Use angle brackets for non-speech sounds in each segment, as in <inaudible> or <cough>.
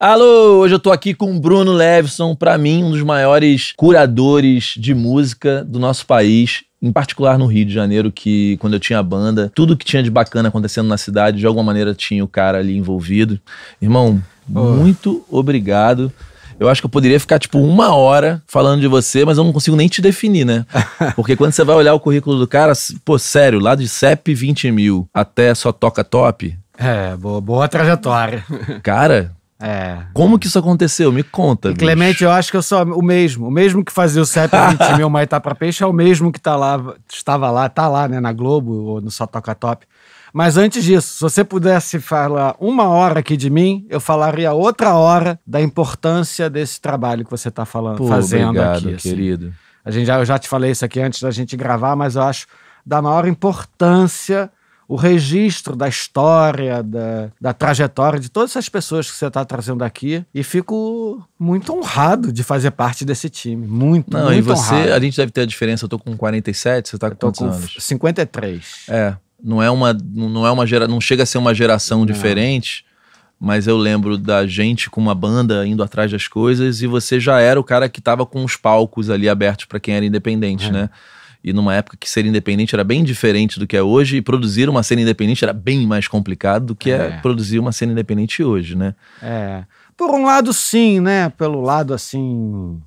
Alô, hoje eu tô aqui com o Bruno Levison, pra mim um dos maiores curadores de música do nosso país, em particular no Rio de Janeiro, que quando eu tinha banda, tudo que tinha de bacana acontecendo na cidade, de alguma maneira tinha o cara ali envolvido. Irmão, muito obrigado. Eu acho que eu poderia ficar, tipo, uma hora falando de você, mas eu não consigo nem te definir, né? <laughs> Porque quando você vai olhar o currículo do cara, pô, sério, lá de CEP 20 mil até só toca top. É, boa, boa trajetória. Cara, É. como que isso aconteceu? Me conta. E bicho. Clemente, eu acho que eu sou o mesmo. O mesmo que fazia o CEP 20 mil Maitá pra Peixe é o mesmo que tá lá, estava lá, tá lá, né, na Globo ou no Só Toca Top. Mas antes disso, se você pudesse falar uma hora aqui de mim, eu falaria outra hora da importância desse trabalho que você tá falando, Pô, fazendo obrigado, aqui. assim. querido. A gente já, eu já te falei isso aqui antes da gente gravar, mas eu acho da maior importância o registro da história, da, da trajetória de todas essas pessoas que você está trazendo aqui. E fico muito honrado de fazer parte desse time. Muito, Não, muito e você, honrado. a gente deve ter a diferença. Eu tô com 47, você tá com quantos com anos? 53. É, não é uma, não é uma gera, não chega a ser uma geração Não. diferente, mas eu lembro da gente com uma banda indo atrás das coisas e você já era o cara que tava com os palcos ali abertos para quem era independente, É. né? E numa época que ser independente era bem diferente do que é hoje, e produzir uma cena independente era bem mais complicado do que é, É. produzir uma cena independente hoje, né? É. Por um lado, sim, né? Pelo lado, assim,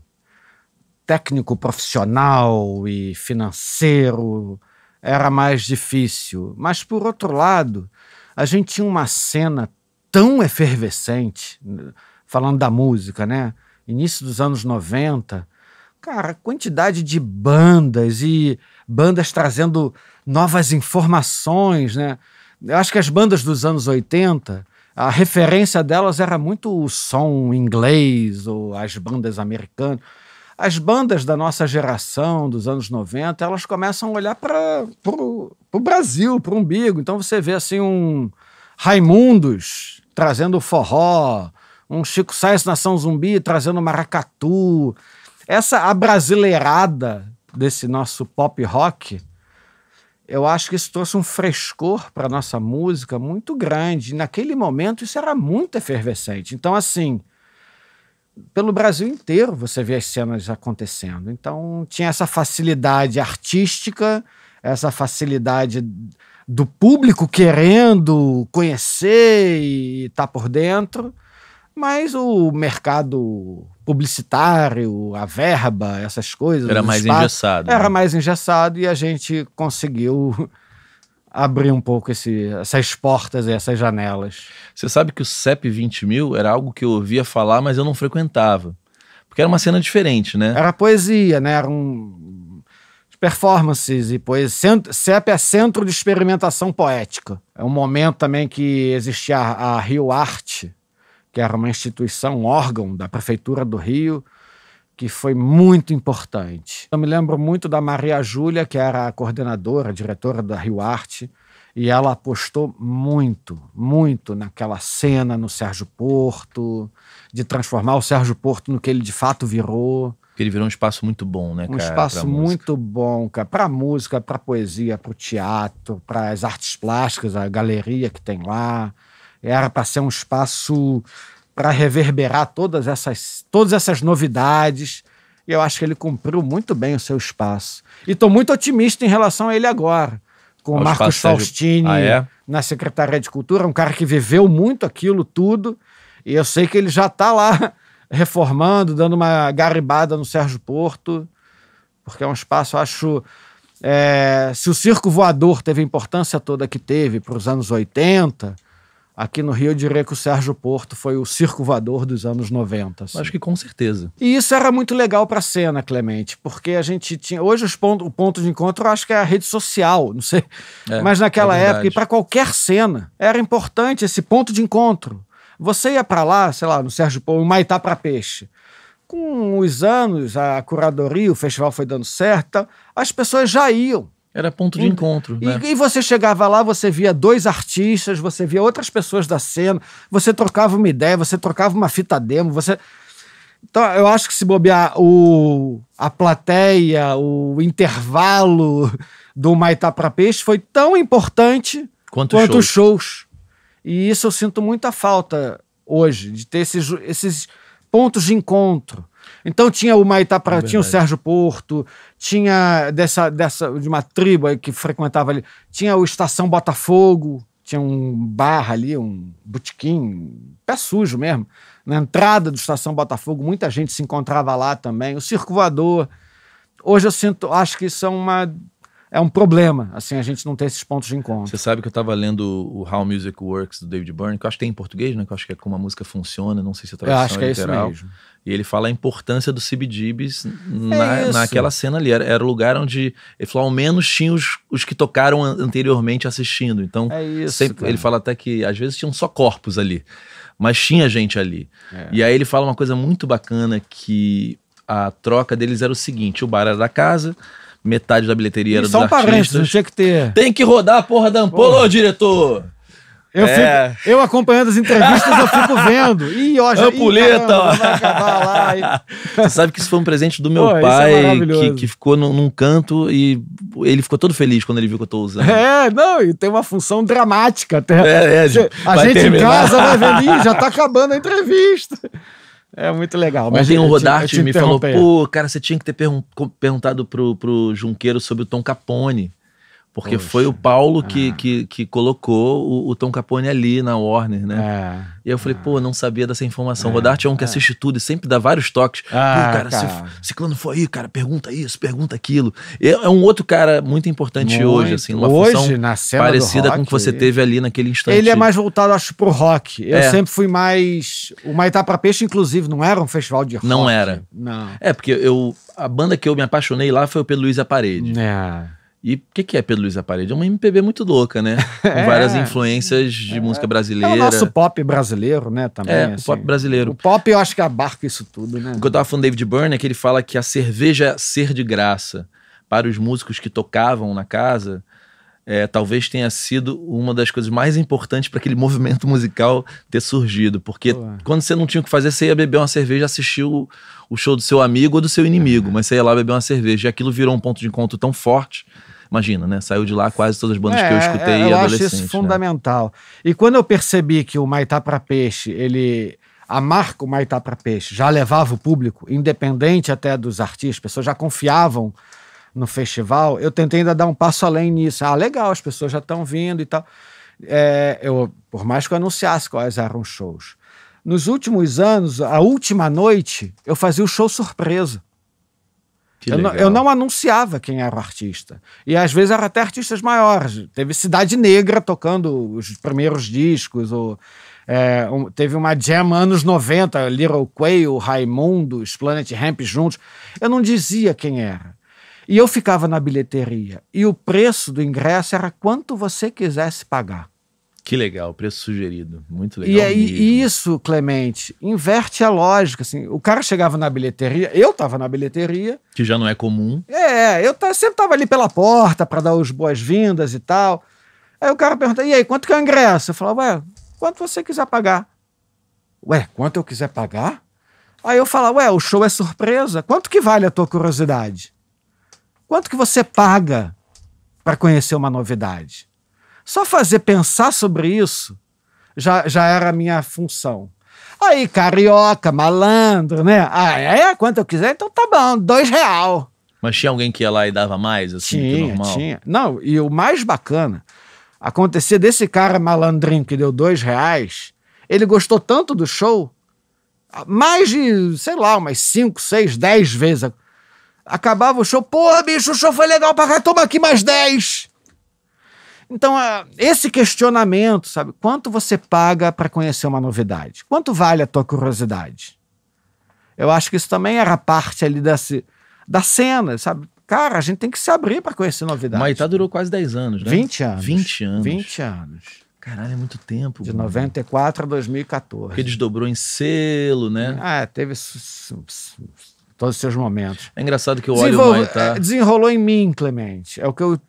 técnico, profissional e financeiro, era mais difícil. Mas, por outro lado, a gente tinha uma cena tão efervescente, falando da música, né? Início dos anos 90. Cara, quantidade de bandas e bandas trazendo novas informações, né? Eu acho que as bandas dos anos 80, a referência delas era muito o som inglês ou as bandas americanas. As bandas da nossa geração, dos anos 90, elas começam a olhar para o Brasil, para o umbigo. Então você vê assim um Raimundos trazendo forró, um Chico Sainz Nação Zumbi trazendo maracatu. Essa abrasileirada desse nosso pop rock, eu acho que isso trouxe um frescor para nossa música muito grande. Naquele momento isso era muito efervescente. Então, assim, pelo Brasil inteiro você vê as cenas acontecendo. Então, tinha essa facilidade artística, essa facilidade do público querendo conhecer e estar por dentro, mas o mercado publicitário, a verba, essas coisas. Era mais espaços, engessado. era né? mais engessado e a gente conseguiu <laughs> abrir um pouco esse, essas portas, e essas janelas. Você sabe que o CEP 20 mil era algo que eu ouvia falar, mas eu não frequentava. Porque era uma cena diferente, né? Era poesia, né? Eram performances e poesia. CEP é Centro de Experimentação Poética. É um momento também que existia a, a Rio Arte, que era uma instituição, um órgão da Prefeitura do Rio, que foi muito importante. Eu me lembro muito da Maria Júlia, que era a coordenadora, a diretora da Rio Arte, e ela apostou muito, muito naquela cena no Sérgio Porto, de transformar o Sérgio Porto no que ele de fato virou. Porque ele virou um espaço muito bom, né, Um cara? espaço pra música. muito bom, cara, para música, para poesia, para o teatro, para as artes plásticas, a galeria que tem lá. Era para ser um espaço para reverberar todas essas, todas essas novidades. E eu acho que ele cumpriu muito bem o seu espaço. E estou muito otimista em relação a ele agora. Com o Marcos Faustini Ah, é? na Secretaria de Cultura, um cara que viveu muito aquilo tudo. E eu sei que ele já está lá <laughs> reformando, dando uma garibada no Sérgio Porto, porque é um espaço, eu acho. é, se o circo voador teve a importância toda que teve para os anos 80, aqui no Rio eu diria que o Sérgio Porto foi o circo voador dos anos 90. assim. Acho que com certeza. E isso era muito legal para a cena, Clemente, porque a gente tinha. Hoje os ponto, o ponto de encontro eu acho que é a rede social, não sei. É, Mas naquela é época, e para qualquer cena, era importante esse ponto de encontro. Você ia para lá, sei lá, no Sérgio Paulo, Maitá para Peixe. Com os anos, a curadoria, o festival foi dando certo, as pessoas já iam. Era ponto de encontro, E, né? e você chegava lá, você via dois artistas, você via outras pessoas da cena, você trocava uma ideia, você trocava uma fita demo, você. Então, eu acho que se bobear o, a plateia, o intervalo do Maitá para Peixe foi tão importante Quanto, quanto show. os shows. E isso eu sinto muita falta hoje, de ter esses, esses pontos de encontro. Então tinha o Maitá para É tinha o. Sérgio Porto, tinha dessa, dessa de uma tribo aí que frequentava ali, tinha o Estação Botafogo, tinha um bar ali, um botequim, pé sujo mesmo. Na entrada do Estação Botafogo, muita gente se encontrava lá também. O Circo Voador. Hoje eu sinto, acho que isso é uma é um problema, assim, a gente não ter esses pontos de encontro. Você sabe que eu tava lendo o How Music Works do David Byrne, que eu acho que tem em português, né? Que eu acho que é como a música funciona, não sei se a Eu tradução acho que é isso literal. mesmo. E ele fala a importância do CBGBs na, isso. naquela cena ali. Era, era o lugar onde, ele falou, ao menos tinha os, os que tocaram an- anteriormente assistindo. Então, É isso. sempre- ele fala até que às vezes tinham só corpos ali, mas tinha gente ali. É. E aí ele fala uma coisa muito bacana que a troca deles era o seguinte: o bar era da casa, metade da bilheteria era E só um dos parênteses, não tinha que ter. Tem que rodar a porra da ampola, ô diretor! Eu, É. fico, eu acompanhando as entrevistas, eu fico vendo. Ih, ó, já, ih, Ampulheta, caramba, vai acabar lá. Você sabe que isso foi um presente do meu Pô, é pai, maravilhoso. que, que ficou num, num canto e ele ficou todo feliz quando ele viu que eu tô usando. É, não, e tem uma função dramática até. É, é, a gente em terminar. casa vai vendo, ih, já tá <laughs> acabando a entrevista. É muito legal. mas Ontem eu o te- eu Rodarte te me falou, pô, cara, você tinha que ter perguntado pro, pro Junqueiro sobre o Tom Capone. Porque Poxa. foi o Paulo que, Ah. que, que colocou o, o Tom Capone ali na Warner, né? É. E eu falei, pô, não sabia dessa informação. É, Rodarte é um que é. assiste tudo e sempre dá vários toques. Ah, pô, cara, cara. se Ciclano foi aí, cara, pergunta isso, pergunta aquilo. É, é um outro cara muito importante Muito. hoje, assim, numa Hoje, função na cena parecida do com o rock, que você teve ali naquele instante. Ele é mais voltado, acho, pro rock. Eu É. sempre fui mais. O Maitá pra Peixe, inclusive, não era um festival de rock. Não era. Não. É, porque eu, a banda que eu me apaixonei lá foi o Pedro Luiz Aparede. É. E o que, que é Pedro Luiz Aparede? É uma MPB muito louca, né? <laughs> Com É. várias influências de música É brasileira. o nosso pop brasileiro, né? Também. É, o assim. pop brasileiro. O pop eu acho que abarca isso tudo, né? O que eu tava falando do David Byrne é que ele fala que a cerveja ser de graça para os músicos que tocavam na casa é, talvez tenha sido uma das coisas mais importantes para aquele <laughs> movimento musical ter surgido. Porque quando você não tinha o que fazer, você ia beber uma cerveja assistir o, o show do seu amigo ou do seu inimigo. Mas você ia lá beber uma cerveja. E aquilo virou um ponto de encontro tão forte. Imagina, né? Saiu de lá quase todas as bandas que eu escutei é, eu acho adolescente. isso né? fundamental. E quando eu percebi que o Maitá para Peixe, ele. A marca o Maitá para Peixe já levava o público, independente até dos artistas, as pessoas já confiavam no festival, eu tentei ainda dar um passo além nisso. Ah, legal, as pessoas já estão vindo e tal. É, eu, por mais que eu anunciasse quais eram os shows. Nos últimos anos, a última noite, eu fazia o show surpresa. Eu não, eu não anunciava quem era o artista. E às vezes eram até artistas maiores. Teve Cidade Negra tocando os primeiros discos. Ou, é, um- teve uma jam anos 90, Little Quail, Raimundo, Planet Ramp juntos. Eu não dizia quem era. E eu ficava na bilheteria. E o preço do ingresso era quanto você quisesse pagar. Que legal, preço sugerido. Muito legal. E, aí, mesmo. isso, Clemente, inverte a lógica. Assim, o cara chegava na bilheteria, eu estava na bilheteria, Que já não é comum. é, eu sempre tava ali pela porta para dar os boas-vindas e tal. Aí o cara pergunta: e aí, quanto que é o ingresso? Eu falava: ué, quanto você quiser pagar? Ué, quanto eu quiser pagar? Aí eu falava: ué, o show é surpresa. Quanto que vale a tua curiosidade? Quanto que você paga para conhecer uma novidade? Só fazer pensar sobre isso já, já era a minha função. Aí, carioca, malandro, né? Ah, é? Quanto eu quiser? Então tá bom, dois real. Mas tinha alguém que ia lá e dava mais, assim, que Tinha, normal? tinha. Não, e o mais bacana, acontecia desse cara malandrinho que deu dois reais, ele gostou tanto do show, mais de, sei lá, umas cinco, seis, dez vezes. Acabava o show, porra, bicho, o show foi legal pra cá, toma aqui mais dez. Então, esse questionamento, sabe? Quanto você paga para conhecer uma novidade? Quanto vale a tua curiosidade? Eu acho que isso também era parte ali desse, da cena, sabe? Cara, a gente tem que se abrir para conhecer O novidades. Maitá durou quase 10 anos, né? 20 anos. 20 anos. 20 anos. Caralho, é muito tempo. De Bruno. 94 a 2014. Porque desdobrou em selo, né? Ah, teve todos os seus momentos. É engraçado que eu olho o Desenvolve- Maitá. é, desenrolou em mim, Clemente. É o que eu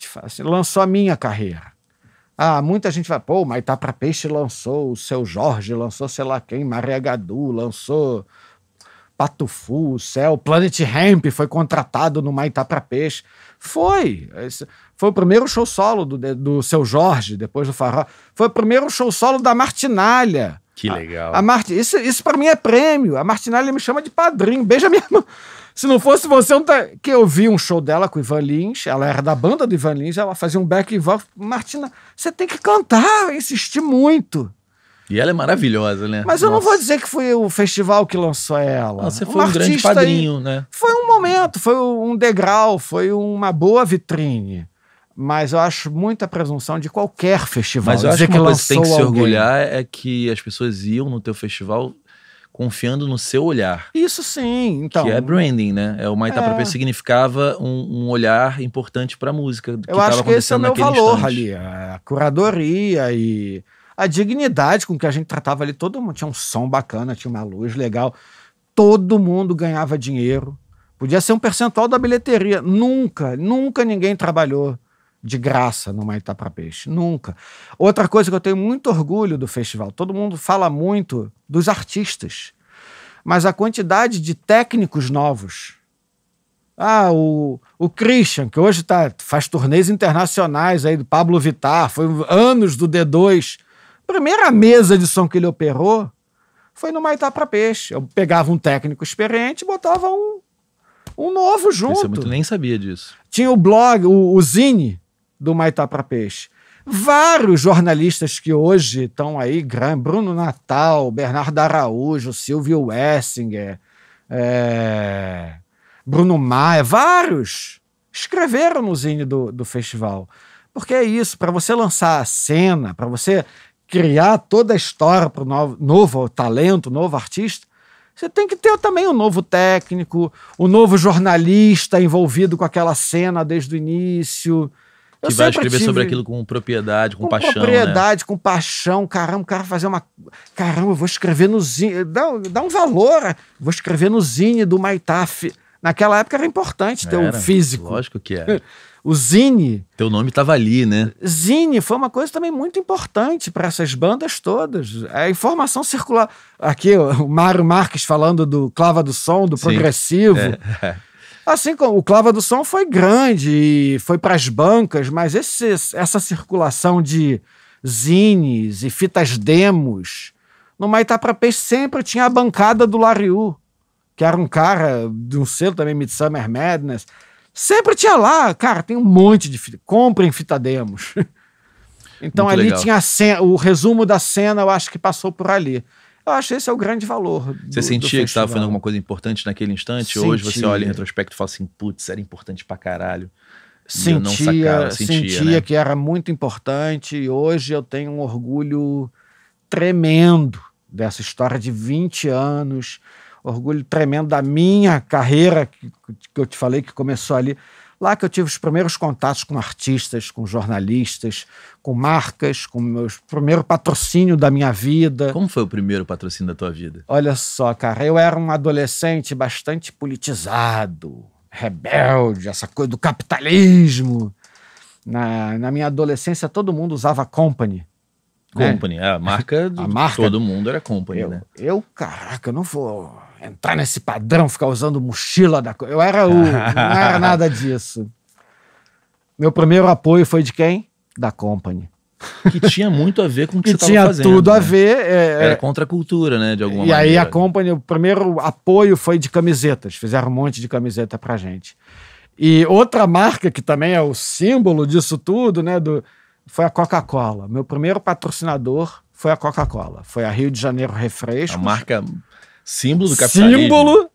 te falo. assim, lançou a minha carreira. Ah, muita gente vai, pô, Maitá pra Peixe lançou, o seu Jorge lançou, sei lá quem, Maria Gadu lançou, Patufu, o Céu, Planet Ramp foi contratado no Maitá pra Peixe. Foi. Esse foi o primeiro show solo do, do seu Jorge, depois do Farol. Foi o primeiro show solo da Martinalha. Que legal. A Marti, isso, isso para mim é prêmio. A Martinelli me chama de padrinho. Beija minha mão. Se não fosse você, não tá... que eu vi um show dela com o Ivan Lins, ela era da banda do Ivan Lins, ela fazia um back vocal. Martina, você tem que cantar, insistir muito. E ela é maravilhosa, né? Mas eu não vou dizer que foi o festival que lançou ela. Você foi um grande padrinho, aí, né? Foi um momento, foi um degrau, foi uma boa vitrine. Mas eu acho muita presunção de qualquer festival. Mas eu acho que uma coisa que tem que se orgulhar é que as pessoas iam no teu festival confiando no seu olhar. Isso sim, então. Que é branding, né? É o Maitá é. significava um, um, olhar importante para a música. Que eu acho que esse é o meu valor instante. ali, a curadoria e a dignidade com que a gente tratava ali. Todo mundo tinha um som bacana, tinha uma luz legal. Todo mundo ganhava dinheiro. Podia ser um percentual da bilheteria. Nunca, nunca ninguém trabalhou de graça no Maitá para Peixe. Nunca. Outra coisa que eu tenho muito orgulho do festival, todo mundo fala muito dos artistas, mas a quantidade de técnicos novos. Ah, o, o Christian, que hoje tá, faz turnês internacionais aí do Pablo Vittar, foi anos do D2. Primeira mesa de som que ele operou foi no Maitá para Peixe. Eu pegava um técnico experiente e botava um, um novo junto. Você muito nem sabia disso. Tinha o blog, o, o Zine, do Maitá para Peixe. Vários jornalistas que hoje estão aí, Bruno Natal, Bernardo Araújo, Silvio Wessinger, é, Bruno Maia, vários escreveram no zine do, do festival. Porque é isso, para você lançar a cena, para você criar toda a história para o novo, novo talento, novo artista, você tem que ter também o um novo técnico, o um novo jornalista envolvido com aquela cena desde o início que vai escrever tive... sobre aquilo com propriedade, com, com paixão. Com propriedade, né? com paixão. Caramba, o cara fazer uma. Caramba, eu vou escrever no Zine. Dá, dá um valor. Vou escrever no Zine do Maitaf. Naquela época era importante ter o um físico. Lógico que é. <laughs> O Zine. Teu nome estava ali, né? Zine foi uma coisa também muito importante para essas bandas todas. A informação circular. Aqui, o Mário Marques falando do Clava do Som, do Sim. Progressivo. É. <laughs> Assim como o Clava do Som foi grande e foi para as bancas, mas esse, essa circulação de zines e fitas demos, no Maitá para Peixe sempre tinha a bancada do Lariu, que era um cara de um selo também, Midsummer Madness. Sempre tinha lá, cara, tem um monte de fita. Comprem fita demos. <laughs> então Muito ali legal. tinha cena, o resumo da cena, eu acho que passou por ali. Eu acho que esse é o grande valor. Do, você sentia que estava fazendo alguma coisa importante naquele instante? Sentia. Hoje você olha em retrospecto e fala assim, putz, era importante pra caralho. Sentia, sacava, sentia, sentia né? que era muito importante e hoje eu tenho um orgulho tremendo dessa história de 20 anos, orgulho tremendo da minha carreira, que, que eu te falei que começou ali. Lá que eu tive os primeiros contatos com artistas, com jornalistas, com marcas, com o primeiro patrocínio da minha vida. Como foi o primeiro patrocínio da tua vida? Olha só, cara, eu era um adolescente bastante politizado, rebelde, essa coisa do capitalismo. Na, na minha adolescência, todo mundo usava Company. Né? Company, né? a marca do, <laughs> a marca, todo mundo era Company, eu, né? Eu, caraca, eu não vou entrar nesse padrão, ficar usando mochila da Eu era o. não era nada disso. Meu primeiro apoio foi de quem? Da Company. Que tinha muito a ver com o que, que você estava fazendo. Tinha tudo né? a ver. É, era é. contra a cultura, né? De alguma e maneira. E aí a Company, o primeiro apoio foi de camisetas. Fizeram um monte de camiseta pra gente. E outra marca que também é o símbolo disso tudo, né? Do, foi a Coca-Cola. Meu primeiro patrocinador foi a Coca-Cola. Foi a Rio de Janeiro Refrescos. A marca Símbolo do capitalismo. Símbolo.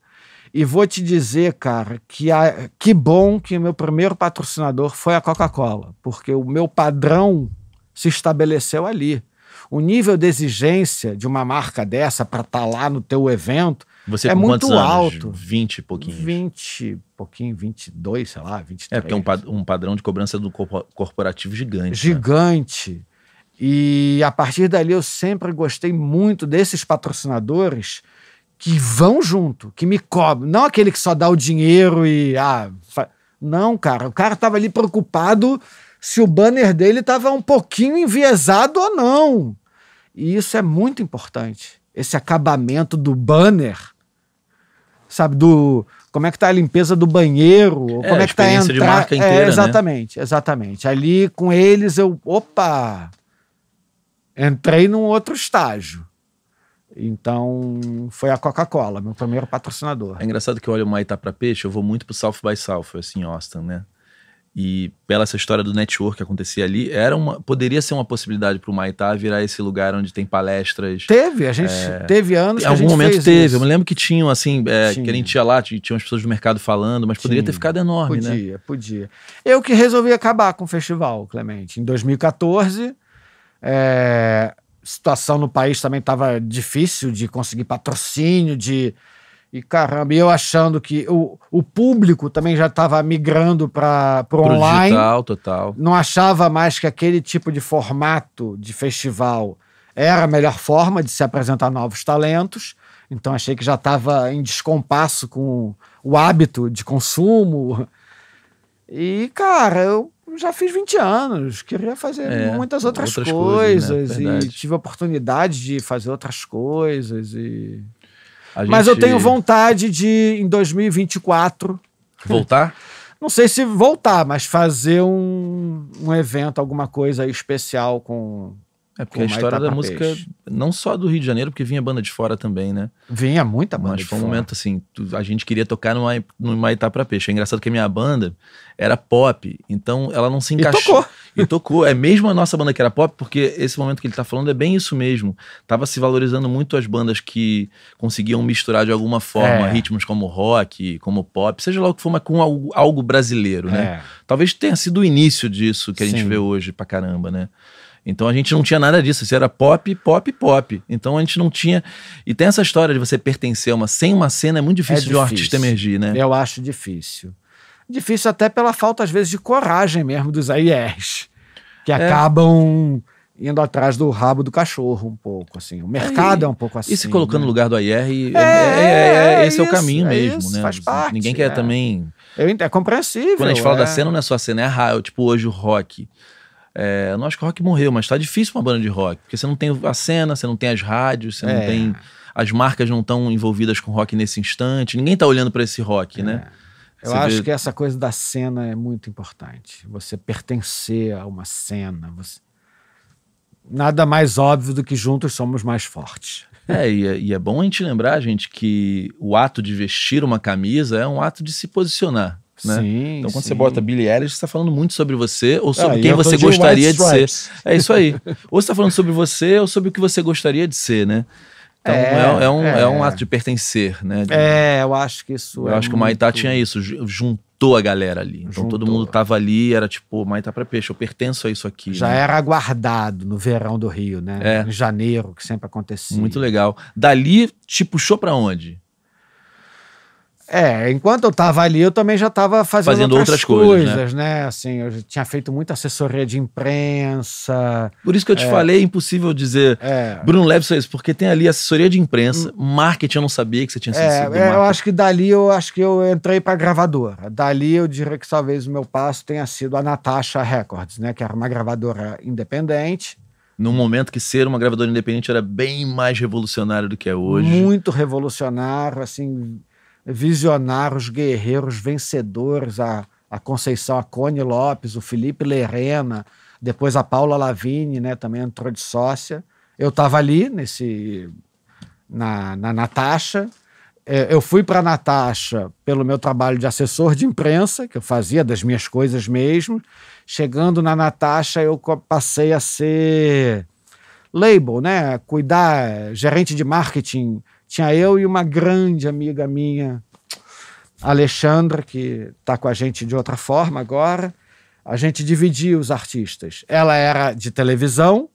E vou te dizer, cara, que, a, que bom que meu primeiro patrocinador foi a Coca-Cola, porque o meu padrão se estabeleceu ali. O nível de exigência de uma marca dessa para estar tá lá no teu evento Você é muito alto. 20 e pouquinho. 20 pouquinho, 22, sei lá, 23. É, porque é um, um padrão de cobrança do corporativo gigante. Né? Gigante. Né? E a partir dali eu sempre gostei muito desses patrocinadores que vão junto, que me cobram. Não aquele que só dá o dinheiro e. Ah, fa... Não, cara. O cara tava ali preocupado se o banner dele tava um pouquinho enviesado ou não. E isso é muito importante. Esse acabamento do banner, sabe, do como é que tá a limpeza do banheiro, é, como é que tá a entrada. De marca inteira, é, exatamente, né? exatamente. Ali com eles eu, opa, entrei num outro estágio. Então, foi a Coca-Cola, meu primeiro patrocinador. É engraçado que eu olho o Maitá pra peixe, eu vou muito pro South by South, assim, em Austin, né? E pela essa história do network que acontecia ali, era uma, poderia ser uma possibilidade para o Maitá virar esse lugar onde tem palestras. Teve, a gente teve anos Em que a algum gente momento fez teve. isso. Eu me lembro que tinham, assim, é, Tinha. que a gente ia lá, tinha umas pessoas do mercado falando, mas poderia Tinha. ter ficado enorme, né? Podia, podia. Eu que resolvi acabar com o festival, Clemente. Em 2014, é, situação no país também estava difícil de conseguir patrocínio, de. E caramba, eu achando que o, o público também já estava migrando para o online. digital, total. Não achava mais que aquele tipo de formato de festival era a melhor forma de se apresentar novos talentos. Então achei que já estava em descompasso com o hábito de consumo. E, cara, eu já fiz 20 anos, queria fazer É, muitas outras, outras coisas, coisas, né? e tive a oportunidade de fazer outras coisas. E... A Mas eu gente- tenho vontade de, em 2024, Voltar? <laughs> não sei se voltar, mas fazer um, um evento, alguma coisa especial com. É porque a história da música, não só do Rio de Janeiro, porque vinha banda de fora também, né? Vinha muita banda. Mas foi um fora. momento assim, a gente queria tocar numa, no Maitá pra Peixe. É engraçado que a minha banda era pop, então ela não se E encaixou. tocou. E tocou. É mesmo a nossa banda que era pop, porque esse momento que ele tá falando é bem isso mesmo. Tava se valorizando muito as bandas que conseguiam misturar de alguma forma É. ritmos como rock, como pop, seja lá o que for, mas com algo, algo brasileiro, né? É. Talvez tenha sido o início disso que a gente Sim. vê hoje pra caramba, né? Então a gente não tinha nada disso, isso era pop, pop, pop. Então a gente não tinha. E tem essa história de você pertencer a uma. Sem uma cena é muito difícil, É de um difícil. artista emergir, né? Eu acho difícil. Difícil até pela falta, às vezes, de coragem mesmo dos AIRs, que É. acabam indo atrás do rabo do cachorro um pouco, assim. O mercado é, e- um pouco assim. E se colocando no né? lugar do AIR, e- É, é, é- é- esse é, o isso, caminho é mesmo, isso, né? faz parte, Ninguém quer é. também. Eu é compreensível. Quando a gente fala é. da cena, não é só a cena, é a raio, tipo hoje o rock. É, eu não acho que o rock morreu, mas tá difícil uma banda de rock, porque você não tem a cena, você não tem as rádios, você não É. tem. As marcas não estão envolvidas com rock nesse instante, ninguém tá olhando pra esse rock, né? Eu Você acho vê- que essa coisa da cena é muito importante. Você pertencer a uma cena. Você... Nada mais óbvio do que juntos somos mais fortes. É e, é, e é bom a gente lembrar, gente, que o ato de vestir uma camisa é um ato de se posicionar. Né? Sim. Então, quando sim. você bota Billie Eilish, você está falando muito sobre você ou sobre Ah, quem tô você de gostaria White de ser. É isso aí. ou você está falando sobre você ou sobre o que você gostaria de ser, né? Então, é, É, é um, é. é. um ato de pertencer, né? De- É, eu acho que isso eu é acho que o Maitá muito- tinha isso, ju- juntou a galera ali. Então todo Juntou. mundo tava ali, era tipo, Maitá pra peixe, eu pertenço a isso aqui. Já né? era aguardado no verão do Rio, né? É. Em janeiro, que sempre acontecia. Muito legal. Dali, te puxou pra onde? É, enquanto eu estava ali, eu também já estava fazendo, Fazendo outras, outras coisas, coisas, né? Assim, eu tinha feito muita assessoria de imprensa. Por isso que eu te falei, é impossível dizer É, Bruno Leves isso, porque tem ali assessoria de imprensa, marketing, eu não sabia que você tinha sido é, sido do é, eu acho que dali eu acho que eu entrei para gravadora. Dali eu diria que talvez o meu passo tenha sido a Natasha Records, né? Que era uma gravadora independente, Num momento que ser uma gravadora independente era bem mais revolucionário do que é hoje. muito revolucionário, assim, visionários, guerreiros, vencedores, a, a Conceição Acone Lopes, o Felipe Lerena, depois a Paula Lavigne, né, também entrou de sócia. Eu estava ali nesse na, na Natasha. É, Eu fui para a Natasha pelo meu trabalho de assessor de imprensa, que eu fazia das minhas coisas mesmo. Chegando na Natasha, eu passei a ser label, né? Cuidar, gerente de marketing. Tinha eu e uma grande amiga minha, Alexandra, que está com a gente de outra forma agora. A gente dividia os artistas. Ela era de televisão,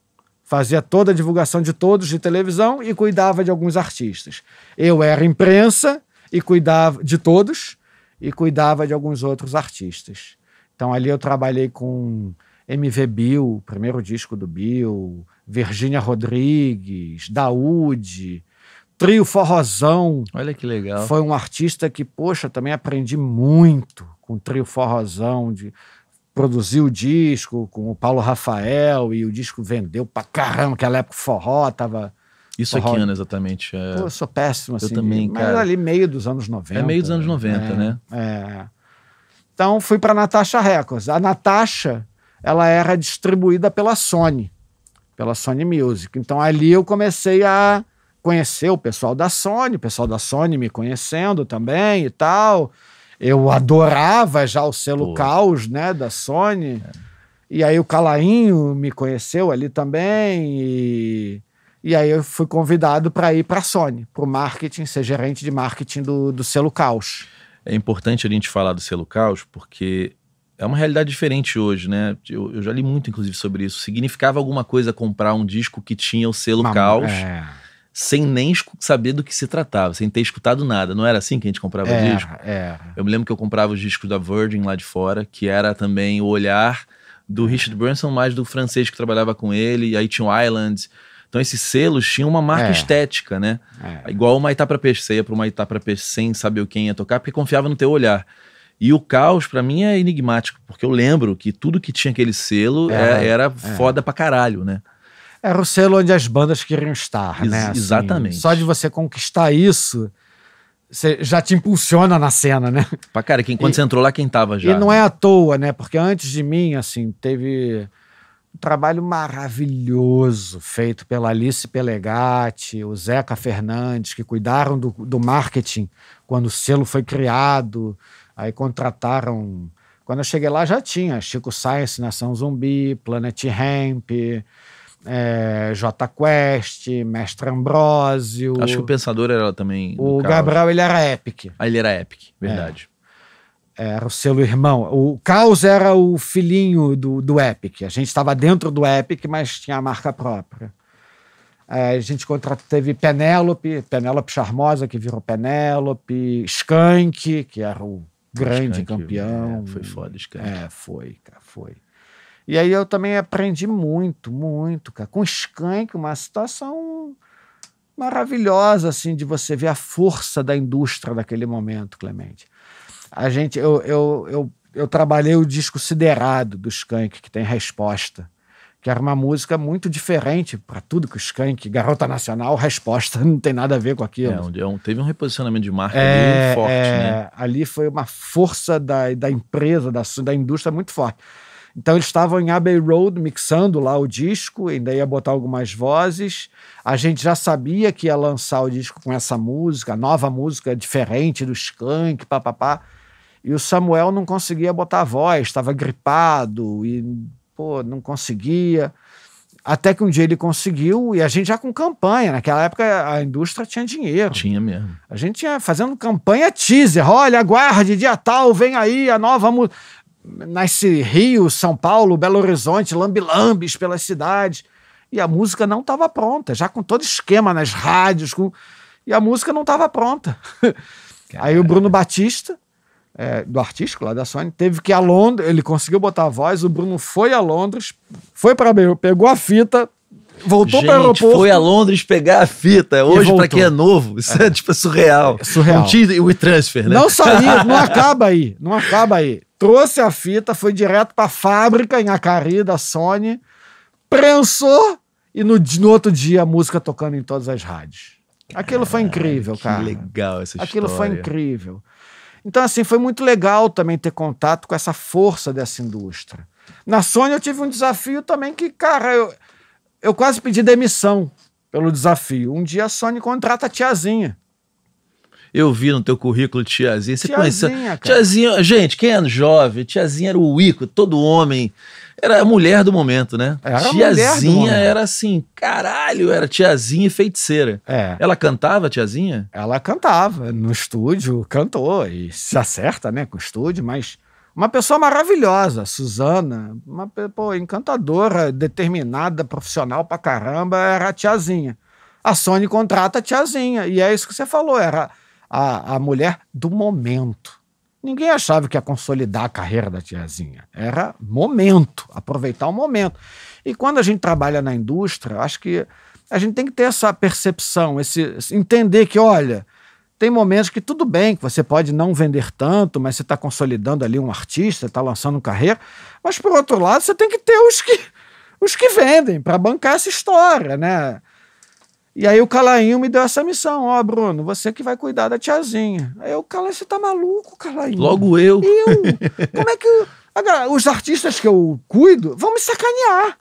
fazia toda a divulgação de todos de televisão e cuidava de alguns artistas. Eu era imprensa e cuidava de todos e cuidava de alguns outros artistas. Então ali eu trabalhei com MV Bill, primeiro disco do Bill, Virgínia Rodrigues, Daúde, Trio Forrozão. Olha que legal. Foi um artista que, poxa, também aprendi muito com o Trio Forrozão, de produzir o disco com o Paulo Rafael e o disco vendeu pra caramba, aquela época o forró tava... Isso aqui, Forró. ano, exatamente. é- Pô, eu sou péssimo Eu assim. também, mas cara. ali meio dos anos 90. É meio dos anos 90, é, né? É. Então fui para Natasha Records. A Natasha, ela era distribuída pela Sony, pela Sony Music. Então ali eu comecei a conhecer o pessoal da Sony, o pessoal da Sony me conhecendo também e tal. Eu adorava já o selo Pô. Caos, né, da Sony. É. E aí o Calainho me conheceu ali também e, e aí eu fui convidado para ir para a Sony, para o marketing, ser gerente de marketing do, do selo Caos. É importante a gente falar do selo Caos porque é uma realidade diferente hoje, né? Eu, eu, já li muito, inclusive, sobre isso. Significava alguma coisa comprar um disco que tinha o selo Caos, é... sem nem saber do que se tratava, sem ter escutado nada. Não era assim que a gente comprava é, disco? É. Eu me lembro que eu comprava os discos da Virgin lá de fora, que era também o olhar do Richard Branson, mais do francês que trabalhava com ele, e aí tinha o Islands. Então esses selos tinham uma marca é. estética, né? É. Igual o Maitá pra Peixe, você ia pro Maitá pra Peixe sem saber quem ia tocar, porque confiava no teu olhar. E o caos, para mim, é enigmático, porque eu lembro que tudo que tinha aquele selo é, era é. foda pra caralho, né? Era o selo onde as bandas queriam estar, Ex né? Assim, exatamente. Só de você conquistar isso, você já te impulsiona na cena, né? Pra cara, quem, quando e, você entrou lá, quem tava já? E não é à toa, né? Porque antes de mim, assim, teve um trabalho maravilhoso feito pela Alice Pelegatti, o Zeca Fernandes, que cuidaram do, do marketing quando o selo foi criado. Aí contrataram. Quando eu cheguei lá já tinha Chico Science, Nação Zumbi, Planet Hemp, é, J Quest, Mestre Ambrósio. Acho que o Pensador era também. O Gabriel ele era Epic. Ah, ele era Epic, verdade. É. Era o selo irmão. O Caos era o filhinho do, do Epic. A gente estava dentro do Epic, mas tinha a marca própria. É, a gente contratou, teve Penélope, Penélope Charmosa, que virou Penélope, Skank, que era o grande Skank, campeão. É, foi foda, Skank. É, foi, cara, foi. E aí eu também aprendi muito, muito, cara. Com Skank, uma situação maravilhosa, assim, de você ver a força da indústria daquele momento, Clemente. A gente, eu, eu, eu, eu trabalhei o disco Siderado do Skank, que tem resposta que era uma música muito diferente para tudo que o Skank, Garota Nacional, resposta <laughs> não tem nada a ver com aquilo. É, um, teve um reposicionamento de marca é, forte, é, né? Ali foi uma força da, da empresa, da, da indústria muito forte. Então eles estavam em Abbey Road mixando lá o disco, ainda ia botar algumas vozes. A gente já sabia que ia lançar o disco com essa música, nova música diferente do Skank, papapá. E o Samuel não conseguia botar voz, estava gripado e pô, não conseguia. Até que um dia ele conseguiu, e a gente já com campanha. Naquela época a indústria tinha dinheiro. Tinha mesmo. A gente tinha fazendo campanha teaser. Olha, aguarde, dia tal, vem aí a nova música. Nasce Rio, São Paulo, Belo Horizonte, lambilambes pelas cidades. E a música não estava pronta, já com todo esquema nas rádios. Com... E a música não estava pronta. <laughs> Aí o Bruno Batista, é, do artístico lá da Sony, teve que ir a Londres, ele conseguiu botar a voz, o Bruno foi a Londres, foi para pegou a fita, voltou para o aeroporto. Foi a Londres pegar a fita. Hoje, para quem é novo, isso é, é tipo surreal. É surreal. Um o transfer, né? Não saiu, <laughs> não acaba aí, não acaba aí. Trouxe a fita, foi direto para a fábrica em Acari da Sony, prensou e no, no outro dia a música tocando em todas as rádios. Aquilo foi incrível, que cara. Que legal essa história. Aquilo foi incrível. Então, assim, foi muito legal também ter contato com essa força dessa indústria. Na Sony eu tive um desafio também que, cara, eu, eu quase pedi demissão pelo desafio. Um dia a Sony contrata a tiazinha. Eu vi no teu currículo tiazinha. Você tiazinha? Cara. Tiazinha, gente, quem é jovem, tiazinha era o Ico, todo homem. Era a mulher do momento, né? Era tiazinha era assim, caralho, era tiazinha e feiticeira. É. Ela cantava, tiazinha? Ela cantava no estúdio, cantou e se acerta, né, com o estúdio, mas uma pessoa maravilhosa, Suzana, uma pô, encantadora, determinada, profissional pra caramba, era a tiazinha. A Sony contrata a tiazinha, e é isso que você falou, era a, a mulher do momento. Ninguém achava que ia consolidar a carreira da tiazinha. Era momento, aproveitar o momento. E quando a gente trabalha na indústria, acho que a gente tem que ter essa percepção, esse entender que, olha, tem momentos que tudo bem, que você pode não vender tanto, mas você está consolidando ali um artista, está lançando carreira. Mas, por outro lado, você tem que ter os que, os que vendem para bancar essa história, né? E aí o Calainho me deu essa missão, ó, oh, Bruno, você que vai cuidar da tiazinha. Aí eu, Calainho, você tá maluco, Calainho? Logo eu. Eu? <laughs> Como é que... Eu... Os artistas que eu cuido vão me sacanear.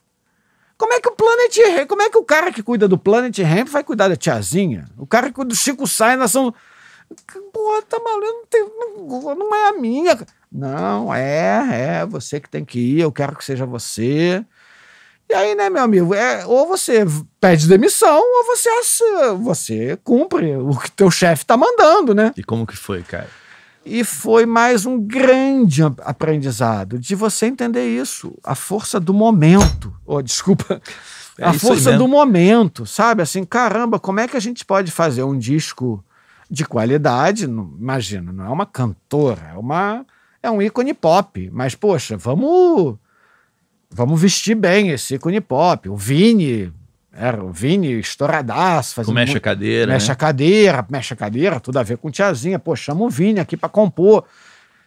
Como é que o Planet Ramp, como é que o cara que cuida do Planet Ramp vai cuidar da tiazinha? O cara que cuida do Chico Sai, nação. Pô, tá maluco, não, não é a minha. Não, é, é você que tem que ir, eu quero que seja você. E aí, né, meu amigo, é, ou você pede demissão ou você, você cumpre o que teu chefe tá mandando, né? E como que foi, cara? E foi mais um grande aprendizado de você entender isso, a força do momento. Oh, desculpa. <laughs> É a força do momento, sabe? Assim, caramba, como é que a gente pode fazer um disco de qualidade? imagina, não é uma cantora, é uma é um ícone pop, mas poxa, vamos vamos vestir bem esse ícone pop. O Vini era o Vini estouradaço. Fazendo mexe a cadeira. Mexe né? a cadeira, mexe a cadeira, tudo a ver com tiazinha. Pô, chama o Vini aqui para compor.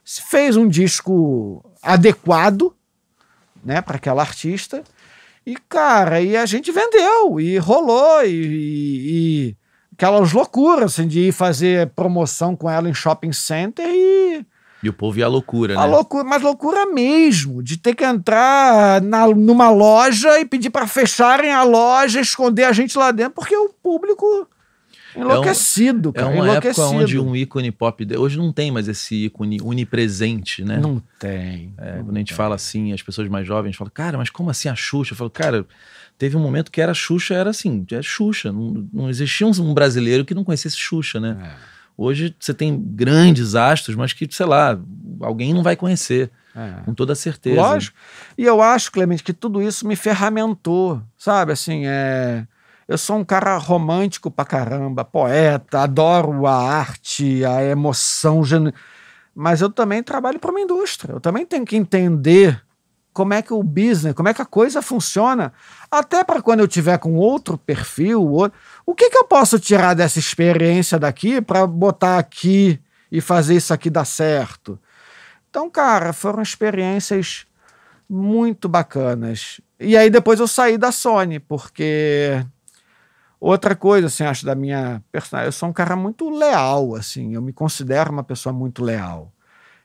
Se fez um disco adequado, né, para aquela artista. E, cara, e a gente vendeu, e rolou, e, e, e aquelas loucuras, assim, de ir fazer promoção com ela em shopping center e e o povo ia à loucura, a né? Loucura, mas loucura mesmo, de ter que entrar na, numa loja e pedir para fecharem a loja, esconder a gente lá dentro, porque o público enlouquecido, é, um, cara. É uma enlouquecido. época onde um ícone pop. Hoje não tem mais esse ícone unipresente, né? Não tem. É, não quando a gente tem. fala assim, as pessoas mais jovens falam, cara, mas como assim a Xuxa? Eu falo, cara, teve um momento que era Xuxa, era assim, é Xuxa. Não, não existia um brasileiro que não conhecesse Xuxa, né? É. Hoje você tem grandes astros, mas que, sei lá, alguém não vai conhecer. É. Com toda certeza. Lógico. E eu acho, Clemente, que tudo isso me ferramentou. Sabe, assim, é. Eu sou um cara romântico pra caramba, poeta, adoro a arte, a emoção. Mas eu também trabalho para uma indústria. Eu também tenho que entender como é que o business, como é que a coisa funciona, até para quando eu tiver com outro perfil, o que, que eu posso tirar dessa experiência daqui para botar aqui e fazer isso aqui dar certo? Então, cara, foram experiências muito bacanas. E aí depois eu saí da Sony, porque outra coisa, assim, acho da minha personalidade, eu sou um cara muito leal, assim, eu me considero uma pessoa muito leal.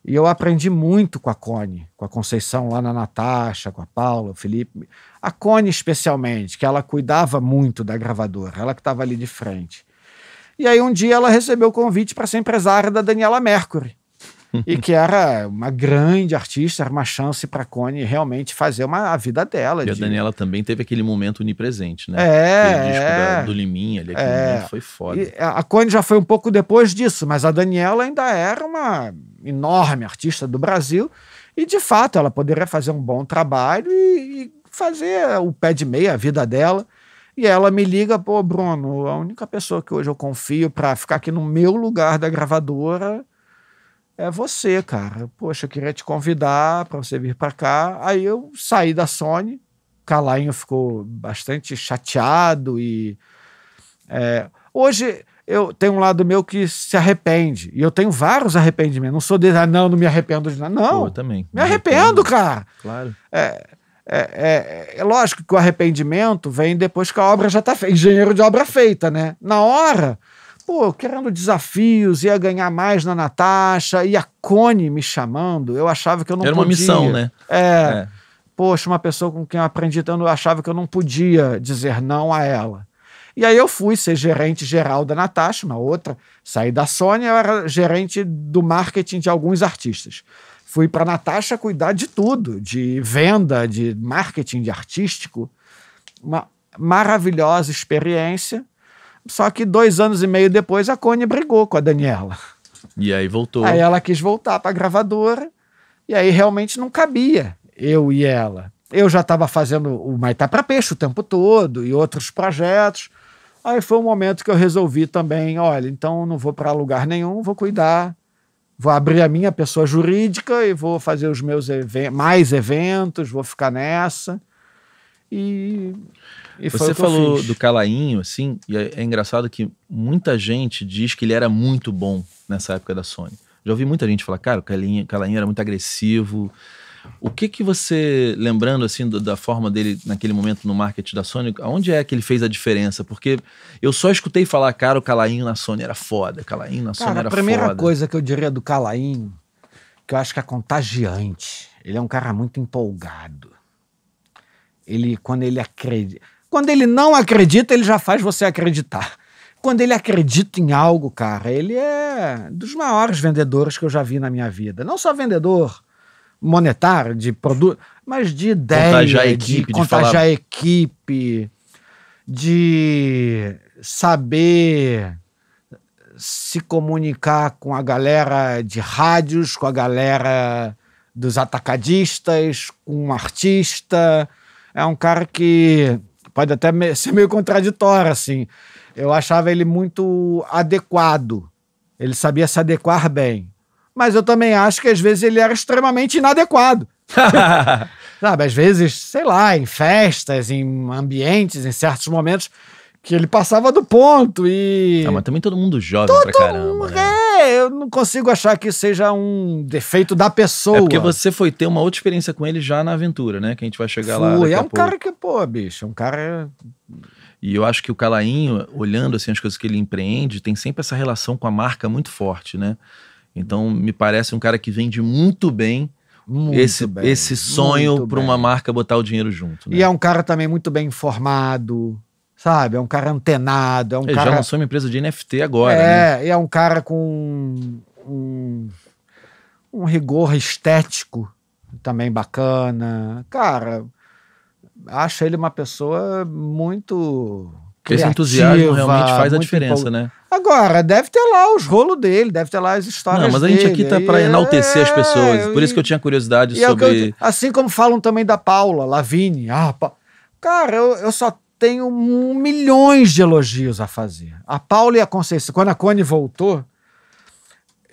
E eu aprendi muito com a Cone, com a Conceição lá na Natasha, com a Paula, o Felipe. A Cone, especialmente, que ela cuidava muito da gravadora, ela que estava ali de frente. E aí um dia ela recebeu o convite para ser empresária da Daniela Mercury. e que era uma grande artista, era uma chance para a Cone realmente fazer uma, a vida dela. E de... a Daniela também teve aquele momento onipresente, né? É. Aquele disco é. da, do Liminha ali, aquele É. momento foi foda. A Cone já foi um pouco depois disso, mas a Daniela ainda era uma enorme artista do Brasil e, de fato, ela poderia fazer um bom trabalho e, e fazer o pé de meia, a vida dela. E ela me liga, pô, Bruno, a única pessoa que hoje eu confio para ficar aqui no meu lugar da gravadora é você, cara. Poxa, eu queria te convidar para você vir para cá. Aí eu saí da Sony, Calainho ficou bastante chateado e é, hoje eu tenho um lado meu que se arrepende. E eu tenho vários arrependimentos. Não sou de, ah, não, não me arrependo de nada. Não, Pô, eu também. me arrependo, cara. Claro. É, é, é, é lógico que o arrependimento vem depois que a obra já está feita. Engenheiro de obra feita, né? Na hora, pô, querendo desafios, ia ganhar mais na Natasha, e a Cone me chamando, eu achava que eu não Era podia. uma missão, né? É, É. poxa, uma pessoa com quem eu aprendi tanto, eu achava que eu não podia dizer não a ela. E aí eu fui ser gerente geral da Natasha, uma outra, saí da Sony, eu era gerente do marketing de alguns artistas. Fui para a Natasha cuidar de tudo, de venda, de marketing, de artístico. Uma maravilhosa experiência. Só que dois anos e meio depois a Cone brigou com a Daniela. E aí voltou. Aí ela quis voltar para a gravadora e aí realmente não cabia eu e ela. Eu já estava fazendo o Maitá para Peixe o tempo todo e outros projetos. Aí foi um momento que eu resolvi também, olha, então não vou para lugar nenhum, vou cuidar, vou abrir a minha pessoa jurídica e vou fazer os meus even mais eventos, vou ficar nessa. E, e foi Você falou do Calainho, assim, e é, é engraçado que muita gente diz que ele era muito bom nessa época da Sony. Já ouvi muita gente falar, cara, o Calainho, Calainho era muito agressivo. O que que você, lembrando assim do- da forma dele naquele momento no marketing da Sony, aonde é que ele fez a diferença? Porque eu só escutei falar, cara, o Calainho na Sony era foda, Calainho na Sony Cara, era a primeira foda. coisa que eu diria do Calainho, que eu acho que é contagiante, ele é um cara muito empolgado. Ele, quando ele acredita. Quando ele não acredita, ele já faz você acreditar. Quando ele acredita em algo, cara, ele é dos maiores vendedores que eu já vi na minha vida. Não só vendedor monetário, de produto, mas de ideia, Contagiar a equipe, de de contagiar falar- a equipe, de saber se comunicar com a galera de rádios, com a galera dos atacadistas, com um artista. É um cara que pode até ser meio contraditório, assim. Eu achava ele muito adequado. Ele sabia se adequar bem. Mas eu também acho que às vezes ele era extremamente inadequado. <laughs> Sabe, às vezes, sei lá, em festas, em ambientes, em certos momentos, que ele passava do ponto e. Ah, mas também todo mundo jovem pra caramba, né? É, eu não consigo achar que seja um defeito da pessoa. É porque você foi ter uma outra experiência com ele já na aventura, né? Que a gente vai chegar lá. Fui. É um pouco. cara que, pô, bicho, é um cara. E eu acho que o Calainho, olhando assim as coisas que ele empreende, tem sempre essa relação com a marca muito forte, né? Então me parece um cara que vende muito bem Muito esse, bem, esse sonho para uma marca botar o dinheiro junto. Né? E é um cara também muito bem informado, sabe? É um cara antenado, é um Ele cara. já lançou uma empresa de NFT agora, né? é, e é um cara com um, um rigor estético também bacana. Cara, acho ele uma pessoa muito. Esse criativa, entusiasmo realmente faz a diferença, empol- né? Agora, deve ter lá os rolos dele, deve ter lá as histórias Não, mas a gente dele, aqui tá para enaltecer as é, pessoas. Por isso que eu tinha curiosidade é que eu- sobre. assim como falam também da Paula Lavigne. Ah, Pa- Cara, eu, eu só tenho milhões de elogios a fazer. A Paula e a Conceição, quando a Cone voltou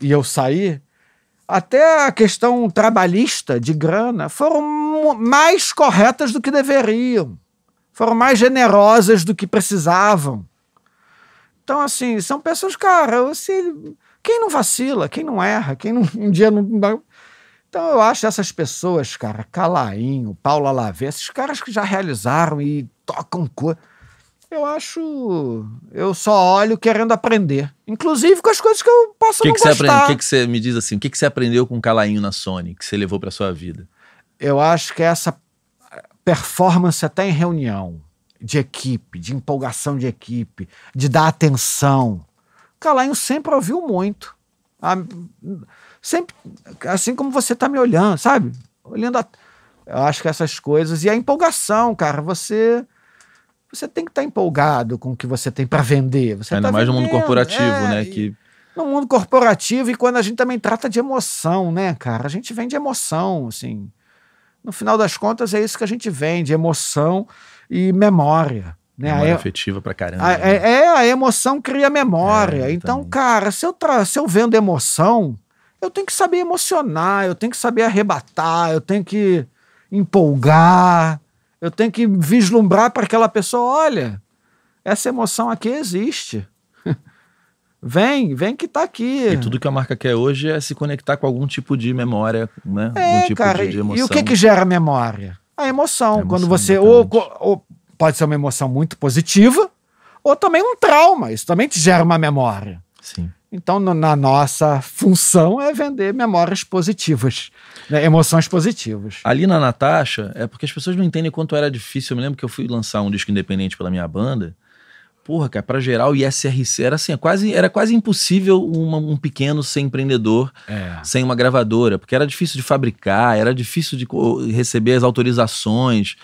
e eu saí, até a questão trabalhista de grana foram mais corretas do que deveriam. Foram mais generosas do que precisavam. Então, assim, são pessoas, cara, você, quem não vacila, quem não erra, quem não, um dia não. Então, eu acho essas pessoas, cara, Calainho, Paula Lavê, esses caras que já realizaram e tocam coisa. Eu acho. Eu só olho querendo aprender. Inclusive com as coisas que eu posso que, não que você gostar. aprendeu? O que, que você me diz assim? O que, que você aprendeu com o Calainho na Sony que você levou para sua vida? eu acho que essa performance até em reunião de equipe, de empolgação de equipe, de dar atenção. Calainho sempre ouviu muito. Ah, Sempre, assim como você está me olhando, sabe? Olhando a, eu acho que essas coisas e a empolgação, cara, você você tem que estar empolgado com o que você tem para vender. Você Ainda tá mais no mundo vendendo, corporativo, é, né? e- Que no mundo corporativo e quando a gente também trata de emoção, né, cara? A gente vende emoção, assim. No final das contas, é isso que a gente vende: emoção e memória. Né? A, memória e- afetiva pra caramba. a- né? é, é, a emoção cria memória. É, então, exatamente. cara, se eu, tra- se eu vendo emoção, eu tenho que saber emocionar, eu tenho que saber arrebatar, eu tenho que empolgar, eu tenho que vislumbrar para aquela pessoa: olha, essa emoção aqui existe. Vem, vem que tá aqui. E tudo que a marca quer hoje é se conectar com algum tipo de memória, né? É, algum tipo cara, de, de emoção. e o que que gera memória? A emoção. A emoção, Quando você ou, ou pode ser uma emoção muito positiva, ou também um trauma. Isso também te gera uma memória. Sim. Então, no- na nossa função é vender memórias positivas, né? emoções positivas. Ali na Natasha, é porque as pessoas não entendem quanto era difícil. Eu me lembro que eu fui lançar um disco independente pela minha banda. Porra, cara, pra gerar o ISRC era assim, é quase, era quase impossível uma- um pequeno ser empreendedor É. sem uma gravadora, porque era difícil de fabricar, era difícil de receber as autorizações.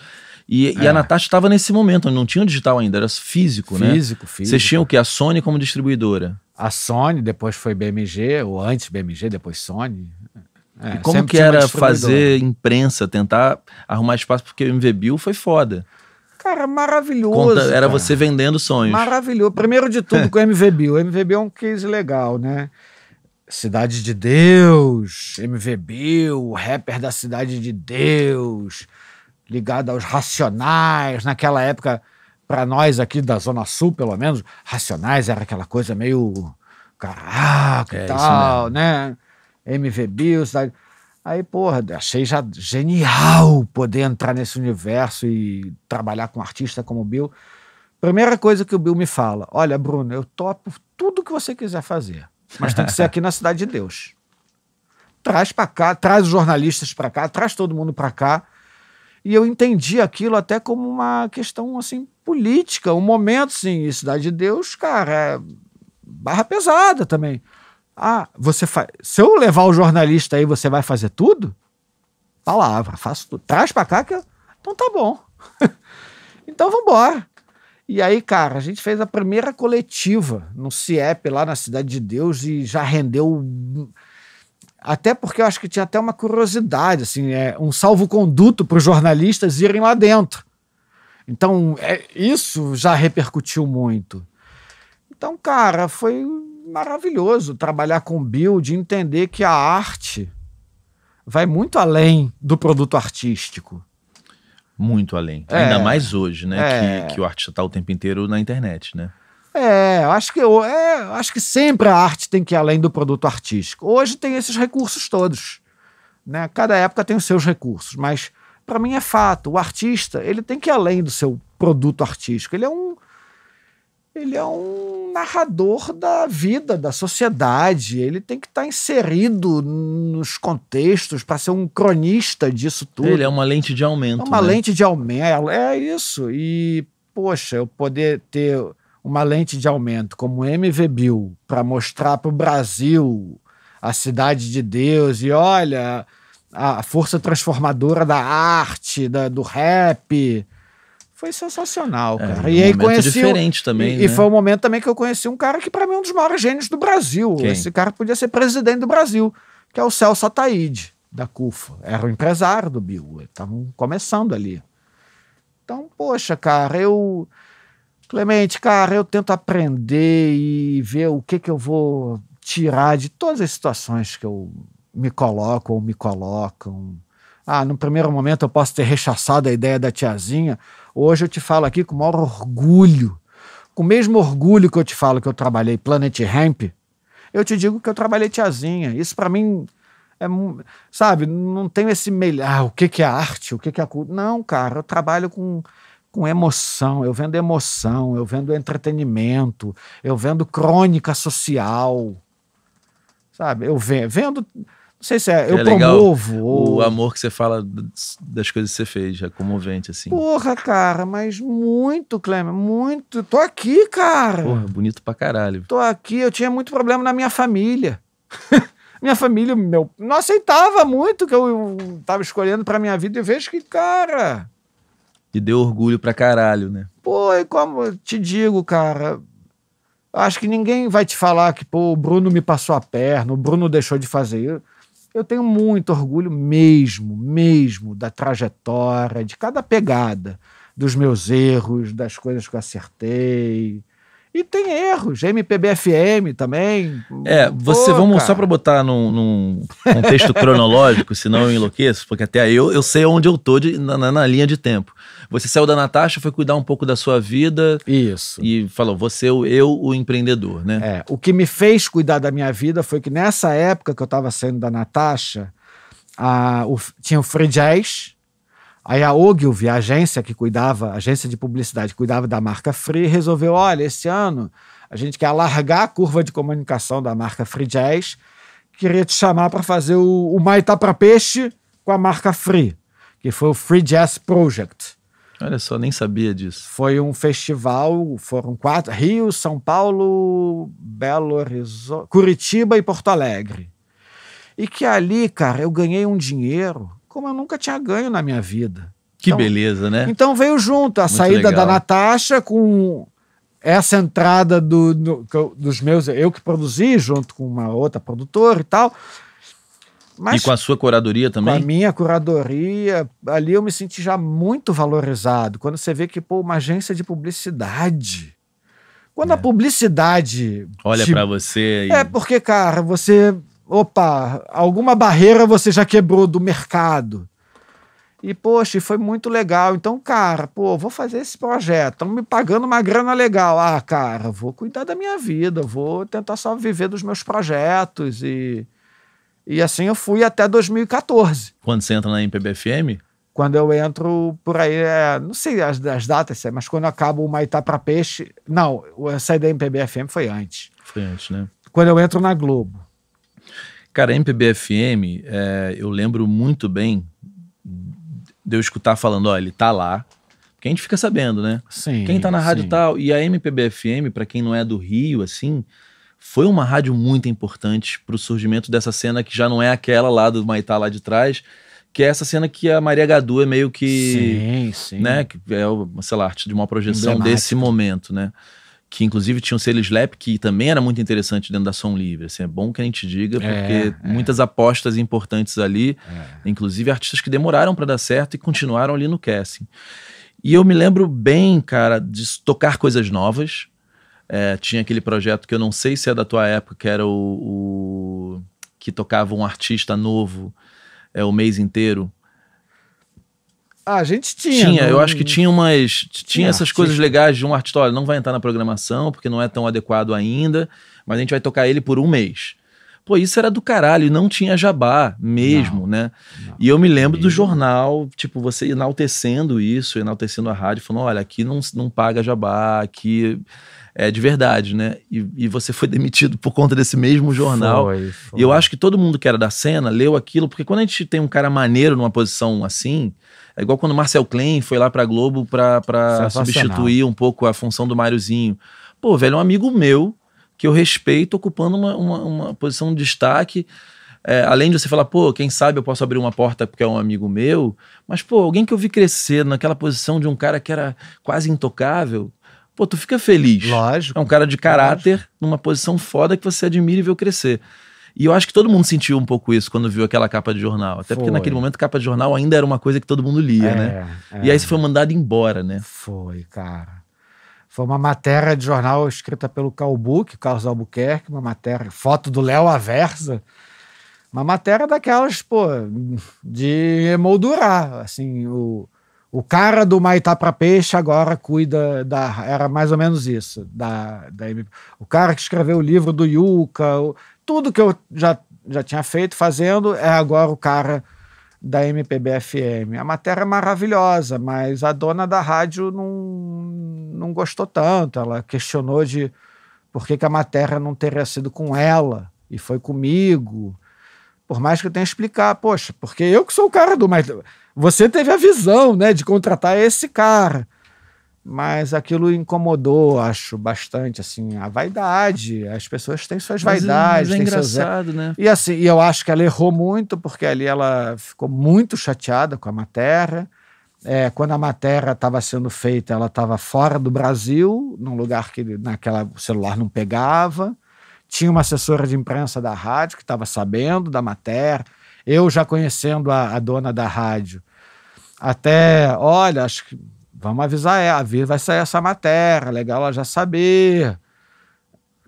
E, e É. a Natasha estava nesse momento, não tinha o digital ainda, era físico, né? Físico, físico. Vocês tinham o quê? A Sony como distribuidora. A Sony, depois foi BMG, ou antes BMG, depois Sony. É, e como que era fazer imprensa, tentar arrumar espaço, porque o MV Bill foi foda. Cara, maravilhoso. Conta- era cara. você vendendo sonhos. Maravilhoso. Primeiro de tudo <laughs> com o MVB. O MVB é um case legal, né? Cidade de Deus, MVB, o rapper da Cidade de Deus, ligado aos Racionais. Naquela época, para nós aqui da Zona Sul, pelo menos, Racionais era aquela coisa meio caraca É, e tal, né? MVB, Cidade... Aí, porra, achei já genial poder entrar nesse universo e trabalhar com um artista como o Bill. Primeira coisa que o Bill me fala: olha, Bruno, eu topo tudo que você quiser fazer, mas tem que ser <laughs> aqui na Cidade de Deus. Traz para cá, traz os jornalistas para cá, traz todo mundo para cá. E eu entendi aquilo até como uma questão assim política, um momento, sim, Cidade de Deus, cara, é barra pesada também. Ah, você faz. Se eu levar o jornalista aí, você vai fazer tudo? Palavra, faço tudo. Traz pra cá que eu... Então tá bom. <laughs> então vambora. E aí, cara, a gente fez a primeira coletiva no CIEP lá na Cidade de Deus e já rendeu. Até porque eu acho que tinha até uma curiosidade, assim, é um salvo-conduto para os jornalistas irem lá dentro. Então, é, isso já repercutiu muito. Então, cara, foi maravilhoso trabalhar com de entender que a arte vai muito além do produto artístico. Muito além. É, Ainda mais hoje, né? É, que, que o artista está o tempo inteiro na internet, né? É, acho que, é, acho que sempre a arte tem que ir além do produto artístico. Hoje tem esses recursos todos. Né? Cada época tem os seus recursos, mas para mim é fato. O artista ele tem que ir além do seu produto artístico. Ele é um, ele é um narrador da vida, da sociedade. Ele tem que estar tá inserido nos contextos para ser um cronista disso tudo. Ele é uma lente de aumento. É uma né? lente de aumento, é isso. E, poxa, eu poder ter uma lente de aumento como MV Bill para mostrar para o Brasil a cidade de Deus e olha a força transformadora da arte, da, do rap foi sensacional, é, cara. É, e um aí conheci diferente também. E, né? e, foi o um momento também que eu conheci um cara que para mim é um dos maiores gênios do Brasil. Quem? Esse cara podia ser presidente do Brasil, que é o Celso Ataíde, da CUFA. Era o empresário do Bill. Estavam começando ali. Então, poxa, cara, eu Clemente, cara, eu tento aprender e ver o que que eu vou tirar de todas as situações que eu me coloco ou me colocam. Ah, no primeiro momento eu posso ter rechaçado a ideia da tiazinha, Hoje eu te falo aqui com o maior orgulho, com o mesmo orgulho que eu te falo que eu trabalhei Planet Ramp, eu te digo que eu trabalhei tiazinha. Isso para mim é, sabe, não tem esse meio, ah, o que que é arte, o que que é cultura. Não, cara, eu trabalho com com emoção, eu vendo emoção, eu vendo entretenimento, eu vendo crônica social, sabe? Eu vendo não sei se é, eu é promovo. Ou... O amor que você fala das coisas que você fez, é comovente, assim. Porra, cara, mas muito, Clemer, muito. Tô aqui, cara. Porra, bonito pra caralho. Tô aqui, eu tinha muito problema na minha família. <laughs> minha família meu, não aceitava muito que eu tava escolhendo pra minha vida e vejo que, cara. E deu orgulho pra caralho, né? Pô, e como eu te digo, cara, acho que ninguém vai te falar que, pô, o Bruno me passou a perna, o Bruno deixou de fazer. Eu tenho muito orgulho mesmo, mesmo da trajetória, de cada pegada, dos meus erros, das coisas que eu acertei. E tem erros, MPBFM também. É, você, Pô, vamos cara. só para botar num, num contexto cronológico, <laughs> senão eu enlouqueço, porque até aí eu, eu sei onde eu tô de, na, na linha de tempo. Você saiu da Natasha, foi cuidar um pouco da sua vida. Isso. E falou, você, eu, o empreendedor, né? É. O que me fez cuidar da minha vida foi que nessa época que eu estava saindo da Natasha, a, o, tinha o Free Jazz, aí a Ogilvy, a agência que cuidava, a agência de publicidade que cuidava da marca Free, resolveu, olha, esse ano a gente quer alargar a curva de comunicação da marca Free Jazz, queria te chamar para fazer o, o Maitá para Peixe com a marca Free, que foi o Free Jazz Project. Olha só, nem sabia disso. Foi um festival, foram quatro: Rio, São Paulo, Belo Horizonte, Curitiba e Porto Alegre. E que ali, cara, eu ganhei um dinheiro como eu nunca tinha ganho na minha vida. Que então, beleza, né? Então veio junto a Muito saída legal. da Natasha com essa entrada do, do, dos meus, eu que produzi junto com uma outra produtora e tal. Mas, e com a sua curadoria também? Com a minha curadoria, ali eu me senti já muito valorizado. Quando você vê que, pô, uma agência de publicidade. Quando é. a publicidade. Olha te... para você. E... É porque, cara, você. Opa, alguma barreira você já quebrou do mercado. E, poxa, foi muito legal. Então, cara, pô, vou fazer esse projeto. Estão me pagando uma grana legal. Ah, cara, vou cuidar da minha vida, vou tentar só viver dos meus projetos e e assim eu fui até 2014. Quando você entra na MPBFM? Quando eu entro por aí, é, não sei as, as datas, mas quando acaba o Maitá para Peixe. Não, eu saí da MPBFM foi antes. Foi antes, né? Quando eu entro na Globo. Cara, a MPBFM, é, eu lembro muito bem de eu escutar falando, ó, ele tá lá. Porque a gente fica sabendo, né? Sim. Quem tá na rádio sim. tal. E a MPB-FM, pra quem não é do Rio, assim, foi uma rádio muito importante pro surgimento dessa cena que já não é aquela lá do Maitá lá de trás, que é essa cena que a Maria Gadu é meio que Sim, sim. né? Que é, sei lá, arte de uma projeção desse momento, né? Que inclusive tinha o selo Slap, que também era muito interessante dentro da Som Livre. Assim, é bom que a gente diga, porque É, é. muitas apostas importantes ali, É. inclusive artistas que demoraram para dar certo e continuaram ali no casting. E eu me lembro bem, cara, de tocar coisas novas. É, tinha aquele projeto que eu não sei se é da tua época, que era o, o- que tocava um artista novo é, o mês inteiro. Ah, a gente tinha. Tinha, eu não- acho que tinha umas. Tinha, Tinha essas coisas legais de um artista, olha, não vai entrar na programação porque não é tão adequado ainda, mas a gente vai tocar ele por um mês. Pô, isso era do caralho, e não tinha jabá mesmo, Não, né? não. E eu me lembro do Mesmo. jornal, tipo, você enaltecendo isso, enaltecendo a rádio, falando: olha, aqui não, não paga jabá, aqui é de verdade, né? E, e você foi demitido por conta desse mesmo jornal. Foi, foi. E eu acho que todo mundo que era da cena leu aquilo, porque quando a gente tem um cara maneiro numa posição assim, é igual quando o Marcel Klein foi lá pra Globo pra, pra substituir um pouco a função do Máriozinho. Pô, velho, é um amigo meu que eu respeito ocupando uma, uma, uma posição de destaque. É, além de você falar, pô, quem sabe eu posso abrir uma porta porque é um amigo meu, mas, pô, alguém que eu vi crescer naquela posição de um cara que era quase intocável, pô, tu fica feliz. Lógico. É um cara de caráter, numa posição foda que você admira e vê crescer. E eu acho que todo mundo sentiu um pouco isso quando viu aquela capa de jornal. Até porque Foi. naquele momento capa de jornal ainda era uma coisa que todo mundo lia, É, né? é. E aí você foi mandado embora, né? Foi, cara. Foi uma matéria de jornal escrita pelo Calbuque, Carlos Albuquerque, uma matéria, foto do Léo Aversa. Uma matéria daquelas, pô, de emoldurar. Assim, o, o cara do Maitá pra Peixe agora cuida da. Era mais ou menos isso. Da, da, o cara que escreveu o livro do Yuca, o- tudo que eu já, já tinha feito fazendo é agora o cara da MPB-FM. A matéria é maravilhosa, mas a dona da rádio não, não gostou tanto. Ela questionou de por que, que a matéria não teria sido com ela e foi comigo. Por mais que eu tenha que explicar, poxa, porque eu que sou o cara do. Mas você teve a visão né, de contratar esse cara. Mas aquilo incomodou, acho, bastante, assim, a vaidade. As pessoas têm suas Mas é- vaidades, mas é seus engraçado, né? e assim, e eu acho que ela errou muito, porque ali ela ficou muito chateada com a matéria. É, quando a matéria estava sendo feita, ela estava fora do Brasil, num lugar que naquela o celular não pegava. Tinha uma assessora de imprensa da rádio que estava sabendo da matéria. Eu já conhecendo a, a dona da rádio. Até, olha, acho que vamos avisar ela, vai sair essa matéria, legal ela já saber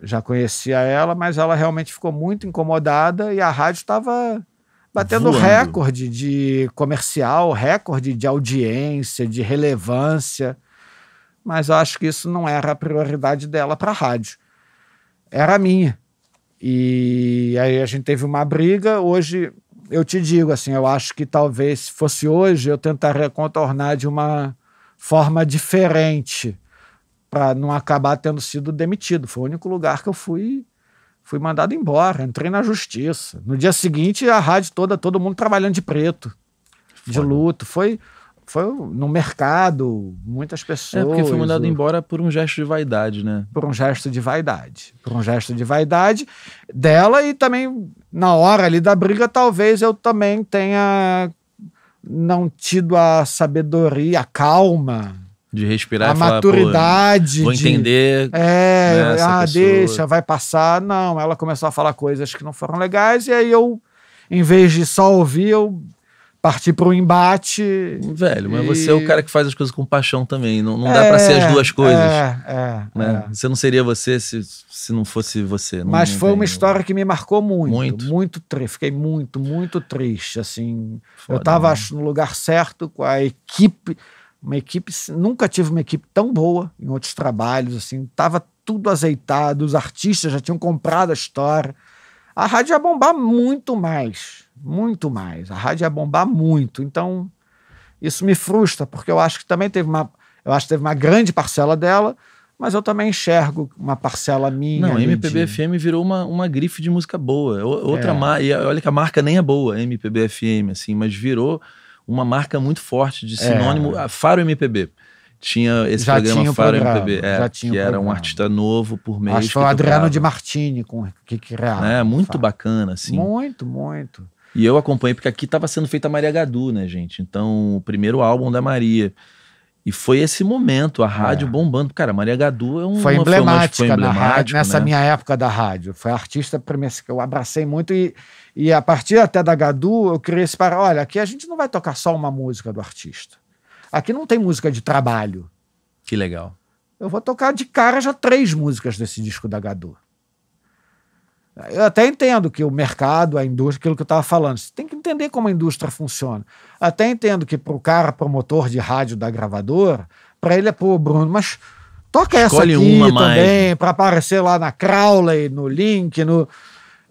já conhecia ela, mas ela realmente ficou muito incomodada e a rádio estava batendo Voando. recorde de comercial, recorde de audiência, de relevância. Mas eu acho que isso não era a prioridade dela para a rádio. Era a minha. E aí a gente teve uma briga. Hoje, eu te digo assim, eu acho que talvez se fosse hoje, eu tentaria contornar de uma forma diferente para não acabar tendo sido demitido. Foi o único lugar que eu fui fui mandado embora, entrei na justiça. No dia seguinte, a rádio toda, todo mundo trabalhando de preto, de luto. Foi foi no mercado, muitas pessoas. É porque foi mandado embora por um gesto de vaidade, né? por um gesto de vaidade. Por um gesto de vaidade dela e também na hora ali da briga, talvez eu também tenha não tido a sabedoria, a calma, De respirar a e maturidade. pô, vou de- entender. É, né, essa ah, pessoa. deixa, vai passar. Não, ela começou a falar coisas que não foram legais, e aí eu, em vez de só ouvir, eu parti para o embate. Velho, mas E- você é o cara que faz as coisas com paixão também. Não, não dá pra ser as duas coisas. É, é, né? é. Você não seria você se, se não fosse você. Não- Mas não foi tem- uma história que me marcou muito. Muito. Muito, triste. Fiquei muito, muito triste. Assim, Foda, eu estava né? no lugar certo com a equipe. Uma equipe, nunca tive uma equipe tão boa em outros trabalhos. Assim, tava tudo azeitado. Os artistas já tinham comprado a história. A rádio ia bombar muito mais, muito mais. A rádio ia bombar muito. Então, isso me frustra, porque eu acho que também teve uma, eu acho que teve uma grande parcela dela, mas eu também enxergo uma parcela minha. Não, ali MPB de- virou uma, uma grife de música boa. O- Outra É. mar... E olha que a marca nem é boa, MPB FM, assim, mas virou uma marca muito forte de sinônimo. É. Faro MPB. Tinha esse já programa tinha Faro programa, MPB, é, que era um artista novo por mês. Acho que foi o Adriano de Martini com o que criava. É, muito Faro. bacana, assim. Muito, muito. E eu acompanhei porque aqui estava sendo feita a Maria Gadu, né, gente? Então, o primeiro álbum da Maria. E foi esse momento, a rádio é. bombando. Cara, Maria Gadu é um foi emblemática, foi rádio, nessa né? minha época da rádio. Foi a artista que eu abracei muito e, e a partir até da Gadu eu criei esse para, olha, aqui a gente não vai tocar só uma música do artista. Aqui não tem música de trabalho. Que legal. Eu vou tocar de cara já três músicas desse disco da Gadu. Eu até entendo que o mercado, a indústria, aquilo que eu estava falando, você tem que entender como a indústria funciona. Até entendo que para o cara promotor de rádio da gravadora, para ele é, pô, Bruno, mas toca Escolhe essa aqui também, para aparecer lá na Crowley, no Link, no.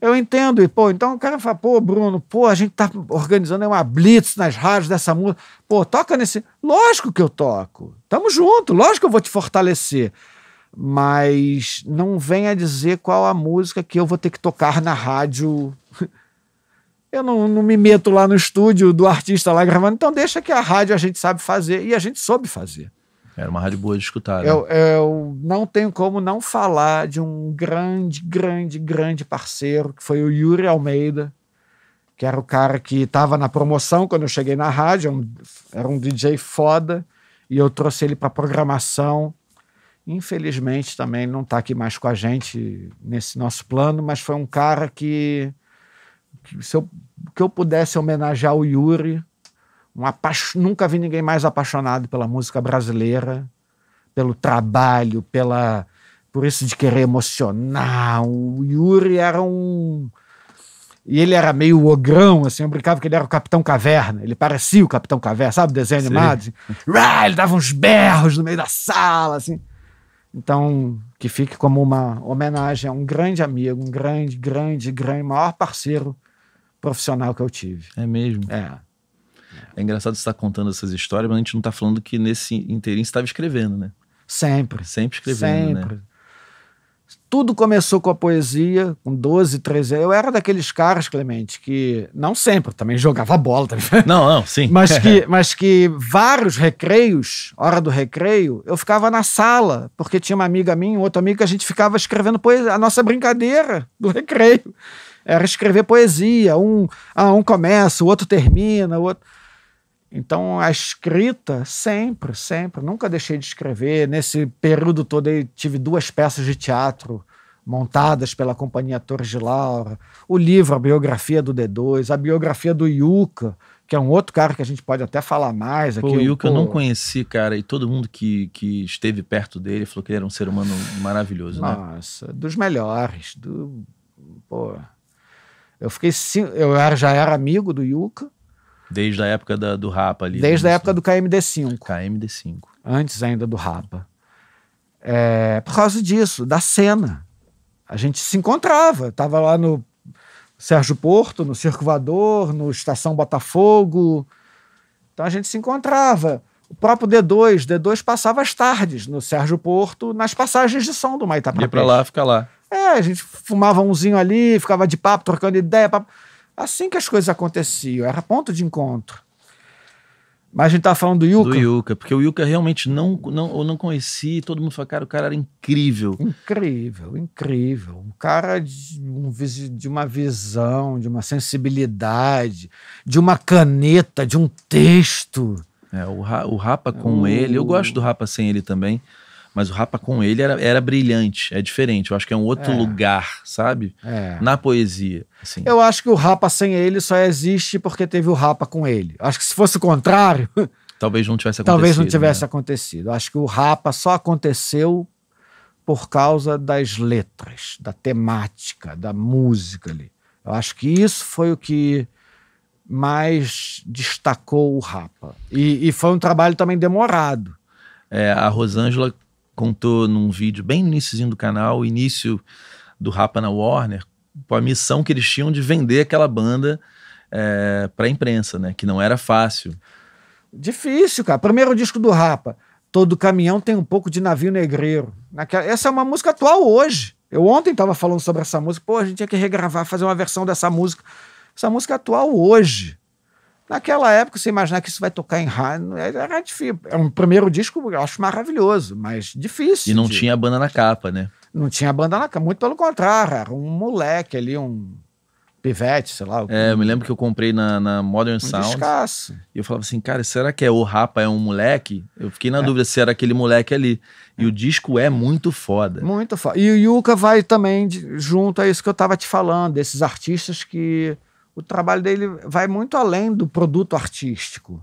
Eu entendo, e pô, então o cara fala, pô, Bruno, pô, a gente tá organizando uma blitz nas rádios dessa música, pô, toca nesse. Lógico que eu toco, tamo junto, lógico que eu vou te fortalecer mas não venha dizer qual a música que eu vou ter que tocar na rádio. <laughs> Eu não, não, me meto lá no estúdio do artista lá gravando, então deixa que a rádio a gente sabe fazer e a gente soube fazer. Era uma rádio boa de escutar. Né? Eu, eu não tenho como não falar de um grande, grande, grande parceiro, que foi o Yuri Almeida, que era o cara que estava na promoção quando eu cheguei na rádio, era um DJ foda, e eu trouxe ele para programação Infelizmente também não está aqui mais com a gente nesse nosso plano, mas foi um cara que, que se eu, que eu pudesse homenagear o Yuri, um nunca vi ninguém mais apaixonado pela música brasileira, pelo trabalho, pela por isso de querer emocionar. O Yuri era um e ele era meio ogrão, assim, eu brincava que ele era o Capitão Caverna, ele parecia o Capitão Caverna, sabe, desenho Sim. animado? Assim. <laughs> Ele dava uns berros no meio da sala, assim. Então, que fique como uma homenagem a um grande amigo, um grande, grande, grande, maior parceiro profissional que eu tive. É mesmo? É. É engraçado você estar contando essas histórias, mas a gente não está falando que nesse inteirinho você estava escrevendo, né? Sempre. Sempre escrevendo, né? Sempre. né? Tudo começou com a poesia, com 12, 13 anos. Eu era daqueles caras, Clemente, que não sempre, também jogava bola. Também. <laughs> Não, não, sim. mas, que, <laughs> mas que vários recreios, hora do recreio, eu ficava na sala, porque tinha uma amiga minha, um outro amigo, que a gente ficava escrevendo poesia. A nossa brincadeira do <laughs> recreio era escrever poesia. Um, ah, um começa, o outro termina, o outro. Então, a escrita, sempre, sempre, nunca deixei de escrever. Nesse período todo, eu tive duas peças de teatro montadas pela Companhia Torres de Laura, o livro, a biografia do D2, a biografia do Yuka, que é um outro cara que a gente pode até falar mais. Aqui, pô, o Yuka eu não conheci, cara, e todo mundo que, que esteve perto dele falou que ele era um ser humano maravilhoso, Nossa, né? Nossa, dos melhores. Do, pô, eu fiquei, eu já era amigo do Yuka, Desde a época da, do Rapa ali. Desde a época do KMD5. KMD5. Antes ainda do Rapa. É, por causa disso, da cena. A gente se encontrava. Tava lá no Sérgio Porto, no Circo Voador, no Estação Botafogo. Então a gente se encontrava. O próprio D2, D2 passava as tardes no Sérgio Porto, nas passagens de som do Maitá Ia pra lá, fica lá. É, a gente fumava umzinho ali, ficava de papo, trocando ideia. Papo. Assim que as coisas aconteciam, era ponto de encontro. Mas a gente tá falando do Yuka. Do Yuka, porque o Yuka realmente não, não, eu não conheci, todo mundo falou, cara, o cara era incrível. Incrível, incrível. Um cara de, um, de uma visão, de uma sensibilidade, de uma caneta, de um texto. É, o, o Rapa com ele, eu gosto do Rapa sem ele também, mas o Rapa com ele era, era brilhante, é diferente. Eu acho que é um outro é. lugar, sabe? É. Na poesia. Assim. Eu acho que o Rapa sem ele só existe porque teve o Rapa com ele. Acho que se fosse o contrário. <laughs> Talvez não tivesse acontecido. Talvez não tivesse né? acontecido. Acho que o Rapa só aconteceu por causa das letras, da temática, da música ali. Eu acho que isso foi o que mais destacou o Rapa. E, e foi um trabalho também demorado. É, a Rosângela contou num vídeo bem no início do canal, o início do Rapa na Warner, a missão que eles tinham de vender aquela banda é, para a imprensa, né? Que não era fácil. Difícil, cara. Primeiro disco do Rapa. Todo caminhão tem um pouco de navio negreiro. Naquela... Essa é uma música atual hoje. Eu ontem estava falando sobre essa música. Pô, a gente tinha que regravar, fazer uma versão dessa música. Essa música é atual hoje. Naquela época, você imaginar que isso vai tocar em rádio, era difícil. É um primeiro disco, eu acho maravilhoso, mas difícil. E não de... tinha banda na capa, né? Não tinha banda na capa, muito pelo contrário, era um moleque ali, um pivete, sei lá. É, eu me lembro que eu comprei na, na Modern um Sound. descasso. E eu falava assim, cara, será que é o Rapa é um moleque? Eu fiquei na dúvida se era aquele moleque ali. E o disco é muito foda. Muito foda. E o Yuka vai também de- junto a isso que eu tava te falando, desses artistas que o trabalho dele vai muito além do produto artístico.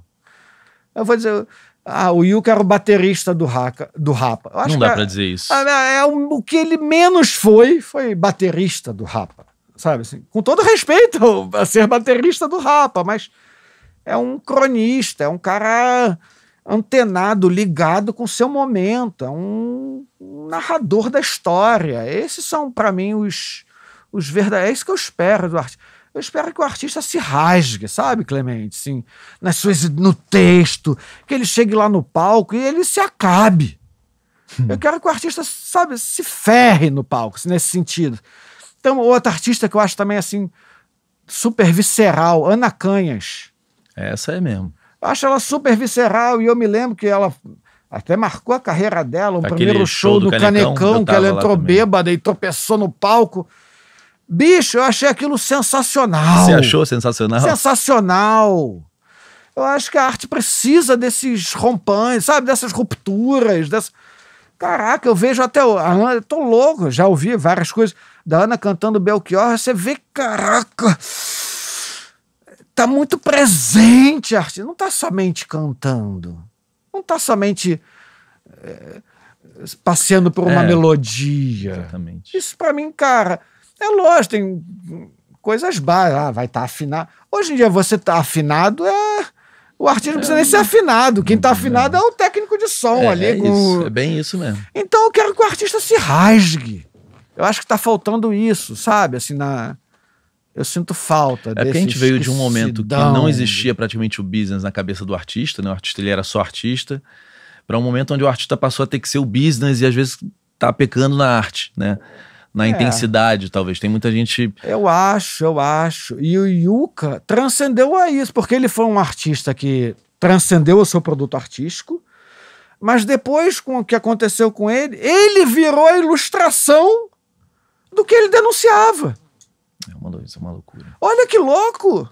Eu vou dizer, ah, o Yuka era o baterista do, do Rapa. Não dá é- pra dizer isso. Ah, é o, o que ele menos foi, foi baterista do Rapa. Sabe assim? Com todo respeito a ser baterista do Rapa, mas é um cronista, é um cara antenado, ligado com o seu momento, é um narrador da história. Esses são, para mim, os, os verdadeiros. É isso que eu espero do artista. Eu espero que o artista se rasgue, sabe, Clemente? Sim, nas suas, no texto, que ele chegue lá no palco e ele se acabe. Eu quero que o artista, sabe, se ferre no palco, assim, nesse sentido. Então, outra artista que eu acho também, assim, super visceral, Ana Canhas. Essa é mesmo. Eu acho ela super visceral e eu me lembro que ela até marcou a carreira dela, o Aquele primeiro show, show do do Canecão, Canecão, que ela entrou bêbada e tropeçou no palco. Bicho, eu achei aquilo sensacional. Você achou sensacional? Sensacional. Eu acho que a arte precisa desses rompantes, sabe? Dessas rupturas. Dessa... Caraca, eu vejo até. A Ana, eu tô louco, já ouvi várias coisas da Ana cantando Belchior. Você vê, caraca. Tá muito presente a arte. Não tá somente cantando. Não tá somente eh, passeando por uma É. melodia. Exatamente. Isso pra mim, cara, é lógico, tem coisas básicas. Ah, vai estar afinado. Hoje em dia, você tá afinado é. O artista não precisa nem ser afinado. Quem tá afinado é o técnico de som É, ali. é com- isso, é bem isso mesmo. Então eu quero que o artista se rasgue. Eu acho que tá faltando isso, sabe? Assim, na. Eu sinto falta. É porque a gente veio de um momento que não existia praticamente o business na cabeça do artista, né? O artista ele era só artista, para um momento onde o artista passou a ter que ser o business e às vezes tá pecando na arte, né? Na É. intensidade, talvez. Tem muita gente. Eu acho, eu acho. E o Yuka transcendeu a isso, porque ele foi um artista que transcendeu o seu produto artístico, mas depois, com o que aconteceu com ele, ele virou a ilustração do que ele denunciava. É uma, é uma loucura. Olha que louco!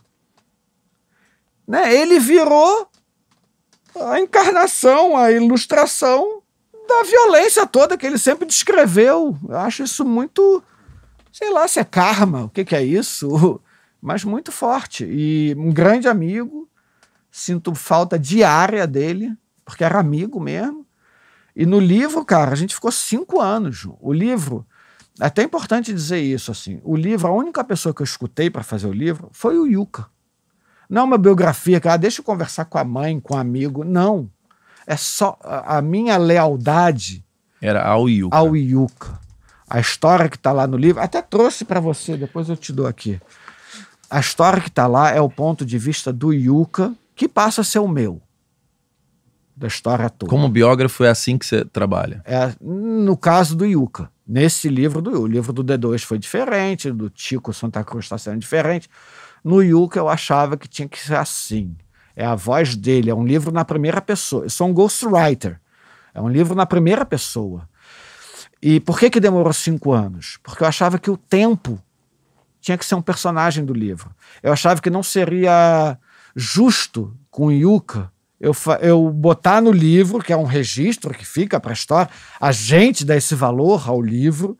Né? Ele virou a encarnação, a ilustração da violência toda que ele sempre descreveu. Eu acho isso muito, sei lá se é karma, o que, que é isso, <laughs> mas muito forte. E um grande amigo, sinto falta diária dele, porque era amigo mesmo. E no livro, cara, a gente ficou cinco anos. O livro, é até importante dizer isso assim. O livro, a única pessoa que eu escutei para fazer o livro foi o Yuka. Não é uma biografia que, ah, deixa eu conversar com a mãe, com um amigo. Não. É só a minha lealdade Era ao Yuka. ao Yuka. A história que está lá no livro, até trouxe para você, depois eu te dou aqui. A história que está lá é o ponto de vista do Yuka, que passa a ser o meu. Da história toda. Como biógrafo, é assim que você trabalha. É, no caso do Yuka. Nesse livro do o livro do D2 foi diferente, do Tico Santa Cruz está sendo diferente. No Yuka eu achava que tinha que ser assim. É a voz dele, é um livro na primeira pessoa. Eu sou um ghostwriter. É um livro na primeira pessoa. E por que, que demorou cinco anos? Porque eu achava que o tempo tinha que ser um personagem do livro. Eu achava que não seria justo com o Yuka eu, eu botar no livro, que é um registro que fica para a história, a gente dá esse valor ao livro.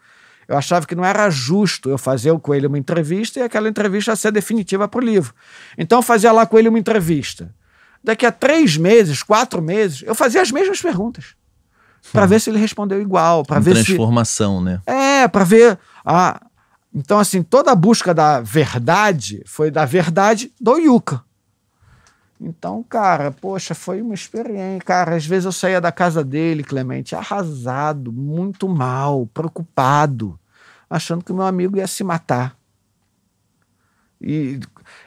Eu achava que não era justo eu fazer com ele uma entrevista e aquela entrevista ser definitiva para o livro. Então eu fazia lá com ele uma entrevista. Daqui a três meses, quatro meses, eu fazia as mesmas perguntas. Para ver se ele respondeu igual, para ver se. transformação, né? É, para ver. Ah, então, assim, toda a busca da verdade foi da verdade do Yuka. Então, cara, poxa, foi uma experiência. Cara, às vezes eu saía da casa dele, Clemente, arrasado, muito mal, preocupado, achando que o meu amigo ia se matar. E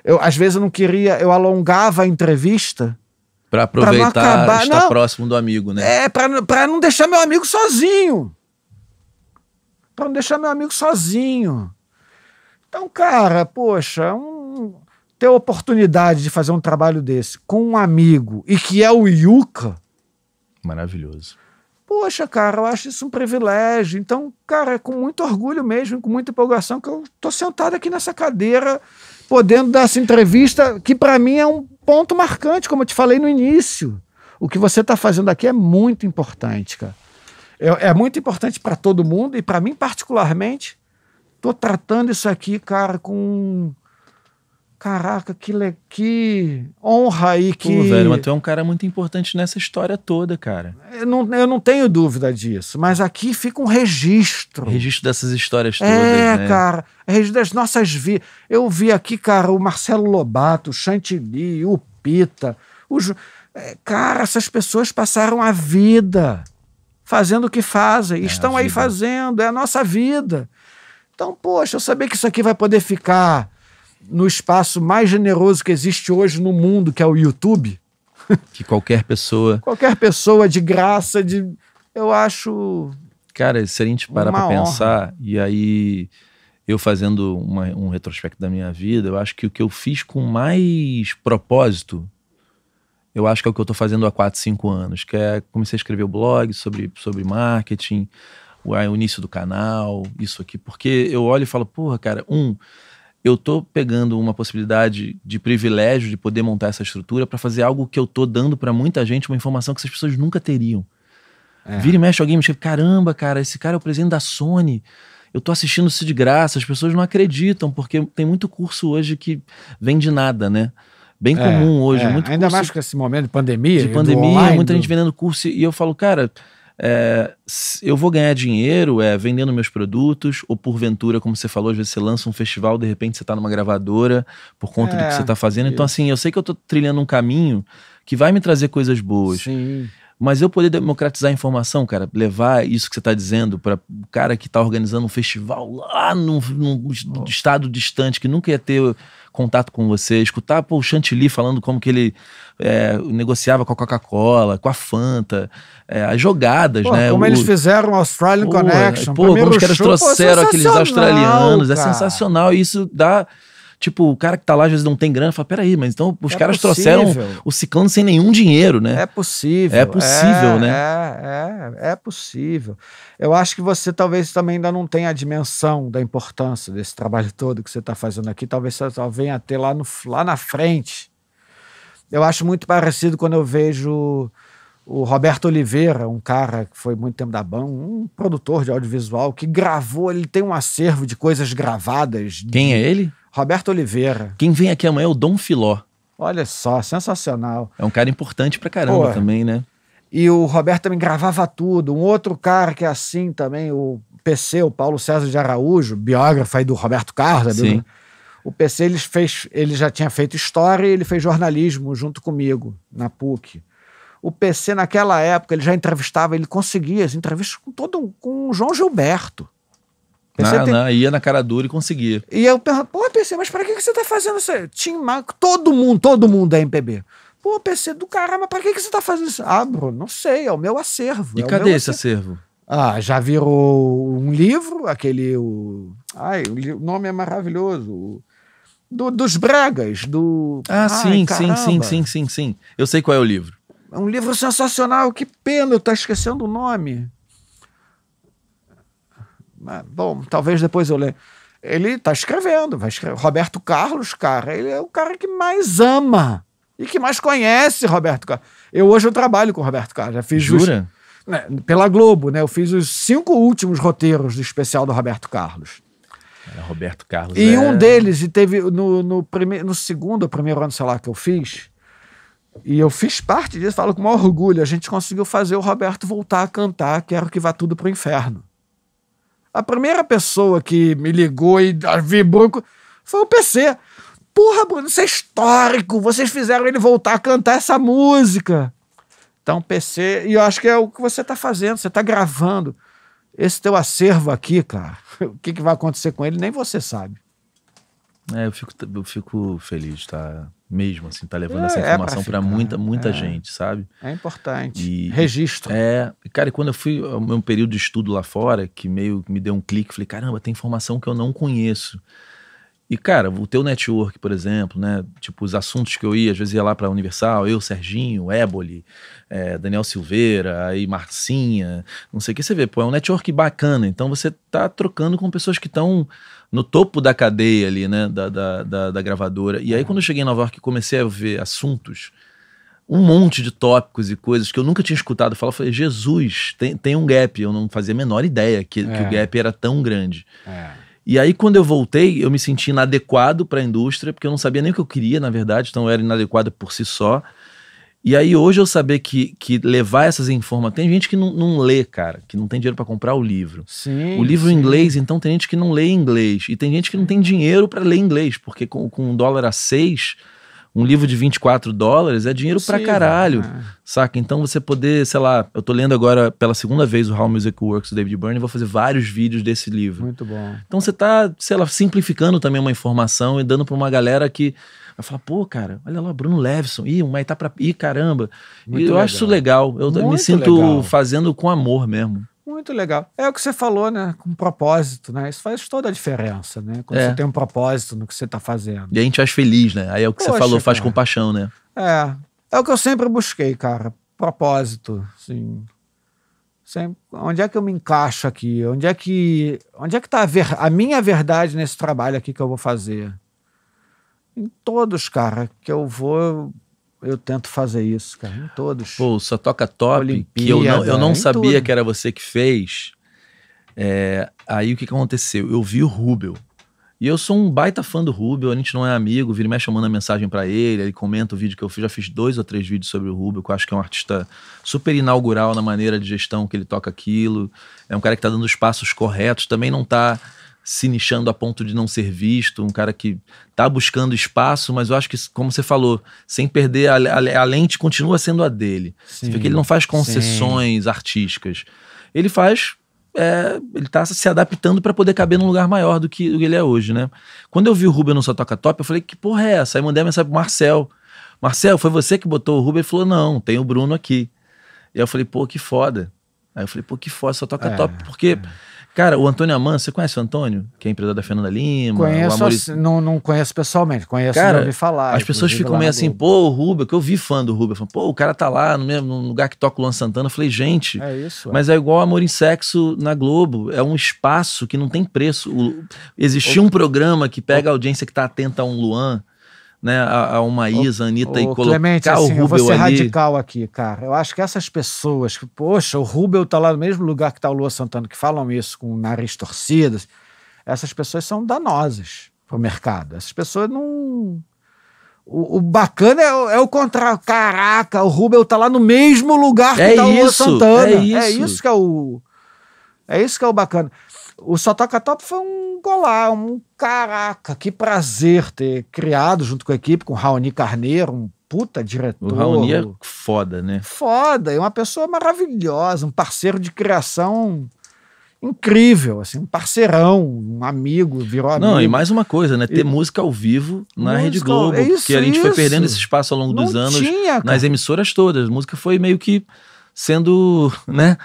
eu, às vezes eu não queria, eu alongava a entrevista Pra aproveitar acabar- estar não. próximo do amigo, né? é, pra, pra não deixar meu amigo sozinho. Pra não deixar meu amigo sozinho. Então, cara, poxa, um- ter a oportunidade de fazer um trabalho desse com um amigo e que é o Yuka, Maravilhoso. poxa, cara, eu acho isso um privilégio. Então, cara, é com muito orgulho mesmo, com muita empolgação, que eu tô sentado aqui nessa cadeira, podendo dar essa entrevista, que para mim é um ponto marcante, como eu te falei no início. O que você está fazendo aqui é muito importante, cara. É, é muito importante para todo mundo e para mim, particularmente, tô tratando isso aqui, cara, com. Caraca, que, le... que honra aí que. Pô, velho, mas tu é um cara muito importante nessa história toda, cara. Eu não, eu não tenho dúvida disso, mas aqui fica um registro. Registro dessas histórias todas, É, né? cara, registro das nossas vidas. Eu vi aqui, cara, o Marcelo Lobato, o Chantilly, o Pita. O é, cara, essas pessoas passaram a vida fazendo o que fazem, É, estão aí fazendo, é a nossa vida. Então, poxa, eu sabia que isso aqui vai poder ficar no espaço mais generoso que existe hoje no mundo, que é o YouTube. <laughs> Que qualquer pessoa. Qualquer pessoa de graça, de. Eu acho. Cara, se a gente parar pra honra. pensar, e aí eu fazendo uma- um retrospecto da minha vida, eu acho que o que eu fiz com mais propósito, eu acho que é o que eu tô fazendo há 4, 5 anos, que é comecei a escrever o blog sobre, sobre marketing, o, o início do canal, isso aqui, porque eu olho e falo, porra, cara, um, eu tô pegando uma possibilidade de privilégio de poder montar essa estrutura para fazer algo que eu tô dando para muita gente, uma informação que essas pessoas nunca teriam. É. Vira e mexe alguém me chega, caramba, cara, esse cara é o presidente da Sony. Eu tô assistindo isso de graça, as pessoas não acreditam, porque tem muito curso hoje que vem de nada, né? Bem É, comum hoje, é, muito Ainda curso mais com esse momento de pandemia. de pandemia, online, muita do- gente vendendo curso, e eu falo, cara, é, eu vou ganhar dinheiro é, vendendo meus produtos, ou porventura, como você falou, às vezes você lança um festival, de repente você tá numa gravadora, por conta do É, que você tá fazendo. Então, assim, eu sei que eu tô trilhando um caminho que vai me trazer coisas boas. Sim. Mas eu poder democratizar a informação, cara, levar isso que você está dizendo para o cara que está organizando um festival lá num, num Oh. estado distante, que nunca ia ter contato com você, escutar pô, o Chantilly falando como que ele é, negociava com a Coca-Cola, com a Fanta, é, as jogadas, Pô, né? como O- eles fizeram o Australian Pô, Connection. Pô, como os caras show, pô, trouxeram aqueles sensacional, australianos, é cara. sensacional. E isso dá. Tipo, o cara que tá lá às vezes não tem grana, fala: peraí, mas então os É caras possível. trouxeram o ciclano sem nenhum dinheiro, né? É possível. É possível, é, né? É, é, é possível. Eu acho que você talvez também ainda não tenha a dimensão da importância desse trabalho todo que você está fazendo aqui. Talvez você só venha a ter lá, no, lá na frente. Eu acho muito parecido quando eu vejo o Roberto Oliveira, um cara que foi muito tempo da BAM, um produtor de audiovisual, que gravou, ele tem um acervo de coisas gravadas. Quem é ele? Roberto Oliveira. Quem vem aqui amanhã é o Dom Filó. Olha só, sensacional. É um cara importante pra caramba Pô, também, né? E o Roberto também gravava tudo. Um outro cara que é assim também, o PC, o Paulo César de Araújo, biógrafo aí do Roberto Carlos. Sim. do- O PC ele fez, ele já tinha feito história e ele fez jornalismo junto comigo na PUC. O PC naquela época ele já entrevistava, ele conseguia as entrevistas com todo com o João Gilberto. PC Na, tem- na- ia na cara dura e conseguia. e eu pergunto, pô, PC, mas pra que, que você tá fazendo isso? Tim Maia, todo mundo, todo mundo é MPB. Pô, PC do caramba, pra que, que você tá fazendo isso? Ah, Bruno, não sei, é o meu acervo. E é o cadê meu esse acervo? Ah, já virou um livro, aquele. O... Ai, o nome é maravilhoso. o- Do, dos Bregas, do. Ah, Ai, sim, sim, caramba. sim, sim, sim, sim. Eu sei qual é o livro. É um livro sensacional, que pena eu estar esquecendo o nome. Mas, bom, talvez depois eu leia. Ele está escrevendo, vai escrever. Roberto Carlos, cara, ele é o cara que mais ama e que mais conhece Roberto Carlos. Eu hoje eu trabalho com Roberto Carlos, já fiz os- Jura? né, pela Globo, né? Eu fiz os cinco últimos roteiros do especial do Roberto Carlos. Era Roberto Carlos. E é- um deles, e teve no, no, prime, no segundo primeiro ano, sei lá, que eu fiz, e eu fiz parte disso, falo com maior orgulho, a gente conseguiu fazer o Roberto voltar a cantar Quero que vá tudo pro inferno. A primeira pessoa que me ligou e vibrou foi o PC. Porra, Bruno, isso é histórico. Vocês fizeram ele voltar a cantar essa música. Então, PC, e eu acho que é o que você está fazendo, você está gravando. Esse teu acervo aqui, cara, <laughs> o que, que vai acontecer com ele, nem você sabe. É, eu fico, eu fico feliz, tá? Mesmo assim, tá levando É, essa é informação pra ficar, muita, muita é. gente, sabe? É importante. E- Registro. É, cara, e quando eu fui ao meu período de estudo lá fora, que meio que me deu um clique, falei, caramba, tem informação que eu não conheço. E, cara, o teu network, por exemplo, né? Tipo, os assuntos que eu ia, às vezes ia lá pra Universal, eu, Serginho, Éboli, é, Daniel Silveira, aí Marcinha, não sei o que você vê. Pô, é um network bacana. Então você tá trocando com pessoas que estão no topo da cadeia ali, né? Da, da, da, da gravadora. E aí, quando eu cheguei em Nova York e comecei a ver assuntos, um monte de tópicos e coisas que eu nunca tinha escutado falar, eu falei, Jesus, tem, tem um gap. Eu não fazia a menor ideia que, que É. o gap era tão grande. É. E aí, quando eu voltei, eu me senti inadequado para a indústria, porque eu não sabia nem o que eu queria, na verdade, então eu era inadequado por si só. E aí, hoje, eu saber que, que levar essas informações. Tem gente que não, não lê, cara, que não tem dinheiro para comprar o livro. Sim. o livro em sim. inglês, então, tem gente que não lê inglês. E tem gente que não tem dinheiro para ler inglês, porque com, com um dólar a seis, um livro de 24 dólares é dinheiro pra Possível, caralho. é. Saca? Então você poder, sei lá, eu tô lendo agora pela segunda vez o How Music Works do David Byrne e vou fazer vários vídeos desse livro. Muito bom. Então você tá, sei lá, simplificando também uma informação e dando pra uma galera que vai falar, pô, cara, olha lá, Bruno Levison, ih, um Maitá pra. Ih, caramba. Muito e eu legal. acho isso legal. Eu me Muito sinto legal. fazendo com amor mesmo. Muito legal. É o que você falou, né? Com propósito, né? Isso faz toda a diferença, né? Quando É. você tem um propósito no que você está fazendo. E a gente faz feliz, né? Aí é o que você Poxa, falou, faz cara. com paixão, né? É. É o que eu sempre busquei, cara. Propósito, assim. Sempre, onde é que eu me encaixo aqui? Onde é que onde é que tá a, ver- a minha verdade nesse trabalho aqui que eu vou fazer? Em todos, cara, que eu vou, eu, eu tento fazer isso, cara. Em todos. Pô, só toca top, que eu não, eu Olimpíada, não em sabia tudo. que era você que fez. É, aí o que, que aconteceu? Eu vi o Rubel. E eu sou um baita fã do Rubel, a gente não é amigo, vira e mexe chamando a mensagem pra ele, ele comenta o vídeo que eu fiz, já fiz dois ou três vídeos sobre o Rubel, que eu acho que é um artista super inaugural na maneira de gestão que ele toca aquilo. É um cara que tá dando os passos corretos, também não tá se nichando a ponto de não ser visto, um cara que tá buscando espaço, mas eu acho que, como você falou, sem perder a, a- a lente, continua sendo a dele. Sim, que ele não faz concessões artísticas. Ele faz. é, ele tá se adaptando para poder caber num lugar maior do que, ele é hoje, né? Quando eu vi o Rubem no Só Toca Top, eu falei, que porra é essa? Aí mandei a mensagem pro Marcel. Marcel, foi você que botou o Rubem? Ele falou, não, tem o Bruno aqui. E aí eu falei, pô, que foda. Aí eu falei, pô, que foda, Só Toca É, Top. Porque, cara, o Antônio Aman, você conhece o Antônio? Que é empresário da Fernanda Lima? Conheço, assim, não, não conheço pessoalmente, conheço Cara, de ouvir falar. As pessoas ficam meio assim, pô, o Rubel, que eu vi fã do falam, pô, o cara tá lá no mesmo lugar que toca o Luan Santana. Eu falei, gente, É isso. mas é igual Amor em Sexo na Globo, é um espaço que não tem preço. O, existia um programa que pega a audiência que tá atenta a um Luan, né, a, a uma Isa, Anitta, e Ô, colocar Clemente, o assim, eu vou Rubel ser ali. radical aqui, cara. Eu acho que essas pessoas que, poxa, o Rubel tá lá no mesmo lugar que tá o Lua Santana, que falam isso com o nariz torcidas, essas pessoas são danosas pro mercado. Essas pessoas não. O, o bacana é, o- é o contrário. Caraca, o Rubel tá lá no mesmo lugar que É tá o Lua isso, Santana. é isso. que é o. É isso que é o bacana. O Só Toca Top foi um golá, um caraca, que prazer ter criado junto com a equipe, com o Raoni Carneiro, um puta diretor. O Raoni é foda, né? Foda, e uma pessoa maravilhosa, um parceiro de criação incrível, assim, um parceirão, um amigo, virou amigo. Não, e mais uma coisa, né? Ter E- música ao vivo na Música Rede Globo. é isso, porque a gente foi isso. perdendo esse espaço ao longo dos Não anos tinha, nas emissoras todas. A música foi meio que sendo, né?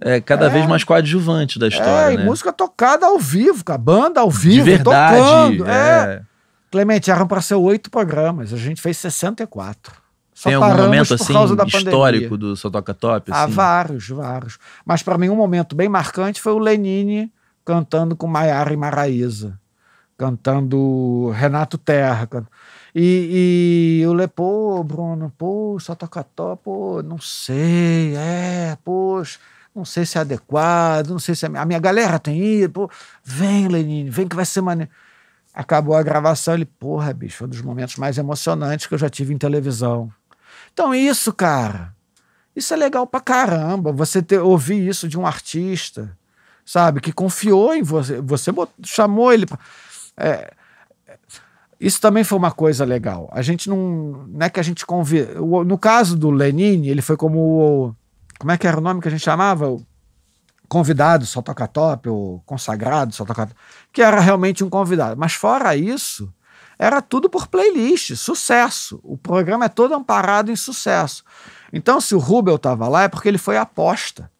É, cada É. vez mais coadjuvante da É, história, e né? música tocada ao vivo, com a banda ao De vivo, verdade. tocando. É. é. Clemente, eram para ser oito programas, a gente fez 64. Só Tem algum momento assim histórico pandemia. do Só Toca Top? Ah, Assim? vários, vários. Mas para mim um momento bem marcante foi o Lenine cantando com Maiara e Maraíza, cantando Renato Terra. E, e eu falei, pô, Bruno, pô, só toca top, pô, não sei, é, poxa, não sei se é adequado, não sei se é, a minha galera tem ido, pô, vem, Lenine, vem que vai ser maneiro. Acabou a gravação, ele, porra, bicho, foi um dos momentos mais emocionantes que eu já tive em televisão. Então, isso, cara, isso é legal pra caramba. Você ter, ouvir isso de um artista, sabe, que confiou em você, você chamou ele. pra- é, é, isso também foi uma coisa legal. A gente não. Não é que a gente convida. No caso do Lenine, ele foi como. o- Como é que era o nome que a gente chamava? O convidado, só toca top, ou consagrado, só toca top, que era realmente um convidado. Mas fora isso, era tudo por playlist, sucesso. O programa é todo amparado em sucesso. Então, se o Rubel estava lá, é porque ele foi aposta.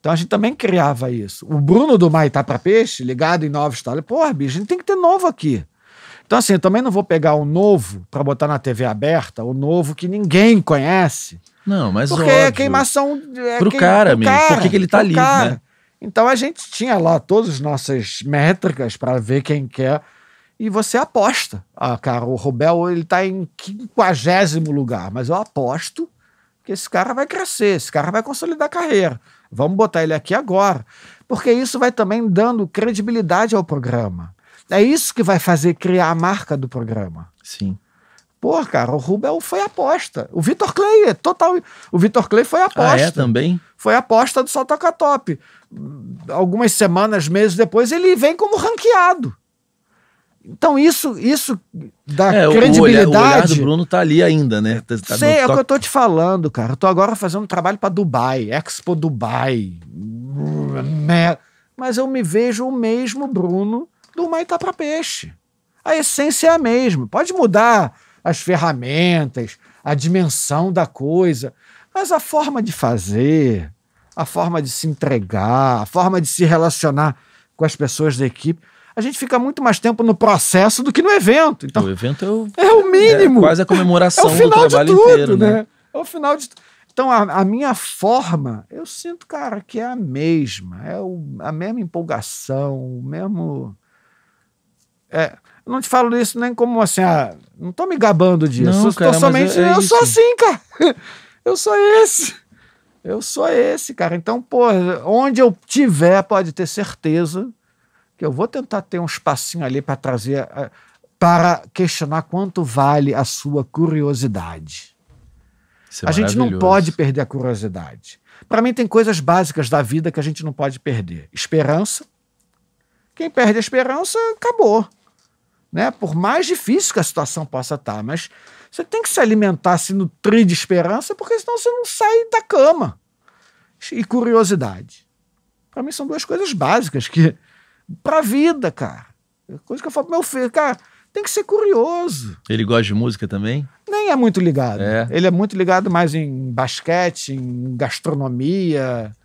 Então a gente também criava isso. O Bruno do Maitá para Peixe, ligado em nova história, porra, bicho, a gente tem que ter novo aqui. Então, assim, eu também não vou pegar o novo para botar na TV aberta, o novo que ninguém conhece. Não, mas Porque óbvio. é queimação. É Pro queim- cara pro mesmo, por que que ele tá ali, cara. né? Então a gente tinha lá todas as nossas métricas para ver quem quer. E você aposta. Ah, cara, o Rubel ele tá em quinquagésimo lugar, mas eu aposto que esse cara vai crescer, esse cara vai consolidar a carreira. Vamos botar ele aqui agora. Porque isso vai também dando credibilidade ao programa. É isso que vai fazer criar a marca do programa. Sim. Pô, cara, o Rubel foi aposta. O Vitor Clay é total. O Vitor Clay foi aposta. Ah, é também? Foi aposta do Só Toca Top. Algumas semanas, meses depois, ele vem como ranqueado. Então, isso, isso dá É, o, olhar, credibilidade. o olhar do Bruno tá ali ainda, né? Tá, tá Sei, é o que eu tô te falando, cara. Eu tô agora fazendo um trabalho para Dubai, Expo Dubai. Né? Mas eu me vejo o mesmo Bruno do Maitá para Peixe. A essência é a mesma. Pode mudar as ferramentas, a dimensão da coisa, mas a forma de fazer, a forma de se entregar, a forma de se relacionar com as pessoas da equipe, a gente fica muito mais tempo no processo do que no evento. Então, O evento é o, é o mínimo. é quase a É comemoração o final do de trabalho tudo, inteiro, né? né? É o final de Então, a, a minha forma, eu sinto, cara, que é a mesma. É o, a mesma empolgação, o mesmo. É, não te falo isso nem como assim, ah, não tô me gabando disso. Não, eu cara, somente. é- é eu sou assim, cara. <laughs> Eu sou esse. Eu sou esse, cara. Então, pô, onde eu tiver, pode ter certeza que eu vou tentar ter um espacinho ali para trazer. eh, para questionar quanto vale a sua curiosidade. Isso é a gente não pode perder a curiosidade. Para mim, tem coisas básicas da vida que a gente não pode perder: esperança. Quem perde a esperança, acabou. Né? Por mais difícil que a situação possa estar, mas você tem que se alimentar, se nutrir de esperança, porque senão você não sai da cama. E curiosidade. Para mim, são duas coisas básicas que. Para a vida, cara. Coisa que eu falo pro meu filho, cara, tem que ser curioso Ele gosta de música também? nem é muito ligado. É. Ele é muito ligado mais em basquete, em gastronomia.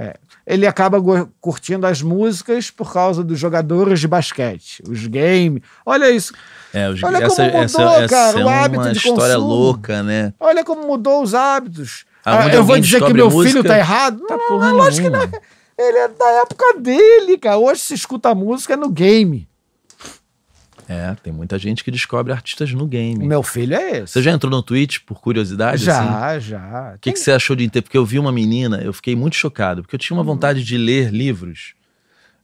É. Ele acaba curtindo as músicas por causa dos jogadores de basquete, os games. Olha isso. É, os, Olha essa, como mudou, essa, essa cara, é o hábito uma de história consumo. louca, né? Olha como mudou os hábitos. Aonde Ah, eu vou dizer que meu música, filho tá errado? Tá não, não, lógico que não. Ele é da época dele, cara. Hoje se escuta música no game. É, tem muita gente que descobre artistas no game. meu filho é esse. Você já entrou no Twitch por curiosidade? assim? já, já. O que, que você achou de ter? Porque eu vi uma menina, eu fiquei muito chocado, porque eu tinha uma Hum. vontade de ler livros,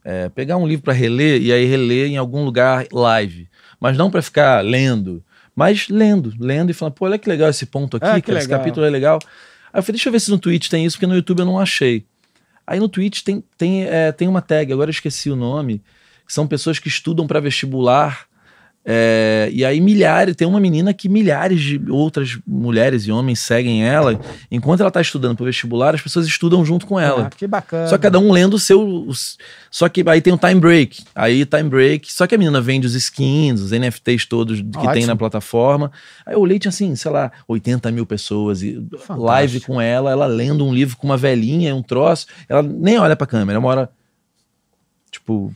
é, pegar um livro para reler e aí reler em algum lugar live, mas não para ficar lendo, mas lendo, lendo e falando, pô, olha que legal esse ponto aqui, Ah, que cara, esse capítulo é legal. Aí eu falei, deixa eu ver se no Twitch tem isso, porque no YouTube eu não achei. Aí no Twitch tem, tem, é, tem uma tag, agora eu esqueci o nome, que são pessoas que estudam para vestibular. É, e aí milhares, tem uma menina que milhares de outras mulheres e homens seguem ela. Enquanto ela está estudando para o vestibular, as pessoas estudam junto com ela. Ah, que bacana. Só cada um lendo o seu. os- Só que aí tem o time break. Aí time break. Só que a menina vende os skins, os NFTs todos que tem Ótimo. na plataforma. Aí eu olhei, tinha assim, sei lá, 80 mil pessoas. E Fantástico. live com ela, ela lendo um livro com uma velhinha, um troço. Ela nem olha pra câmera, uma hora. Tipo.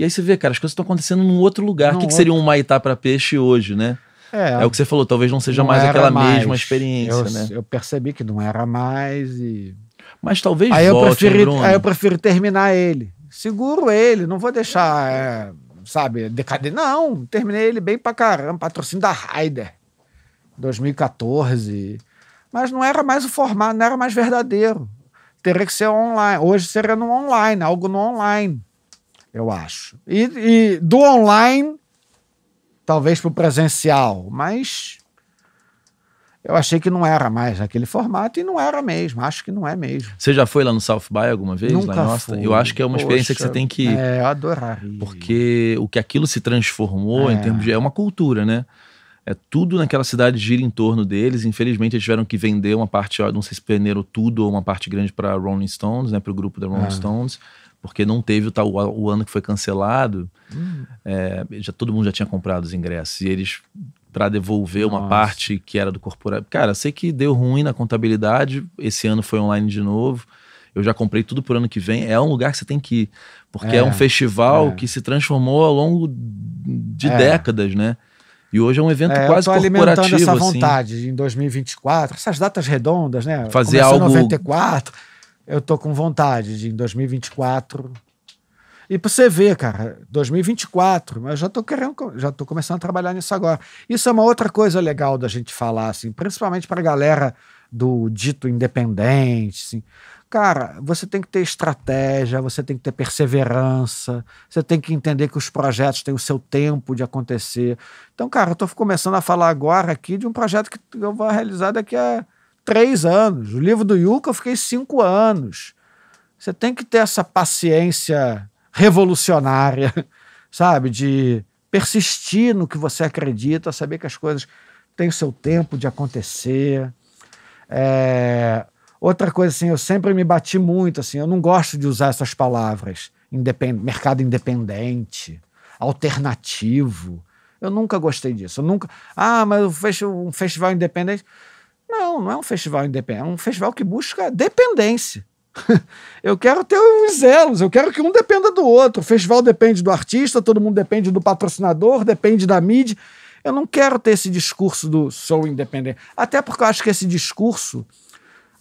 E aí você vê, cara, as coisas estão acontecendo num outro lugar. O que, que seria um Maitá pra peixe hoje, né? É, É o que você falou, talvez não seja não mais aquela mais. mesma experiência, eu, né? Eu percebi que não era mais e. Mas talvez Aí eu, volte, hein, preferi, Bruno? aí eu prefiro terminar ele. Seguro ele, não vou deixar, é, sabe, decadente. Não, terminei ele bem pra caramba. Patrocínio da Raider, 2014. Mas não era mais o formato, não era mais verdadeiro. Teria que ser online. Hoje seria no online, algo no online, eu acho. E, e do online, talvez pro presencial, mas eu achei que não era mais aquele formato e não era mesmo. Acho que não é mesmo. Você já foi lá no South by alguma vez? Nunca lá em. Eu acho que é uma experiência que Poxa, você tem que. É, eu adoraria. Porque o que aquilo se transformou em É. termos de. É uma cultura, né? É tudo naquela cidade gira em torno deles. Infelizmente, eles tiveram que vender uma parte, não sei se venderam tudo ou uma parte grande para Rolling Stones, né? Para o grupo da Rolling Ah. Stones, porque não teve o, tal, o ano que foi cancelado. Hum. é, já todo mundo já tinha comprado os ingressos e eles para devolver uma Nossa. parte que era do corporativo. Cara, eu sei que deu ruim na contabilidade. Esse ano foi online de novo. Eu já comprei tudo pro ano que vem. É um lugar que você tem que ir. Porque é, É, um festival é. que se transformou ao longo de É. décadas, né? E hoje é um evento É, eu quase tô alimentando corporativo, essa assim. vontade em 2024, essas datas redondas, né? Fazer Começou algo- 94, eu tô com vontade de em 2024. E pra você ver, cara, 2024, mas já tô querendo, já tô começando a trabalhar nisso agora. Isso é uma outra coisa legal da gente falar, assim, principalmente pra galera do dito independente, assim. Cara, você tem que ter estratégia, você tem que ter perseverança, você tem que entender que os projetos têm o seu tempo de acontecer. Então, cara, eu tô começando a falar agora aqui de um projeto que eu vou realizar daqui a três anos. O livro do Yuka eu fiquei cinco anos. Você tem que ter essa paciência revolucionária, <laughs> sabe? De persistir no que você acredita, saber que as coisas têm o seu tempo de acontecer. É, Outra coisa, assim, eu sempre me bati muito, assim, eu não gosto de usar essas palavras. Independ... Mercado independente, alternativo. Eu nunca gostei disso. Eu nunca. Ah, mas um festival independente. Não, não é um festival independente. É um festival que busca dependência. <laughs> eu quero ter os elos, eu quero que um dependa do outro. O festival depende do artista, todo mundo depende do patrocinador, depende da mídia. Eu não quero ter esse discurso do sou independente. Até porque eu acho que esse discurso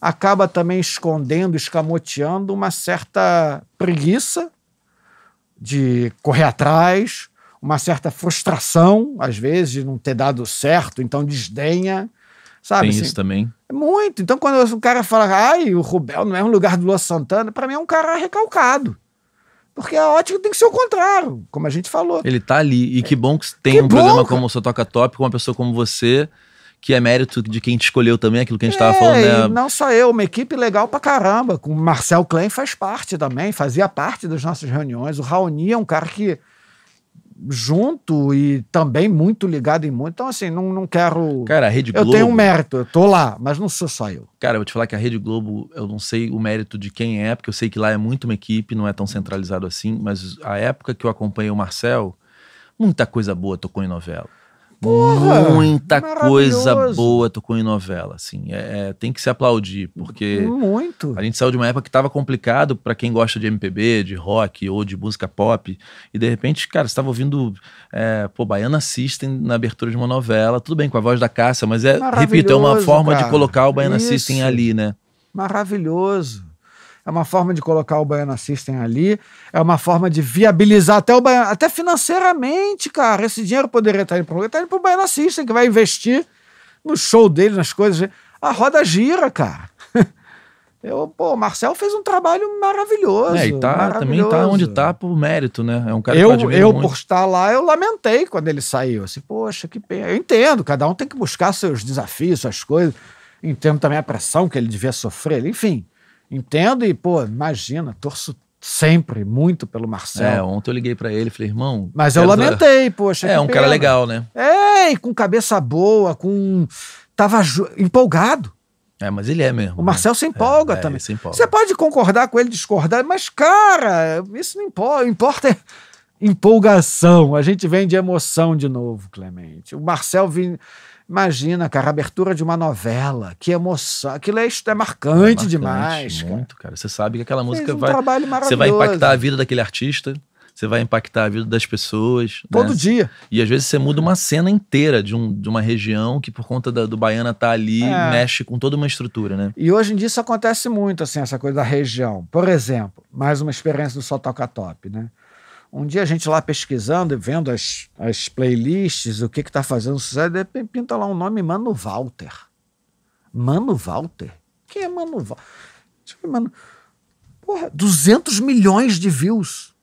acaba também escondendo, escamoteando uma certa preguiça de correr atrás, uma certa frustração, às vezes, de não ter dado certo, então desdenha. Sabe? Tem assim? isso também. É Muito. Então, quando o cara fala, ai, o Rubel não é um lugar do Lua Santana, para mim é um cara recalcado. Porque a ótica tem que ser o contrário, como a gente falou. Ele tá ali. E que bom que tem Que um bom, programa cara. como o Seu Toca Top, com uma pessoa como você, que é mérito de quem te escolheu também, aquilo que a gente tava É, falando, e né? não só eu, uma equipe legal pra caramba. Com o Marcel Klein faz parte também, fazia parte das nossas reuniões. O Raoni é um cara que junto e também muito ligado em muito. Então, assim, não, não quero. Cara, a Rede eu Globo. tenho um mérito, eu tô lá, mas não sou só eu. Cara, eu vou te falar que a Rede Globo, eu não sei o mérito de quem é, porque eu sei que lá é muito uma equipe, não é tão centralizado assim, mas a época que eu acompanhei o Marcel, muita coisa boa tocou em novela. Porra, muita coisa boa tocou em novela, assim. É, é, tem que se aplaudir, porque Muito. a gente saiu de uma época que tava complicado pra quem gosta de MPB, de rock ou de música pop, e de repente, cara, você tava ouvindo, é, pô, Baiana System na abertura de uma novela, tudo bem com a voz da Cássia, mas é, repito, é uma forma de cara. colocar o Baiana Isso. System ali, né? Maravilhoso. É uma forma de colocar o Baiana System ali, é uma forma de viabilizar até o Baiana, até financeiramente, cara. Esse dinheiro poderia estar indo para tá indo pro Baiana System, que vai investir no show dele, nas coisas. A roda gira, cara. <laughs> Eu, pô, o Marcel fez um trabalho maravilhoso. É, e tá, também tá maravilhoso. onde tá por mérito, né? É um cara que eu Eu, admiro eu muito. por estar lá, eu lamentei quando ele saiu. Assim, poxa, que pena. Eu entendo, cada um tem que buscar seus desafios, suas coisas. Entendo também a pressão que ele devia sofrer. Enfim, entendo e, pô, imagina, torço sempre muito pelo Marcel. É, ontem eu liguei pra ele e falei, irmão. Mas eu lamentei, poxa. É, um cara pena. legal, né? É, e com cabeça boa, com. Tava empolgado. É, mas ele é mesmo. O Marcel se empolga é, é, também. ele se empolga. Você pode concordar com ele, discordar, mas, cara, isso não importa. Importa é empolgação. A gente vem de emoção de novo, Clemente. O Marcel vem. Imagina, cara, a abertura de uma novela. Que emoção. Aquilo é, é marcante, Marcante, demais, cara. Muito, cara. Você sabe que aquela música um vai. Você vai impactar a vida daquele artista, você vai impactar a vida das pessoas. Todo né? dia. E às vezes você muda uma cena inteira de, um, de uma região que, por conta da- do Baiana tá ali, É. mexe com toda uma estrutura, né? E hoje em dia isso acontece muito, assim, essa coisa da região. Por exemplo, mais uma experiência do Só Toca Top, né? Um dia a gente lá pesquisando e vendo as, as playlists, o que que tá fazendo sucesso, de repente pinta lá um nome Mano Walter. Mano Walter? Quem é Mano Walter? Mano... Porra, 200 milhões de views.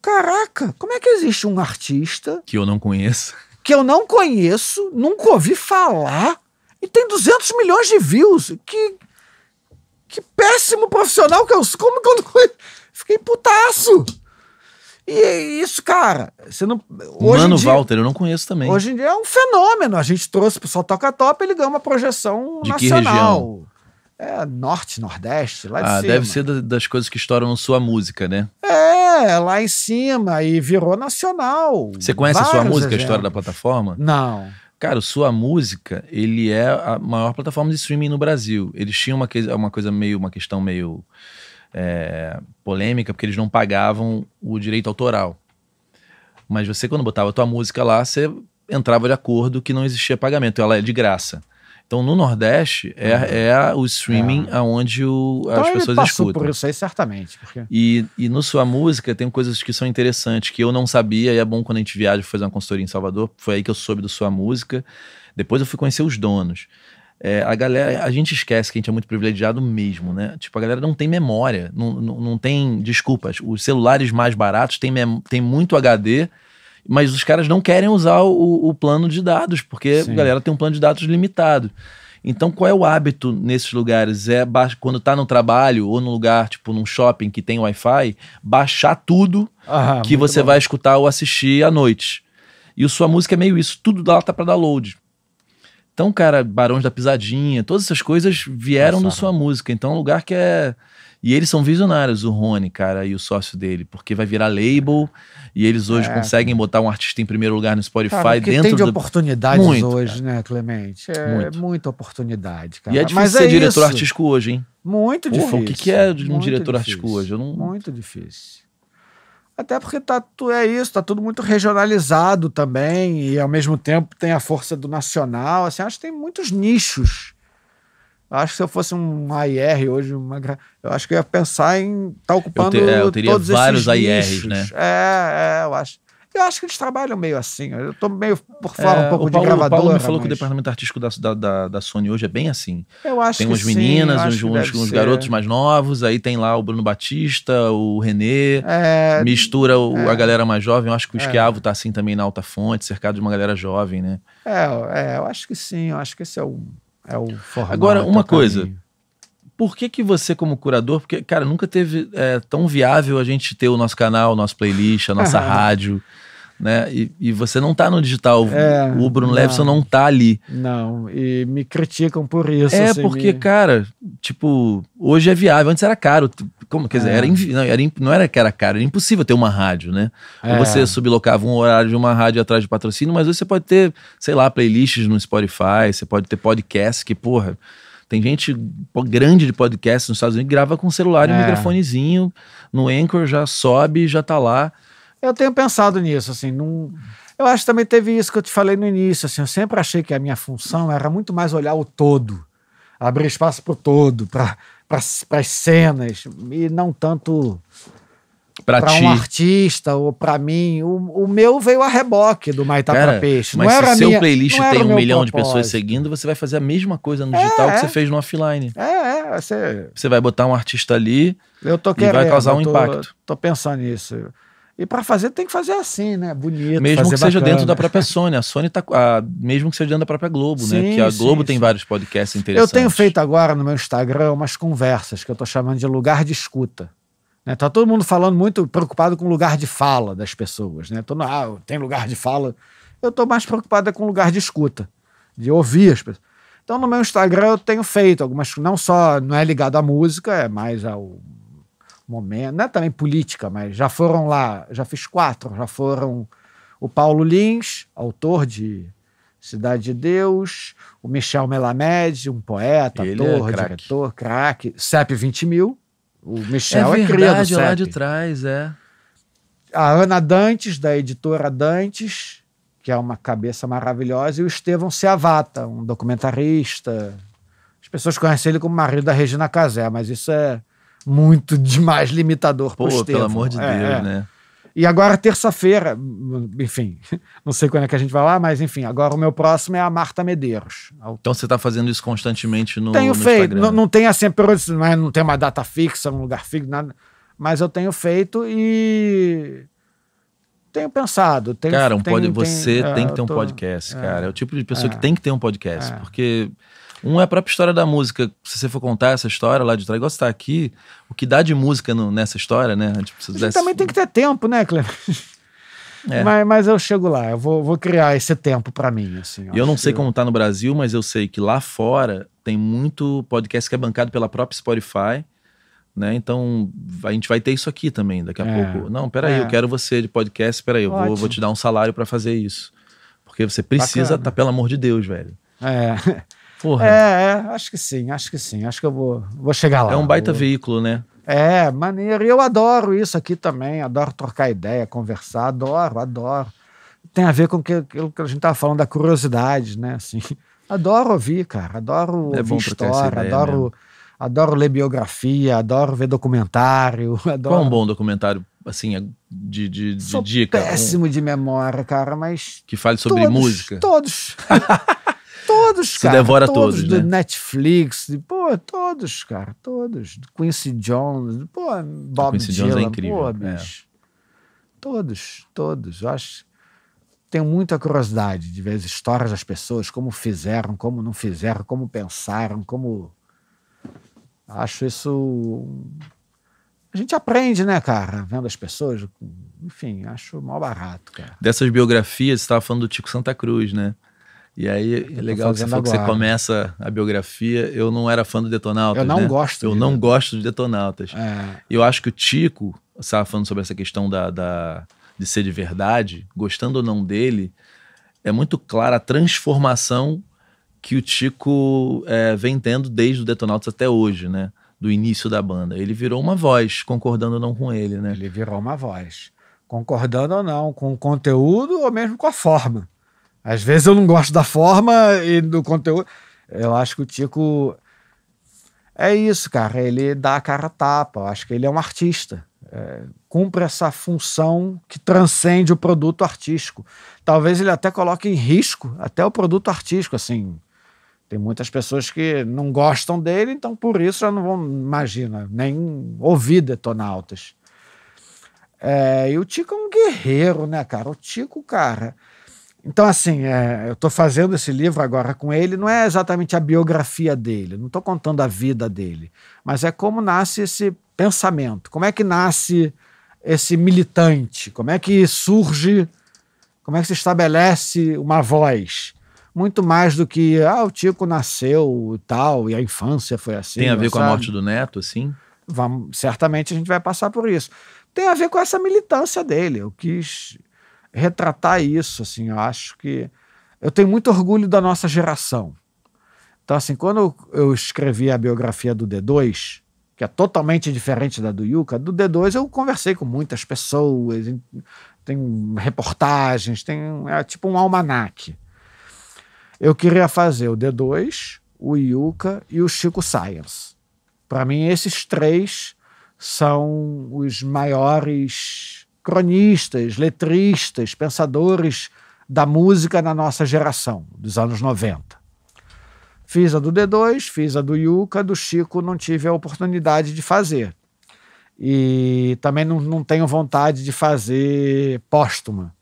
Caraca, como é que existe um artista Que eu não conheço. que eu não conheço, nunca ouvi falar, e tem 200 milhões de views. Que, que péssimo profissional que eu sou. Como que eu não? Fiquei putaço. E é isso, cara. Você não, hoje Mano dia, Walter, eu não conheço também. Hoje em dia é um fenômeno. A gente trouxe pro Só Toca Top, ele ganhou uma projeção De nacional. É, norte, nordeste, lá de ah, cima. deve ser da- das coisas que estouram sua música, né? É, lá em cima, e virou nacional. Você conhece a sua música, a história da exemplos. plataforma? Não. Cara, o Sua Música, ele é a maior plataforma de streaming no Brasil. Eles tinham uma, uma coisa meio, uma questão meio é, polêmica, porque eles não pagavam o direito autoral. Mas você, quando botava a tua música lá, você entrava de acordo que não existia pagamento, ela é de graça. Então, no Nordeste, é, é o streaming aonde o- Então as pessoas passou escutam. por isso aí, certamente. Porque... E, e no sua música tem coisas que são interessantes, que eu não sabia, e é bom quando a gente viaja fazer uma consultoria em Salvador. Foi aí que eu soube do sua música. Depois eu fui conhecer os donos. É, a galera, a gente esquece que a gente é muito privilegiado mesmo, né? Tipo, a galera não tem memória, não, não, não tem desculpas. Os celulares mais baratos têm, têm muito HD, mas os caras não querem usar o, o plano de dados, porque Sim. a galera tem um plano de dados limitado. Então, qual é o hábito nesses lugares? É quando tá no trabalho ou num lugar, tipo num shopping que tem Wi-Fi, baixar tudo Ah, que você bom. vai escutar ou assistir à noite. E o sua música é meio isso, tudo lá tá para download. Então, cara, Barões da Pisadinha, todas essas coisas vieram Passaram. sua música. Então, é um lugar que é. E eles são visionários, o Rony, cara, e o sócio dele, porque vai virar label e eles hoje É. conseguem botar um artista em primeiro lugar no Spotify Cara, dentro tem de do. oportunidades Muito, hoje, né, Clemente? É Muito. muita oportunidade, cara. E é difícil Mas ser é diretor isso. artístico hoje, hein? Muito Porra, difícil. o que que é um Muito diretor difícil. artístico hoje? Eu não- Muito difícil. Até porque tá, é isso, tá tudo muito regionalizado também, e ao mesmo tempo tem a força do nacional. Assim, acho que tem muitos nichos. Eu Acho que se eu fosse um AIR hoje, uma eu acho que eu ia pensar em estar ocupando te- é, eu teria todos vários esses AIRs, nichos. né? É, é, eu acho. Eu acho que eles trabalham meio assim. Eu tô meio por fora É, um pouco o de Paulo, o. Paulo me falou que o mas departamento artístico da, da, da, Sony hoje é bem assim. eu acho Tem que umas meninas, uns, uns, uns garotos mais novos, aí tem lá o Bruno Batista, o Renê, É, mistura o- é. a galera mais jovem. Eu acho que o É. Esquiavo tá assim também na alta fonte, cercado de uma galera jovem, né? É, é, eu acho que sim, eu acho que esse é o, é o formato. Agora, é uma coisa. caminho. Por que que você, como curador, porque, cara, nunca teve é, tão viável a gente ter o nosso canal, o nosso playlist, a nossa <laughs> rádio, né? E, e você não tá no digital. É, o Bruno não. Levison não tá ali. Não, e me criticam por isso. É assim, porque, me- cara, tipo, hoje é viável. Antes era caro. Como, quer dizer, É. era, não, era, não era que era caro, era impossível ter uma rádio, né? É. Ou você sublocava um horário de uma rádio atrás de patrocínio, mas hoje você pode ter, sei lá, playlists no Spotify, você pode ter podcast que, porra, tem gente grande de podcast nos Estados Unidos que grava com celular e um É. microfonezinho, no Anchor já sobe, já tá lá. Eu tenho pensado nisso, assim, num... eu acho que também teve isso que eu te falei no início, assim, eu sempre achei que a minha função era muito mais olhar o todo, abrir espaço para o todo, para as cenas, e não tanto para um artista ou para mim. O, o meu veio a reboque do Maitá Cara, para Peixe. mas não era se a seu minha, playlist era tem um milhão de pessoas propósito. seguindo, você vai fazer a mesma coisa no digital É, que é. você fez no offline. É, é, você, Você vai botar um artista ali, eu tô E querendo. vai causar um eu tô, impacto. Tô pensando nisso. E para fazer tem que fazer assim, né? Bonito, mesmo que seja bacana. dentro da própria Sony. A Sony tá. a- mesmo que seja dentro da própria Globo, né? Sim, Que a sim, Globo tem sim. vários podcasts Eu interessantes. tenho feito agora no meu Instagram umas conversas que eu tô chamando de lugar de escuta. Né? Tá todo mundo falando muito preocupado com o lugar de fala das pessoas, né? Todo, ah, tem lugar de fala. Eu tô mais preocupada com o lugar de escuta, de ouvir as pessoas. Então no meu Instagram eu tenho feito algumas, não só não é ligado à música, é mais ao momento, não é também política, mas já foram lá, já fiz quatro, já foram o Paulo Lins, autor de Cidade de Deus, o Michel Melamed, um poeta, Ele é ator, craque. diretor, craque, CEP 20 mil, o Michel é é, cria do verdade, lá de trás, é. A Ana Dantes, da editora Dantes, que é uma cabeça maravilhosa, e o Estevão Seavata, um documentarista. As pessoas conhecem ele como marido da Regina Casé, mas isso é muito demais limitador Pô, pro Estevão. pelo amor de É, Deus, é. né? E agora, terça-feira, enfim, não sei quando é que a gente vai lá, mas enfim, agora o meu próximo é a Marta Medeiros. Então você tá fazendo isso constantemente no, tenho no feito, Instagram. não, não tem assim, não, é- não tem uma data fixa, um lugar fixo, nada, mas eu tenho feito e tenho pensado. Tenho, Cara, um tenho- pod... tenho- você é, tem que ter um tô- podcast, é. cara. É o tipo de pessoa É. que tem que ter um podcast. É. Porque um é a própria história da música. Se você for contar essa história lá de trás, igual você tá aqui, o que dá de música no- nessa história, né? Tipo, A gente desse- também tem que ter tempo, né, Cleber? É. Mas, mas eu chego lá, eu vou, vou criar esse tempo pra mim. Assim, E eu não sei como tá no Brasil, mas eu sei que lá fora tem muito podcast que é bancado pela própria Spotify, né? Então a gente vai ter isso aqui também daqui a É. pouco. Não, peraí, É. eu quero você de podcast, peraí, eu vou, vou te dar um salário para fazer isso. Porque você precisa, tá, pelo amor de Deus, velho. É. <laughs> Porra. É, é, acho que sim, acho que sim. Acho que eu vou, vou chegar lá. É um baita Vou- veículo, né? É, maneiro. E eu adoro isso aqui também. Adoro trocar ideia, conversar. Adoro, adoro. Tem a ver com que- aquilo que a gente tava falando da curiosidade, né? Assim, <laughs> adoro ouvir, cara. Adoro É ouvir história. Adoro, mesmo. adoro ler biografia. Adoro ver documentário. <laughs> Adoro... Qual é um bom documentário, assim, de, de, de Sou dica? um- péssimo de memória, cara, mas que fale sobre todos, música? Todos. <laughs> todos, Se cara. devora todos, do né? Netflix, de- pô, todos, cara, todos. Do Quincy Jones, pô, Bob Quincy Jones é Dylan, incrível, pô, é. bicho. Todos, todos. Eu acho tenho muita curiosidade de ver as histórias das pessoas, como fizeram, como não fizeram, como pensaram, como acho isso a gente aprende, né, cara, vendo as pessoas, enfim, acho mal barato, cara. Dessas biografias, você estava falando do Tico Santa Cruz, né? E aí é legal que você que você começa a biografia. Eu não era fã do Detonautas. Eu não né? gosto Eu de- não gosto de Detonautas. É, Eu acho que o Tico, você estava falando sobre essa questão da, da- de ser de verdade, gostando ou não dele, é muito clara a transformação que o Tico é, vem tendo desde o Detonautas até hoje, né? Do início da banda. Ele virou uma voz, concordando ou não com ele, né? Ele virou uma voz. Concordando ou não com o conteúdo ou mesmo com a forma. Às vezes eu não gosto da forma e do conteúdo. Eu acho que o Tico. É isso, cara. Ele dá a cara a tapa. Eu acho que ele é um artista. É, cumpre essa função que transcende o produto artístico. Talvez ele até coloque em risco até o produto artístico. Assim, tem muitas pessoas que não gostam dele, então por isso já não vão, imagina, nem ouvir detonautas. É, e o Tico é um guerreiro, né, cara? O Tico, cara. Então, assim, é, eu estou fazendo esse livro agora com ele, não é exatamente a biografia dele, não estou contando a vida dele, mas é como nasce esse pensamento, como é que nasce esse militante, como é que surge, como é que se estabelece uma voz. Muito mais do que, ah, o Tico nasceu e tal, e a infância foi assim. Tem a ver com a sabe? morte do neto, assim? vamos, certamente a gente vai passar por isso. Tem a ver com essa militância dele. Eu quis retratar isso, assim, eu acho que eu tenho muito orgulho da nossa geração. Então, assim, quando eu, escrevi a biografia do D2, que é totalmente diferente da do Yuka, do D2 eu conversei com muitas pessoas, em- tem reportagens, tem é tipo um almanaque. Eu queria fazer o D2, o Yuka e o Chico Science. Para mim, esses três são os maiores cronistas, letristas, pensadores da música na nossa geração, dos anos 90. Fiz a do D2, fiz a do Yuka, do Chico não tive a oportunidade de fazer. E também não, não tenho vontade de fazer póstuma.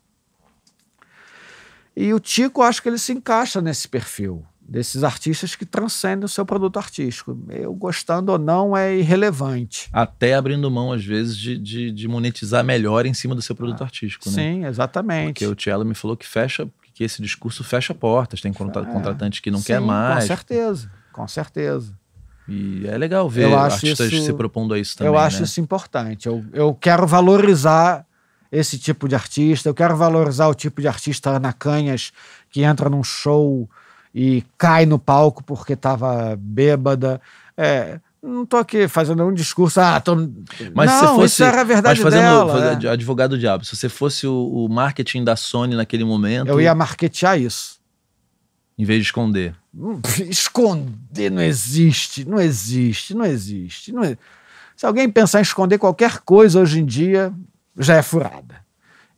E o Tico, acho que ele se encaixa nesse perfil, desses artistas que transcendem o seu produto artístico. Eu gostando ou não é irrelevante. Até abrindo mão, às vezes, de, de, de monetizar melhor em cima do seu produto artístico, né? Sim, exatamente. Porque o Tielo me falou que fecha, que esse discurso fecha portas, tem contra- É. contratantes que não Sim, quer mais. Com certeza, com certeza. E é legal ver artistas isso- se propondo a isso também. eu acho né? isso importante. Eu, eu quero valorizar esse tipo de artista, eu quero valorizar o tipo de artista Ana Canhas que entra num show e cai no palco porque estava bêbada. É, não tô aqui fazendo um discurso, ah, tô... Mas não, se fosse, isso era a verdade mas fazendo dela. fazendo é. advogado do diabo, se você fosse o, o marketing da Sony naquele momento, Eu ia marketear isso. em vez de esconder. Hum, <laughs> Esconder não existe, não existe, não existe. Não Se alguém pensar em esconder qualquer coisa hoje em dia, já é furada.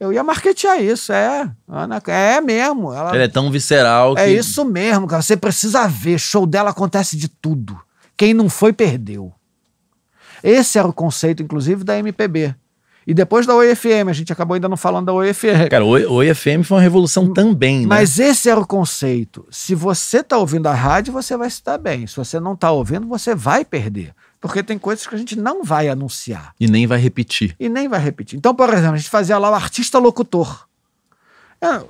Eu ia marketear isso, é. Ana, é mesmo. Ela, Ele é tão visceral que. é isso mesmo, cara. Você precisa ver. Show dela acontece de tudo. Quem não foi, perdeu. Esse era o conceito, inclusive, da MPB. E depois da OFM, a gente acabou ainda não falando da OFM. Cara, o o EFM foi uma revolução também, né? Mas esse era o conceito. Se você está ouvindo a rádio, você vai se dar bem. Se você não está ouvindo, você vai perder. Porque tem coisas que a gente não vai anunciar E nem vai repetir. e nem vai repetir. Então, por exemplo, a gente fazia lá o artista locutor. É,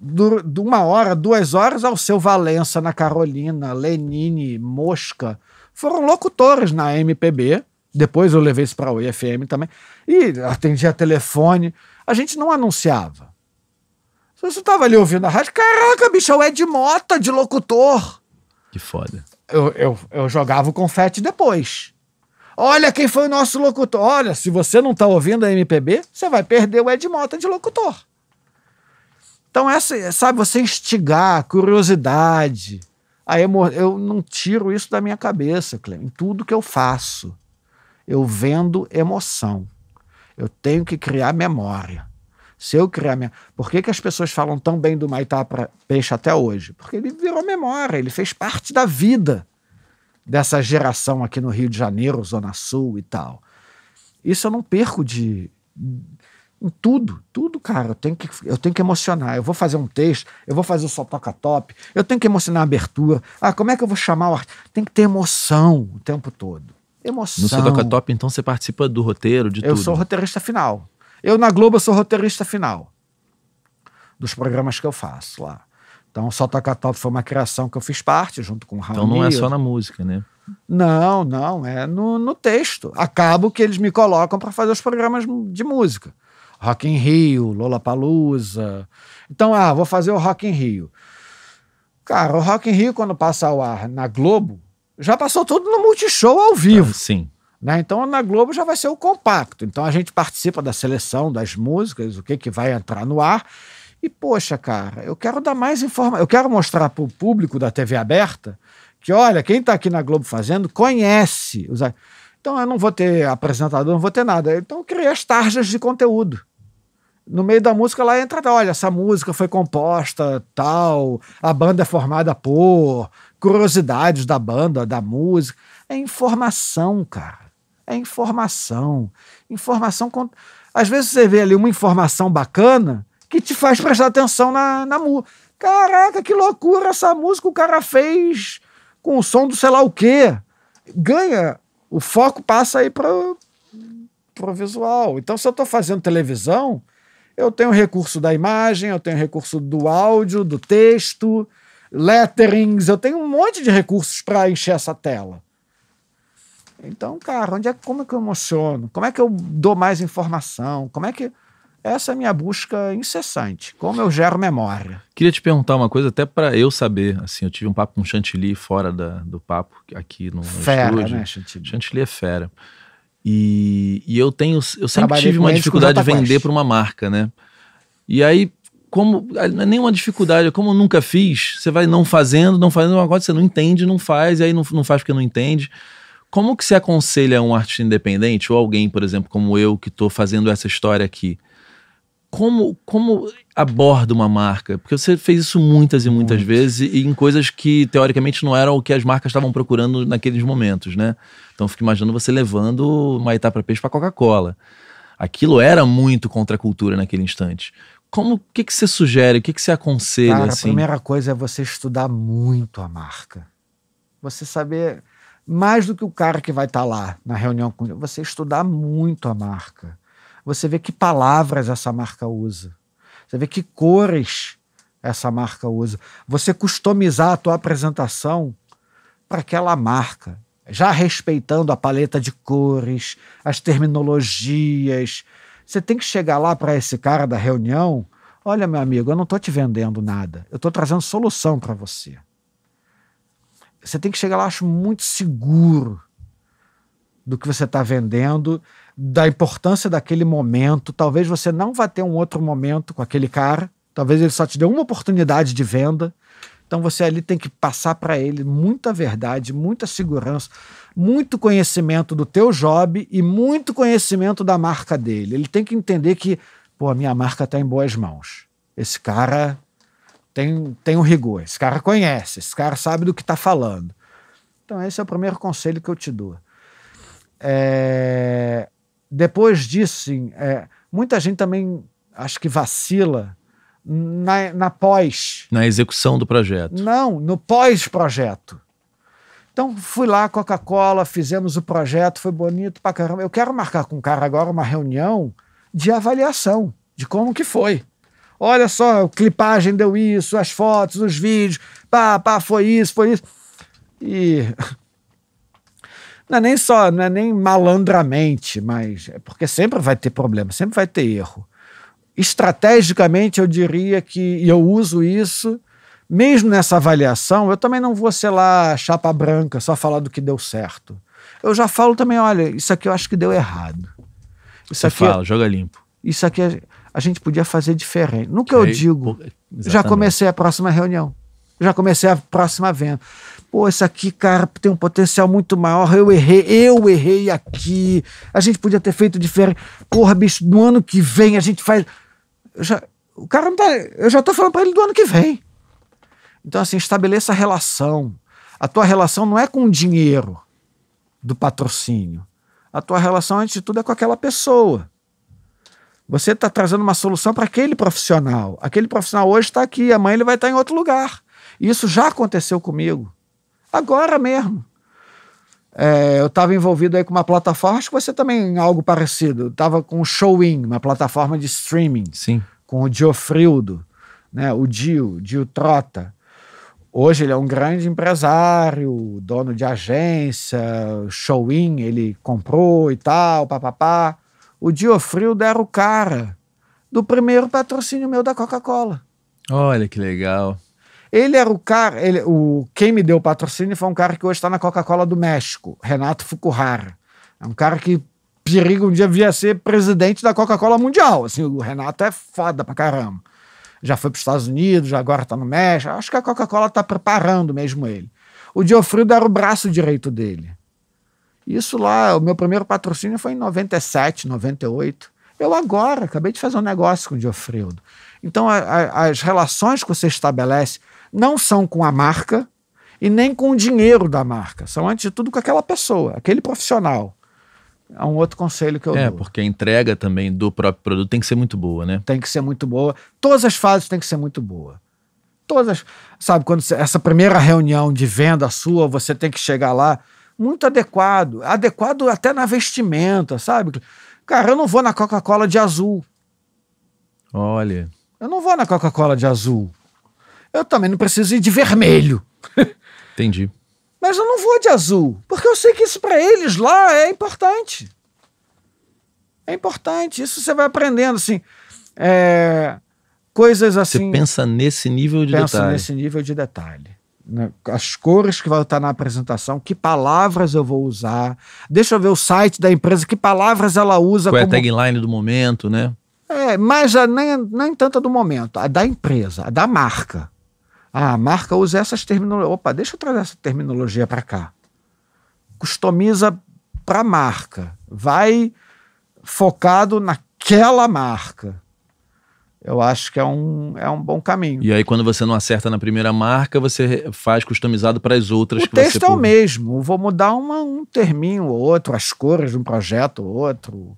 de uma hora, duas horas, ao seu Valença, na Carolina, Lenine, Mosca, foram locutores na MPB. Depois eu levei isso para o IFM também. E atendia telefone. A gente não anunciava. Você tava ali ouvindo a rádio, caraca, bicho, é o Ed Mota de locutor. Que foda. Eu, eu, eu jogava o confete depois. Olha quem foi o nosso locutor. Olha, se você não tá ouvindo a MPB, você vai perder o Ed Mota de locutor. Então, essa, sabe, você instigar, curiosidade. A emo... Eu não tiro isso da minha cabeça, Clem, em tudo que eu faço. Eu vendo emoção. Eu tenho que criar memória. Se eu criar minha. Por que, que as pessoas falam tão bem do Maitá para Peixe até hoje? Porque ele virou memória, ele fez parte da vida dessa geração aqui no Rio de Janeiro, Zona Sul e tal. Isso eu não perco de. Em tudo, tudo, cara, eu tenho, que, eu tenho que emocionar. Eu vou fazer um texto, eu vou fazer o só toca top, eu tenho que emocionar a abertura. Ah, como é que eu vou chamar o artista? Tem que ter emoção o tempo todo. Emoção. No Só Toca Top, então, você participa do roteiro, de eu tudo? Eu sou roteirista final. Eu, na Globo, eu sou roteirista final dos programas que eu faço lá. Então, Só Toca Top foi uma criação que eu fiz parte, junto com o Raul. Então não é só na música, né? Não, não, é no, no texto. Acabo que eles me colocam para fazer os programas de música. Rock in Rio, Lollapalooza. Então, ah, vou fazer o Rock in Rio. Cara, o Rock in Rio, quando passa ao ar na Globo, já passou tudo no Multishow ao vivo. Ah, sim. Né? Então na Globo já vai ser o compacto. Então a gente participa da seleção das músicas, o que, que vai entrar no ar. E, poxa, cara, eu quero dar mais informação. Eu quero mostrar para o público da TV aberta que, olha, quem está aqui na Globo fazendo conhece. Os... Então eu não vou ter apresentador, não vou ter nada. Então eu criei as tarjas de conteúdo. No meio da música lá entra, olha, essa música foi composta tal, a banda é formada por, curiosidades da banda, da música. É informação, cara é informação. Informação. Às vezes você vê ali uma informação bacana que te faz prestar atenção na, na música. Caraca, que loucura essa música o cara fez com o som do sei lá o quê. Ganha. O foco passa aí para o visual. Então, se eu estou fazendo televisão, eu tenho recurso da imagem, eu tenho recurso do áudio, do texto, letterings, eu tenho um monte de recursos para encher essa tela. Então, cara, onde é, como é que eu emociono? Como é que eu dou mais informação? Como é que. Essa é a minha busca incessante. Como eu gero memória. Queria te perguntar uma coisa, até para eu saber. Assim, eu tive um papo com Chantilly fora da, do papo, aqui no, no fera, estúdio. né, Chantilly? Chantilly é fera. E, e eu tenho. Eu sempre Trabalhei tive uma dificuldade de vender para uma marca, né? E aí, como não é nenhuma dificuldade, como eu nunca fiz, você vai não fazendo, não fazendo uma coisa, você não entende, não faz, e aí não, não faz porque não entende. Como que se aconselha um artista independente ou alguém, por exemplo, como eu, que estou fazendo essa história aqui? Como, como aborda uma marca? Porque você fez isso muitas e muitas Muito. vezes e em coisas que teoricamente não eram o que as marcas estavam procurando naqueles momentos, né? Então fico imaginando você levando Maitá para peixe para Coca-Cola. Aquilo era muito contra a cultura naquele instante. Como o que, que você sugere? O que, que você aconselha? Cara, assim? A primeira coisa é você estudar muito a marca. Você saber mais do que o cara que vai estar tá lá na reunião com você estudar muito a marca. Você vê que palavras essa marca usa. Você vê que cores essa marca usa. Você customizar a tua apresentação para aquela marca, já respeitando a paleta de cores, as terminologias. Você tem que chegar lá para esse cara da reunião. Olha, meu amigo, eu não estou te vendendo nada. Eu estou trazendo solução para você você tem que chegar lá, acho, muito seguro do que você está vendendo, da importância daquele momento. Talvez você não vá ter um outro momento com aquele cara. Talvez ele só te dê uma oportunidade de venda. Então você ali tem que passar para ele muita verdade, muita segurança, muito conhecimento do teu job e muito conhecimento da marca dele. Ele tem que entender que, pô, a minha marca está em boas mãos. Esse cara tem, tem um rigor. Esse cara conhece, esse cara sabe do que está falando. Então, esse é o primeiro conselho que eu te dou. É, depois disso, sim, é, muita gente também acho que vacila na, na pós. Na execução do projeto. Não, no pós-projeto. Então, fui lá, Coca-Cola, fizemos o projeto, foi bonito pra caramba. Eu quero marcar com o cara agora uma reunião de avaliação de como que foi. Olha só, a clipagem deu isso, as fotos, os vídeos, pá, pá, foi isso, foi isso. E <laughs> não é nem só, não é nem malandramente, mas é porque sempre vai ter problema, sempre vai ter erro. estrategicamente eu diria que e eu uso isso, mesmo nessa avaliação, eu também não vou ser lá chapa branca, só falar do que deu certo. Eu já falo também, olha, isso aqui eu acho que deu errado. Isso Você aqui, fala, joga limpo. Isso aqui a gente podia fazer diferente. No que eu digo, Exatamente. já comecei a próxima reunião. Já comecei a próxima venda. Pô, isso aqui, cara, tem um potencial muito maior. Eu errei, eu errei aqui. A gente podia ter feito diferente. Porra, bicho, no ano que vem a gente faz. Eu já, o cara não tá. Eu já tô falando para ele do ano que vem. Então, assim, estabeleça a relação. A tua relação não é com o dinheiro do patrocínio. A tua relação, antes de tudo, é com aquela pessoa. Você está trazendo uma solução para aquele profissional. Aquele profissional hoje está aqui, amanhã ele vai estar tá em outro lugar. Isso já aconteceu comigo. Agora mesmo. É, eu estava envolvido aí com uma plataforma, acho que você também algo parecido. Estava com o Showin, uma plataforma de streaming. Sim. Com o Diofrildo, né? o Dio, Dio Trota. Hoje ele é um grande empresário, dono de agência, Showin, ele comprou e tal, papapá. O Diofrildo era o cara do primeiro patrocínio meu da Coca-Cola. Olha que legal. Ele era o cara, ele, o, quem me deu o patrocínio foi um cara que hoje está na Coca-Cola do México, Renato Fukuhara. É um cara que periga um dia via ser presidente da Coca-Cola Mundial. Assim, o Renato é foda pra caramba. Já foi para os Estados Unidos, já agora está no México. Acho que a Coca-Cola está preparando mesmo ele. O Diofrido era o braço direito dele. Isso lá, o meu primeiro patrocínio foi em 97, 98. Eu agora acabei de fazer um negócio com o Diofrido. Então, a, a, as relações que você estabelece não são com a marca e nem com o dinheiro da marca. São, antes de tudo, com aquela pessoa, aquele profissional. É um outro conselho que eu é, dou. É, porque a entrega também do próprio produto tem que ser muito boa, né? Tem que ser muito boa. Todas as fases têm que ser muito boa. Todas. Sabe, quando você, essa primeira reunião de venda sua, você tem que chegar lá muito adequado. Adequado até na vestimenta, sabe? Cara, eu não vou na Coca-Cola de azul. Olha. Eu não vou na Coca-Cola de azul eu também não preciso ir de vermelho. <laughs> Entendi. Mas eu não vou de azul, porque eu sei que isso para eles lá é importante. É importante. Isso você vai aprendendo, assim. É, coisas assim. Você pensa nesse nível de pensa detalhe. nesse nível de detalhe. Né? As cores que vão estar na apresentação, que palavras eu vou usar. Deixa eu ver o site da empresa, que palavras ela usa. Qual como... é a tagline do momento, né? É, mas a, nem, nem tanto do momento, a da empresa, a da marca. Ah, a marca usa essas terminologias. Opa, deixa eu trazer essa terminologia para cá. Customiza para a marca. Vai focado naquela marca. Eu acho que é um, é um bom caminho. E aí, quando você não acerta na primeira marca, você faz customizado para as outras. O texto é o mesmo. Vou mudar uma, um terminho ou outro, as cores de um projeto ou outro.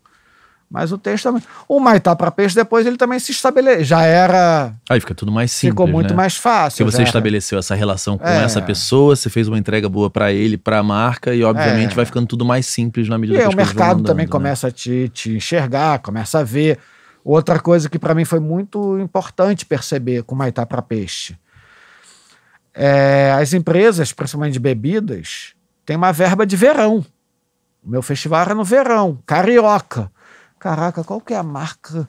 Mas o texto também. O Maitá para peixe, depois ele também se estabeleceu. Já era. Aí fica tudo mais simples. Ficou muito né? mais fácil. Porque você estabeleceu essa relação com é. essa pessoa, você fez uma entrega boa para ele, para a marca, e obviamente é. vai ficando tudo mais simples na medida e que as o mercado andando, também né? começa a te, te enxergar, começa a ver. Outra coisa que para mim foi muito importante perceber com o Maitá para peixe. É, as empresas, principalmente de bebidas, têm uma verba de verão. O meu festival era no verão, carioca. Caraca, qual que é a marca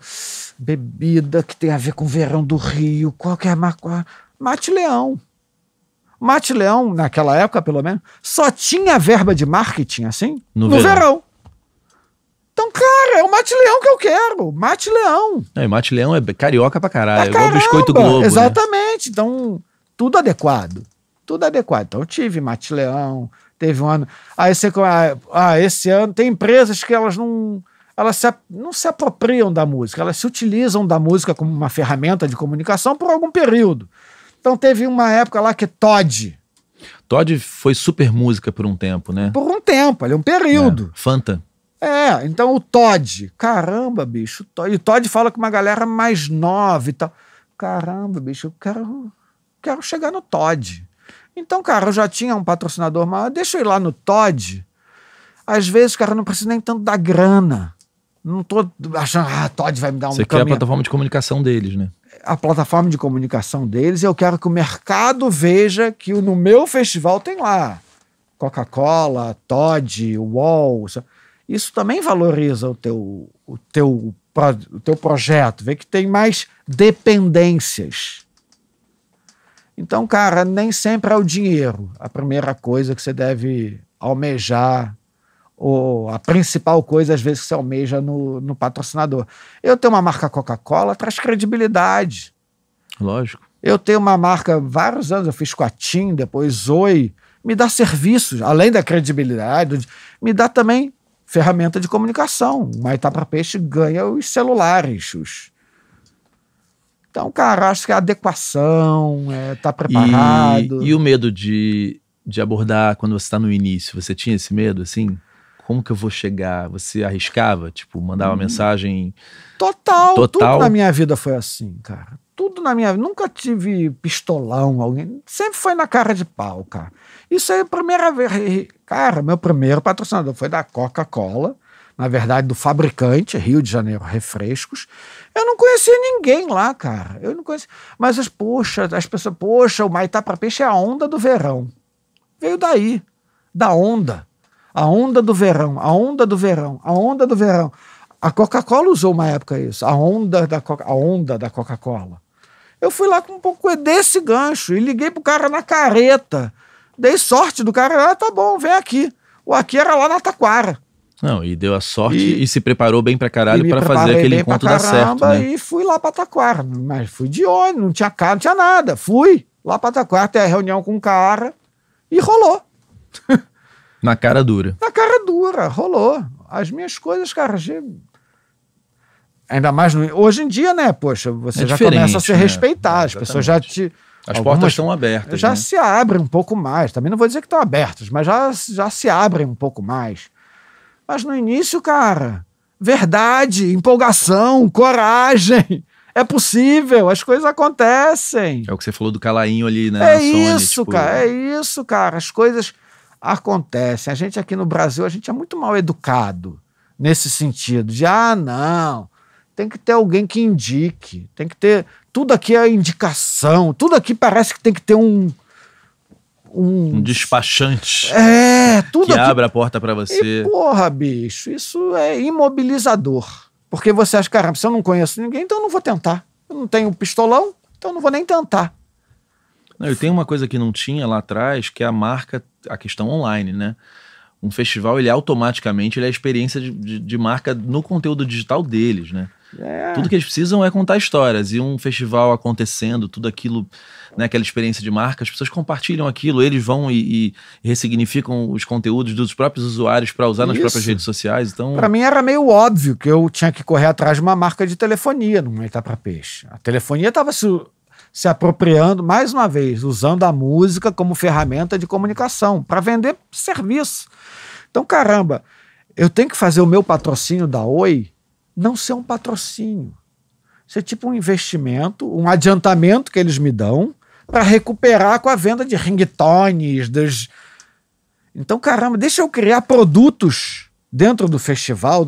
bebida que tem a ver com o verão do Rio? Qual que é a marca? Mate Leão. Mate Leão, naquela época pelo menos, só tinha verba de marketing assim no, no verão. verão. Então, cara, é o Mate Leão que eu quero. Mate Leão. É, Mate Leão é carioca pra caralho. É igual Biscoito Globo. Né? Exatamente. Né? Então, tudo adequado. Tudo adequado. Então, eu tive Mate Leão, teve um ano. Aí você. Ah, esse ano tem empresas que elas não elas se, não se apropriam da música, elas se utilizam da música como uma ferramenta de comunicação por algum período. Então teve uma época lá que Todd. Todd foi super música por um tempo, né? Por um tempo, ali um período. É, Fanta. É, então o Todd, caramba, bicho, e o Todd fala com uma galera mais nova e tal. Caramba, bicho, eu quero, quero chegar no Todd. Então, cara, eu já tinha um patrocinador maior, deixa eu ir lá no Todd. Às vezes, cara, não precisa nem tanto da grana. Não tô achando, ah, Todd vai me dar um Você caminho. quer a plataforma de comunicação deles, né? A plataforma de comunicação deles, eu quero que o mercado veja que no meu festival tem lá Coca-Cola, Todd, Wall. Isso também valoriza o teu, o teu o teu projeto, vê que tem mais dependências. Então, cara, nem sempre é o dinheiro a primeira coisa que você deve almejar, ou a principal coisa, às vezes, que você almeja no, no patrocinador. Eu tenho uma marca Coca-Cola, traz credibilidade. Lógico. Eu tenho uma marca, vários anos, eu fiz com a TIM, depois Zoe, me dá serviços, além da credibilidade, me dá também ferramenta de comunicação. Maitá para Peixe ganha os celulares. Os... Então, cara, acho que a adequação, é, tá preparado. E, e o medo de, de abordar quando você está no início? Você tinha esse medo, assim? Como que eu vou chegar? Você arriscava? Tipo, mandava Hum. mensagem. Total, Total. tudo na minha vida foi assim, cara. Tudo na minha vida. Nunca tive pistolão, alguém. Sempre foi na cara de pau, cara. Isso aí é a primeira vez. Cara, meu primeiro patrocinador foi da Coca-Cola, na verdade, do fabricante, Rio de Janeiro Refrescos. Eu não conhecia ninguém lá, cara. Eu não conhecia. Mas, as, poxa, as pessoas, poxa, o Maitá para Peixe é a onda do verão. Veio daí, da onda. A onda do verão, a onda do verão, a onda do verão. A Coca-Cola usou uma época isso, a onda da Coca- a onda da Coca-Cola. Eu fui lá com um pouco desse gancho e liguei pro cara na careta. Dei sorte do cara, ah, tá bom, vem aqui. O aqui era lá na Taquara. Não, e deu a sorte E- e, se preparou bem pra caralho pra fazer aquele bem pra encontro dar certo, caramba né? E fui lá pra Taquara. Mas fui de ônibus, não tinha carro, não tinha nada. Fui lá pra Taquara, ter a reunião com o cara e rolou. <laughs> Na cara dura. Na cara dura, rolou. As minhas coisas, cara, ainda mais no... hoje em dia, né? Poxa, você É já começa a se né? respeitar, as pessoas já te As Algumas portas estão abertas. já né? se abrem um pouco mais. Também não vou dizer que estão abertas, mas já, já se abrem um pouco mais. Mas no início, cara, verdade, empolgação, coragem. <laughs> É possível, as coisas acontecem. É o que você falou do calainho ali, né? É Sony, isso, tipo, cara, é isso, cara. As coisas acontecem. A gente aqui no Brasil, a gente é muito mal educado nesse sentido de ah, não, tem que ter alguém que indique, tem que ter tudo aqui é indicação, tudo aqui parece que tem que ter um Um despachante é, tudo que aqui abre a porta pra e, você. porra, bicho, isso é imobilizador. Porque você acha, caramba, se eu não conheço ninguém, então eu não vou tentar. Eu não tenho pistolão, então eu não vou nem tentar. Não, e tem uma coisa que não tinha lá atrás, que é a marca, a questão online, né? Um festival, ele automaticamente ele é a experiência de, de- de marca no conteúdo digital deles, né? É. Tudo que eles precisam é contar histórias. E um festival acontecendo, tudo aquilo, né, aquela experiência de marca, as pessoas compartilham aquilo, eles vão e, e ressignificam os conteúdos dos próprios usuários para usar nas Isso. próprias redes sociais. Então, Pra mim era meio óbvio que eu tinha que correr atrás de uma marca de telefonia no Maitá para Peixe. A telefonia estava se, se apropriando, mais uma vez, usando a música como ferramenta de comunicação para vender serviço. Então, caramba, eu tenho que fazer o meu patrocínio da Oi não ser um patrocínio. Ser tipo um investimento, um adiantamento que eles me dão para recuperar com a venda de ringtones, dos, então, caramba, deixa eu criar produtos dentro do festival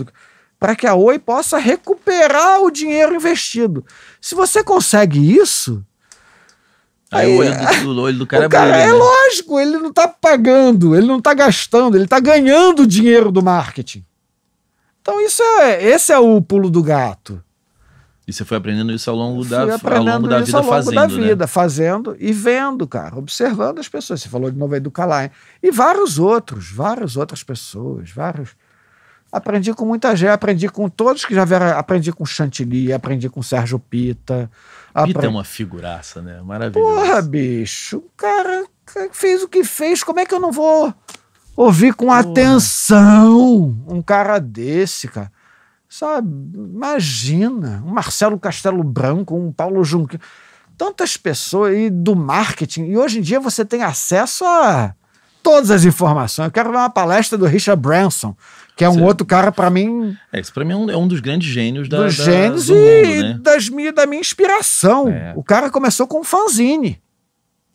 para que a Oi possa recuperar o dinheiro investido. Se você consegue isso, aí, aí- o olho do, do olho do cara <laughs> o cara brilha, é né? lógico, ele não está pagando, ele não está gastando, ele está ganhando o dinheiro do marketing. Então, isso é, esse é o pulo do gato. E você foi aprendendo isso ao longo da, ao longo da isso vida ao longo fazendo, da né? vida, fazendo e vendo, cara, observando as pessoas. Você falou de novo aí do. E vários outros, várias outras pessoas, vários. Aprendi com muita gente, aprendi com todos que já vieram, aprendi com Chantilly, aprendi com Sérgio Pita. Pita apre- é uma figuraça, né? Maravilhoso. Porra, bicho, o cara fez o que fez, como é que eu não vou ouvir com atenção um cara desse, cara? Sabe, imagina, um Marcelo Castelo Branco, um Paulo Junqueira, tantas pessoas aí do marketing, e hoje em dia você tem acesso a todas as informações. Eu quero ver uma palestra do Richard Branson, que é um Sim. outro cara, para mim, É, isso pra mim é um, é um dos grandes gênios da, dos da- gênios do e mundo, né? das minha, da minha inspiração. É. O cara começou com um fanzine.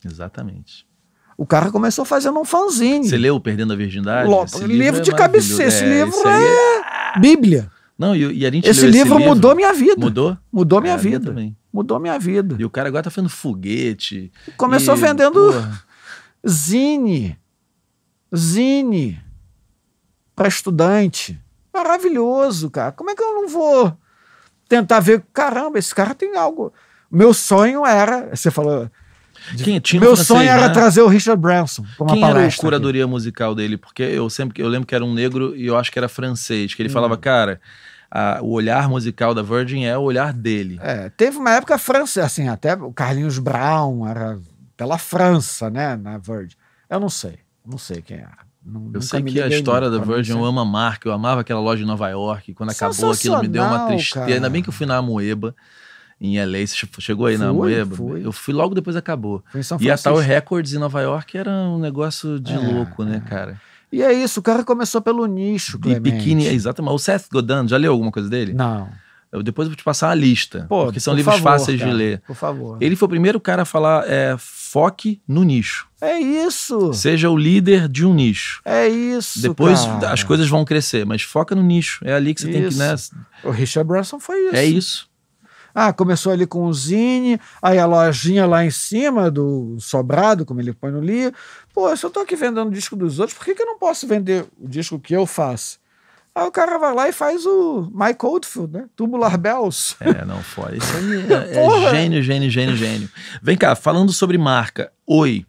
Exatamente. O cara começou fazendo um fanzine. Você leu Perdendo a Virgindade? Lo- Esse livro é de cabeceira. Esse É, livro esse aí é Bíblia. Não, e, e a gente Esse livro mudou minha vida. Mudou? Mudou minha É, minha vida. também. Mudou minha vida. E o cara agora tá fazendo foguete. Começou e, vendendo porra, zine. Zine. Para estudante. Maravilhoso, cara. Como é que eu não vou tentar ver, caramba, esse cara tem algo. Meu sonho era, você falou, Meu francês, sonho era né? trazer o Richard Branson pra uma Quem era a curadoria musical dele? Porque eu sempre eu lembro que era um negro e eu acho que era francês, Hum. que ele falava, cara, a- o olhar musical da Virgin é o olhar dele. É, teve uma época França, assim, até o Carlinhos Brown era pela França, né, na Virgin. Eu não sei, não sei quem era. Não- Eu sei que a história da Virgin, eu amo a marca, eu amava aquela loja em Nova York. Quando acabou aquilo, me deu uma tristeza. cara. Ainda bem que eu fui na Moeba, em LA. Você chegou aí na Fui, Moeba? Eu fui logo depois acabou. Foi em São E a. Tower Records em Nova York era um negócio de É, louco, né, cara? E é isso, o cara começou pelo nicho, E Clemente. biquíni, exatamente. O Seth Godin, já leu alguma coisa dele? Não. Eu depois vou te passar uma lista, Pô, porque são por livros favor, fáceis cara, de ler. Por favor. Ele foi o primeiro cara a falar é, foque no nicho. É isso. Seja o líder de um nicho. É isso. Depois cara. as coisas vão crescer, mas foca no nicho. É ali que você tem que, né? Isso. O Richard Branson foi isso. É isso. Ah, começou ali com o Zine, aí a lojinha lá em cima do sobrado, como ele põe no livro. Pô, se eu tô aqui vendendo disco dos outros, por que, que eu não posso vender o disco que eu faço? Aí o cara vai lá e faz o Mike Oldfield, né? Tubular Bells. É, não, fora. Isso aí é, <laughs> é gênio, gênio, gênio, gênio. Vem cá, falando sobre marca. Oi.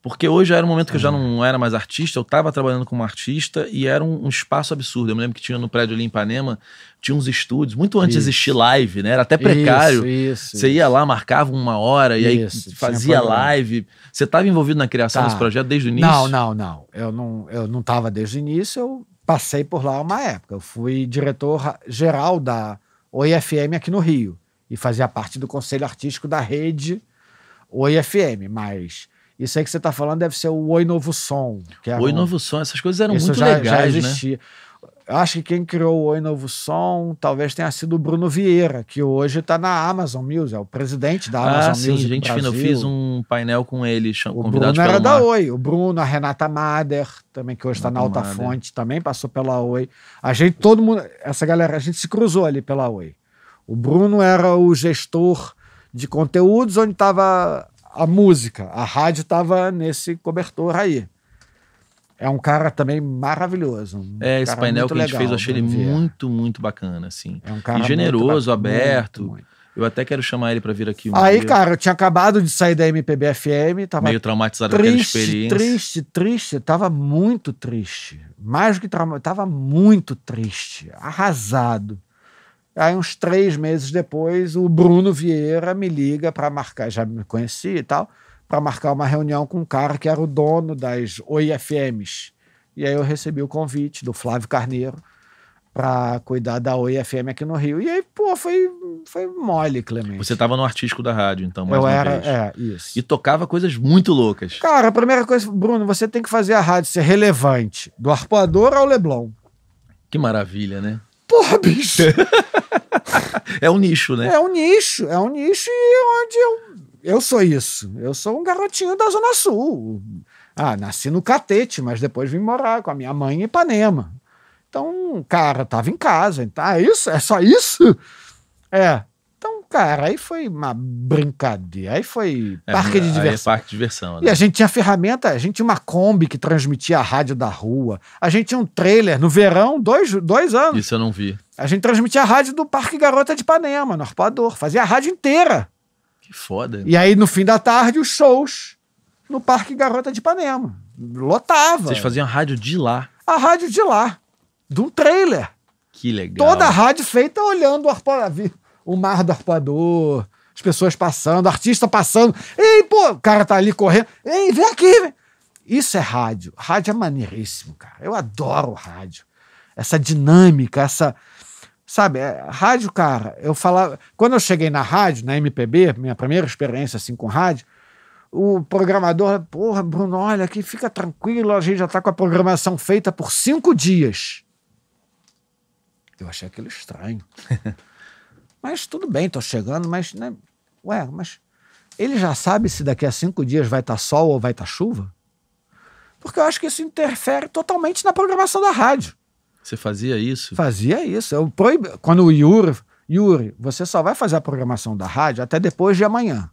Porque hoje era um momento que eu já não era mais artista, eu estava trabalhando como artista e era um, um espaço absurdo. Eu me lembro que tinha no prédio ali em Ipanema, tinha uns estúdios, muito antes de Isso. existir live, né? Era até precário. Isso, isso. Você ia lá, marcava uma hora e aí fazia live. Você estava envolvido na criação Tá. desse projeto desde o início? Não, não, não. Eu não eu não estava desde o início, eu passei por lá uma época. Eu fui diretor geral da OIFM aqui no Rio e fazia parte do conselho artístico da rede OIFM, mas isso aí que você está falando deve ser o Oi Novo Som. Que era Oi um- Novo Som, essas coisas eram isso muito já, legais, já né? existia. Eu acho que quem criou o Oi Novo Som talvez tenha sido o Bruno Vieira, que hoje está na Amazon Music, é o presidente da Amazon Ah, sim, Music gente fina. Eu fiz um painel com ele, O convidados Bruno era da. Oi. O Bruno, a Renata Mader, também que hoje está na Alta Mader. Fonte, também passou pela Oi. A gente, todo mundo, essa galera, a gente se cruzou ali pela Oi. O Bruno era o gestor de conteúdos onde estava a música. A rádio estava nesse cobertor aí. É um cara também maravilhoso. um É, esse painel que a gente fez, eu achei ele Vieira. muito, muito bacana, assim. É um cara e generoso, bacana, aberto. muito, muito. Eu até quero chamar ele pra vir aqui um Aí, dia. cara, eu tinha acabado de sair da MPB FM, tava meio traumatizado triste, experiência. triste, triste. Tava muito triste. Mais do que trauma, tava muito triste, arrasado. Aí, uns três meses depois, o Bruno Vieira me liga para marcar, já me conhecia e tal, para marcar uma reunião com um cara que era o dono das OIFMs. E aí eu recebi o convite do Flávio Carneiro para cuidar da OIFM aqui no Rio. E aí, pô, foi, foi mole, Clemente. Você tava no artístico da rádio, então, mais eu era, vez. é, isso. E tocava coisas muito loucas. Cara, a primeira coisa, Bruno, você tem que fazer a rádio ser relevante. Do arpoador ao Leblon. Que maravilha, né? Porra, bicho! <laughs> É um nicho, né? é um nicho, é um nicho e onde eu, eu sou isso. Eu sou um garotinho da Zona Sul. Ah, nasci no Catete, mas depois vim morar com a minha mãe em Ipanema. Então, cara, tava em casa. Então, é isso? É só isso? É. Cara, aí foi uma brincadeira. Aí foi É, parque de aí diversão. É parque de diversão, E né? a gente tinha ferramenta, a gente tinha uma Kombi que transmitia a rádio da rua. A gente tinha um trailer no verão, dois, dois anos. Isso eu não vi. A gente transmitia a rádio do Parque Garota de Ipanema, no Arpoador. Fazia a rádio inteira. Que foda. E aí, no fim da tarde, os shows no Parque Garota de Ipanema. Lotava. Vocês faziam rádio de lá. A rádio de lá, de um trailer. Que legal. Toda a rádio feita olhando o, arpoador, o mar do arpoador, as pessoas passando, artista passando. Ei, pô, o cara tá ali correndo. Ei, vem aqui. Vem. Isso é rádio. Rádio é maneiríssimo, cara. Eu adoro rádio. Essa dinâmica, essa. Sabe, é, rádio, cara, eu falava. Quando eu cheguei na rádio, na MPB, minha primeira experiência assim com rádio, o programador, porra, Bruno, olha aqui, fica tranquilo, a gente já tá com a programação feita por cinco dias. Eu achei aquilo estranho. <laughs> mas tudo bem, tô chegando, mas, né? Ué, mas ele já sabe se daqui a cinco dias vai estar sol ou vai estar chuva? Porque eu acho que isso interfere totalmente na programação da rádio. Você fazia isso? Fazia isso. Eu proibi... Quando o Yuri, Yuri, você só vai fazer a programação da rádio até depois de amanhã.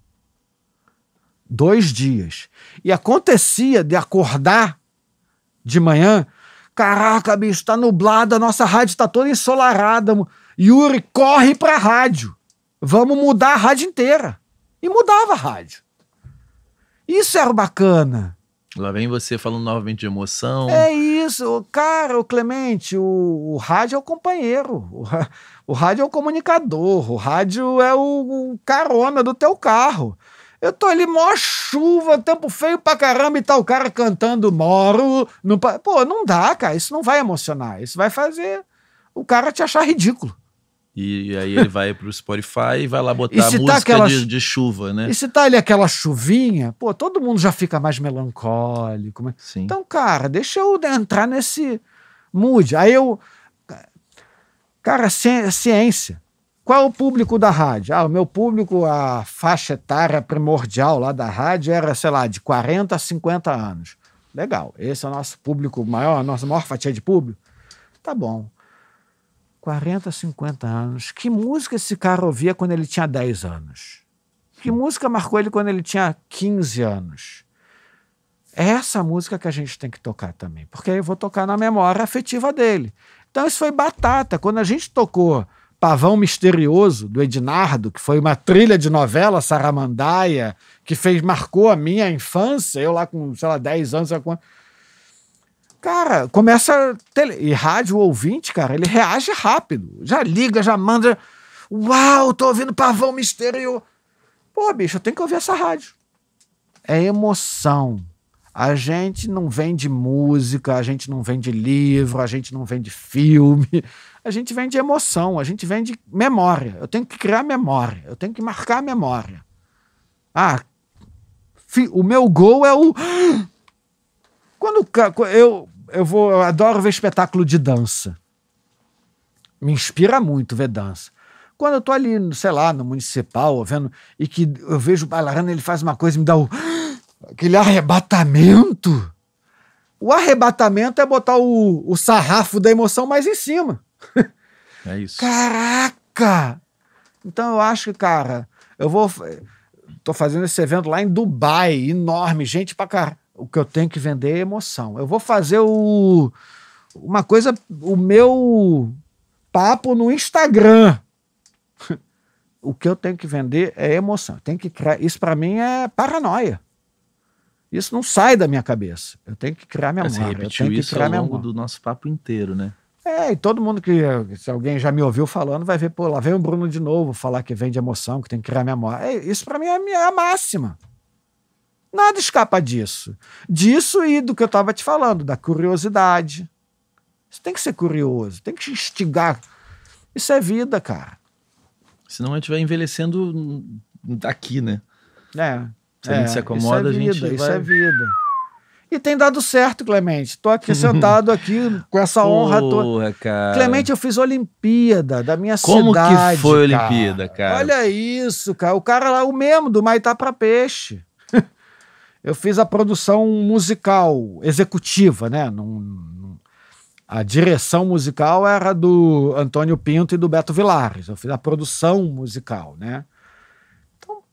Dois dias. E acontecia de acordar de manhã. Caraca, bicho, tá nublado, a nossa rádio tá toda ensolarada. Yuri, corre pra rádio. Vamos mudar a rádio inteira. E mudava a rádio. Isso era bacana. Lá vem você falando novamente de emoção. É isso, cara, o Clemente, o, o rádio é o companheiro, o, o, rádio é o comunicador, o rádio é o, o carona do teu carro. Eu tô ali, mó chuva, tempo feio pra caramba, e tá o cara cantando moro. No... Pô, não dá, cara. Isso não vai emocionar. Isso vai fazer o cara te achar ridículo. E aí ele vai pro Spotify e vai lá botar tá música tá aquela... de, de, chuva, né? E se tá ali aquela chuvinha, pô, todo mundo já fica mais melancólico. Mas... Sim. Então, cara, deixa eu entrar nesse mood. Aí eu. Cara, ciência. Qual é o público da rádio? Ah, o meu público, a faixa etária primordial lá da rádio era, sei lá, de 40 a 50 anos. Legal, esse é o nosso público maior, a nossa maior fatia de público. Tá bom. 40, 50 anos. Que música esse cara ouvia quando ele tinha 10 anos? Que música marcou ele quando ele tinha 15 anos? É essa música que a gente tem que tocar também, porque aí eu vou tocar na memória afetiva dele. Então isso foi batata. Quando a gente tocou Pavão Misterioso, do Ednardo, que foi uma trilha de novela Saramandaia, que fez, marcou a minha infância, eu lá com, sei lá, 10 anos. Cara, começa. Tele... E rádio ouvinte, cara, ele reage rápido. Já liga, já manda. Uau, tô ouvindo Pavão Misterioso. Pô, bicho, eu tenho que ouvir essa rádio. É emoção. A gente não vende música, a gente não vende livro, a gente não vende filme, a gente vende emoção, a gente vende memória. Eu tenho que criar memória, eu tenho que marcar memória. Ah, o meu gol é o. <gasps> Quando eu, eu vou, eu adoro ver espetáculo de dança. Me inspira muito ver dança. Quando eu tô ali, sei lá, no municipal, vendo, e que eu vejo o bailarino, ele faz uma coisa e me dá o <gasps> aquele arrebatamento. O arrebatamento é botar o, o sarrafo da emoção mais em cima. É isso. Caraca! Então eu acho que, cara, eu vou. Tô fazendo esse evento lá em Dubai, enorme, gente pra caralho. O que eu tenho que vender é emoção. Eu vou fazer o. Uma coisa, o meu papo no Instagram. <laughs> o que eu tenho que vender é emoção. Tem que criar. Isso para mim é paranoia. Isso não sai da minha cabeça. Eu tenho que criar memória. Você repetiu eu tenho isso ao longo do nosso papo inteiro, né? É, e todo mundo que, se alguém já me ouviu falando, vai ver, pô, lá vem o Bruno de novo falar que vem de emoção, que tem que criar memória. É, isso para mim é a, minha, é a máxima. Nada escapa disso. Disso e do que eu estava te falando, da curiosidade. Você tem que ser curioso, tem que instigar. Isso é vida, cara. Senão a gente vai envelhecendo daqui, né? É. Se a gente se acomoda, isso é vida, a gente Isso vai... é vida. E tem dado certo, Clemente. Tô aqui <laughs> sentado aqui com essa honra toda. Cara. Clemente, eu fiz Olimpíada da minha Como cidade. Como que foi a Olimpíada, cara? Olha isso, cara. O cara lá, o mesmo do Maitá para Peixe. Eu fiz a produção musical executiva, né? Num, num, a direção musical era do Antônio Pinto e do Beto Vilares. Eu fiz a produção musical, né?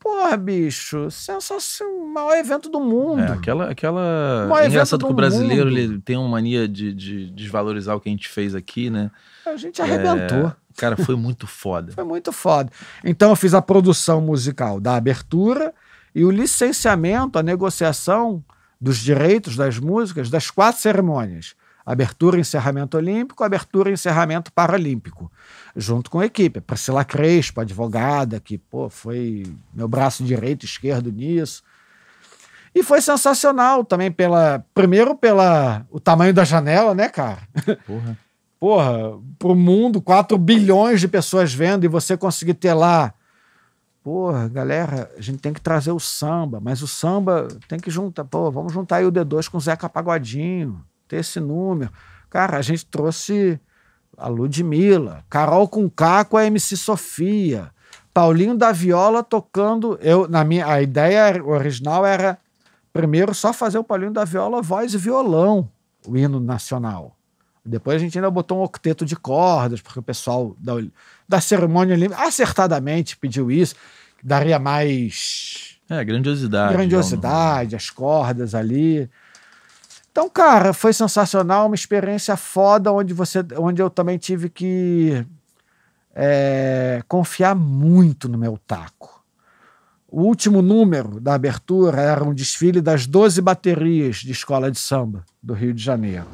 Porra, bicho, sensacional, maior evento do mundo. É, aquela. aquela... É engraçado que o brasileiro ele tem uma mania de, de, desvalorizar o que a gente fez aqui, né? A gente arrebentou. É... Cara, foi muito foda. foi muito foda. Então eu fiz a produção musical da abertura e o licenciamento, a negociação dos direitos das músicas das quatro cerimônias abertura e encerramento olímpico, abertura e encerramento paralímpico, junto com a equipe. Priscila Crespo, advogada, que pô, foi meu braço direito e esquerdo nisso. E foi sensacional também pela. Primeiro pela o tamanho da janela, né, cara? Porra. <laughs> Porra, pro mundo, 4 bilhões de pessoas vendo e você conseguir ter lá. Porra, galera, a gente tem que trazer o samba, mas o samba tem que juntar. Pô, vamos juntar aí o D2 com o Zeca Pagodinho ter esse número. Cara, a gente trouxe a Ludmilla, Carol com Caco, a MC Sofia, Paulinho da Viola tocando. Eu, na minha, a ideia original era primeiro só fazer o Paulinho da Viola voz e violão, o hino nacional. Depois a gente ainda botou um octeto de cordas, porque o pessoal da, da cerimônia acertadamente pediu isso, daria mais. É, grandiosidade. Grandiosidade, as cordas ali. Então, cara, foi sensacional, uma experiência foda onde você, onde eu também tive que é, confiar muito no meu taco. O último número da abertura era um desfile das 12 baterias de escola de samba do Rio de Janeiro.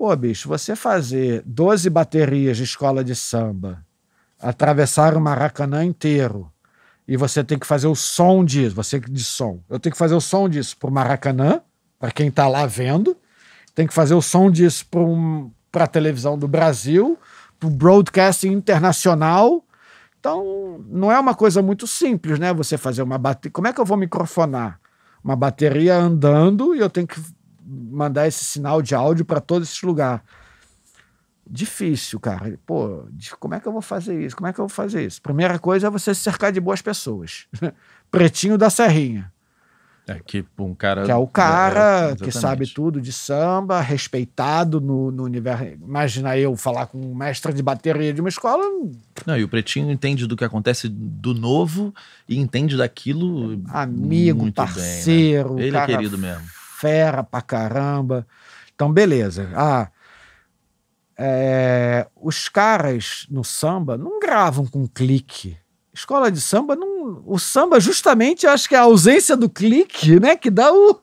Pô, bicho, você fazer 12 baterias de escola de samba, atravessar o Maracanã inteiro, e você tem que fazer o som disso, você de som. Eu tenho que fazer o som disso para o Maracanã, para quem está lá vendo, tem que fazer o som disso para um, a televisão do Brasil, para o internacional. Então, não é uma coisa muito simples, né? Você fazer uma bateria. Como é que eu vou microfonar? Uma bateria andando e eu tenho que mandar esse sinal de áudio para todo esse lugar. Difícil, cara. Pô, como é que eu vou fazer isso? Como é que eu vou fazer isso? Primeira coisa é você se cercar de boas pessoas. <laughs> Pretinho da Serrinha. É que um cara. Que é o cara é, que sabe tudo de samba, respeitado no, no universo. Imagina eu falar com um mestre de bateria de uma escola. Não, e o Pretinho entende do que acontece do novo e entende daquilo. Amigo, parceiro. Bem, né? Ele é querido mesmo. Fera pra caramba. Então, beleza. Ah. É, os caras no samba não gravam com clique escola de samba não. O samba, justamente, acho que é a ausência do clique, né? Que dá o,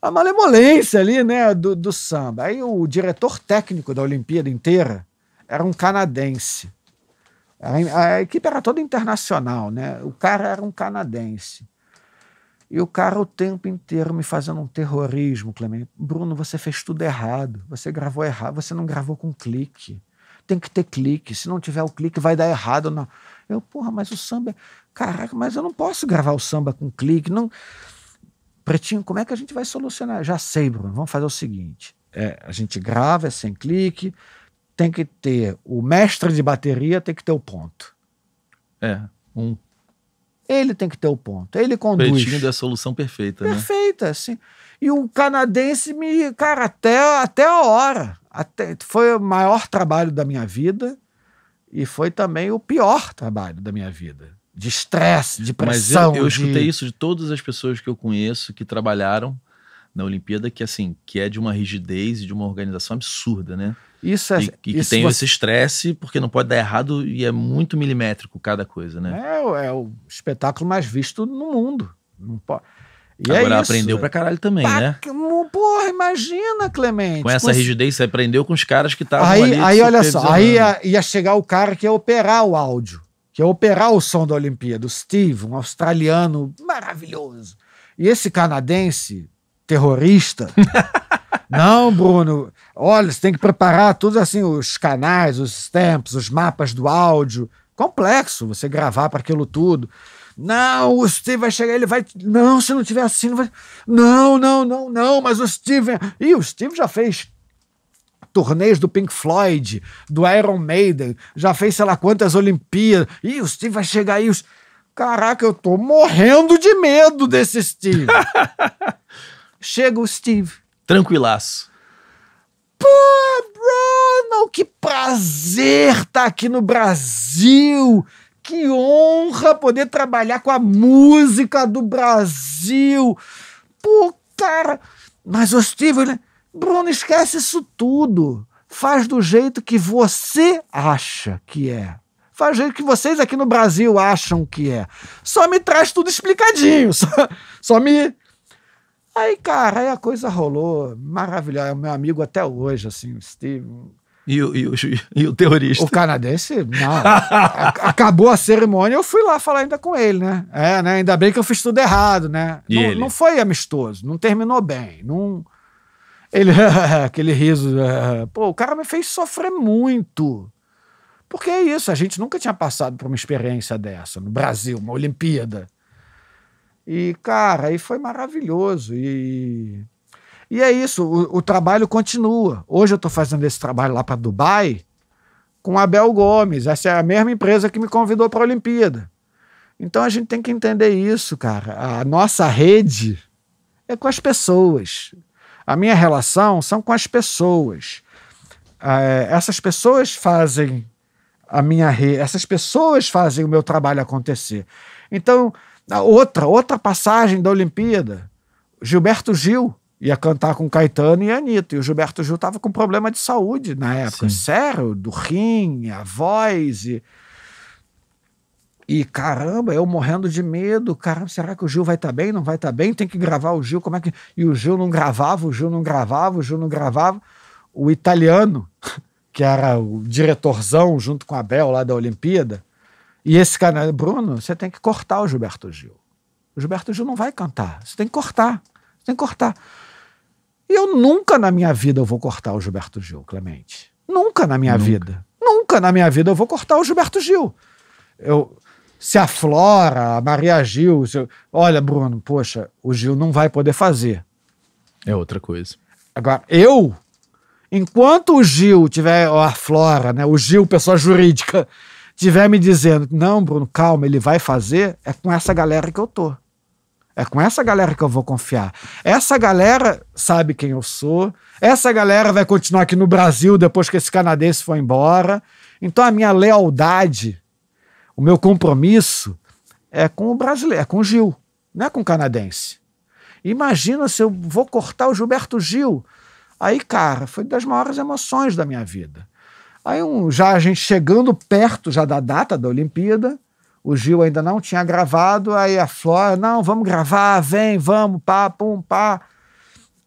a malemolência ali, né? Do, do samba. Aí o diretor técnico da Olimpíada inteira era um canadense. A, a equipe era toda internacional, né? O cara era um canadense. E o cara o tempo inteiro me fazendo um terrorismo, Clemente. Bruno, você fez tudo errado. Você gravou errado. Você não gravou com clique. Tem que ter clique. Se não tiver o clique, vai dar errado. Não. Eu, porra, mas o samba. É, caraca, mas eu não posso gravar o samba com clique. Não. Pretinho, como é que a gente vai solucionar? Já sei, Bruno. Vamos fazer o seguinte: é, a gente grava, é sem clique, tem que ter. O mestre de bateria tem que ter o ponto. É, um. Ele tem que ter o ponto. Ele conduz. Pretinho da solução perfeita, perfeita né? Perfeita, sim. E o canadense me. Cara, até, até a hora. Até, foi o maior trabalho da minha vida. E foi também o pior trabalho da minha vida. De estresse, de pressão. Mas eu, eu de... escutei isso de todas as pessoas que eu conheço que trabalharam na Olimpíada, que assim, que é de uma rigidez e de uma organização absurda, né? Isso é. E, e que isso tem você... esse estresse, porque não pode dar errado e é muito milimétrico cada coisa, né? É, é o espetáculo mais visto no mundo. Não pode. E Agora é aprendeu pra caralho também, Pá, né? Porra, imagina, Clemente. Com essa com rigidez, você aprendeu com os caras que estavam aí, ali. Aí, olha só, aí ia, ia, chegar o cara que ia operar o áudio, que ia operar o som da Olimpíada, o Steve, um australiano maravilhoso. E esse canadense, terrorista. <laughs> Não, Bruno. Olha, você tem que preparar tudo assim, os canais, os stamps, os mapas do áudio. Complexo você gravar para aquilo tudo. Não, o Steve vai chegar, ele vai. Não, se não tiver assim, não vai. Não, não, não, não, mas o Steve. E o Steve já fez turnês do Pink Floyd, do Iron Maiden, já fez sei lá quantas Olimpíadas. E o Steve vai chegar aí. Os... Caraca, eu tô morrendo de medo desse Steve. <laughs> Chega o Steve. Tranquilaço. Pô, Bruno, que prazer estar tá aqui no Brasil que honra poder trabalhar com a música do Brasil. Pô, cara. Mas o Steven, né? Bruno, esquece isso tudo. Faz do jeito que você acha que é. Faz do jeito que vocês aqui no Brasil acham que é. Só me traz tudo explicadinho. <laughs> Só, só me. Aí, cara, aí a coisa rolou. Maravilhosa. É meu amigo até hoje, assim, o Steve e o, e, o, e o terrorista? O canadense, não. Acabou a cerimônia, eu fui lá falar ainda com ele, né? É, né? Ainda bem que eu fiz tudo errado, né? Não, não, foi amistoso, não terminou bem. Não... Ele, <laughs> aquele riso. <laughs> Pô, o cara me fez sofrer muito. Porque é isso, a gente nunca tinha passado por uma experiência dessa no Brasil, uma Olimpíada. E, cara, aí foi maravilhoso. E e é isso, o, o trabalho continua. Hoje eu estou fazendo esse trabalho lá para Dubai com Abel Gomes. Essa é a mesma empresa que me convidou para a Olimpíada. Então a gente tem que entender isso, cara. A nossa rede é com as pessoas. A minha relação são com as pessoas. É, essas pessoas fazem a minha rede, essas pessoas fazem o meu trabalho acontecer. Então, outra, outra passagem da Olimpíada, Gilberto Gil Ia cantar com Caetano e Anitta. E o Gilberto Gil tava com problema de saúde na época. Sim. Sério, do rim, a voz. E, e caramba, eu morrendo de medo. Caramba, será que o Gil vai estar bem? Não vai estar bem? Tem que gravar o Gil. Como é que. E o Gil não gravava, o Gil não gravava, o Gil não gravava. O italiano, <laughs> que era o diretorzão junto com a Bel lá da Olimpíada, e esse cara, Bruno, você tem que cortar o Gilberto Gil. O Gilberto Gil não vai cantar. Você tem que cortar. Você tem que cortar. E eu nunca na minha vida eu vou cortar o Gilberto Gil, Clemente. Nunca na minha Nunca. vida. Nunca na minha vida eu vou cortar o Gilberto Gil. Eu, se a Flora, a Maria Gil, eu- olha, Bruno, poxa, o Gil não vai poder fazer. É outra coisa. Agora, eu, enquanto o Gil tiver, ou a Flora, né, o Gil, pessoa jurídica, tiver me dizendo, não, Bruno, calma, ele vai fazer, é com essa galera que eu tô. É com essa galera que eu vou confiar. Essa galera sabe quem eu sou. Essa galera vai continuar aqui no Brasil depois que esse canadense for embora. Então a minha lealdade, o meu compromisso é com o brasileiro, é com o Gil, não é com o canadense. Imagina se eu vou cortar o Gilberto Gil. Aí, cara, foi das maiores emoções da minha vida. Aí, um, já a gente chegando perto já da data da Olimpíada, o Gil ainda não tinha gravado, aí a Flora, não, vamos gravar, vem, vamos, pá, pum, pá.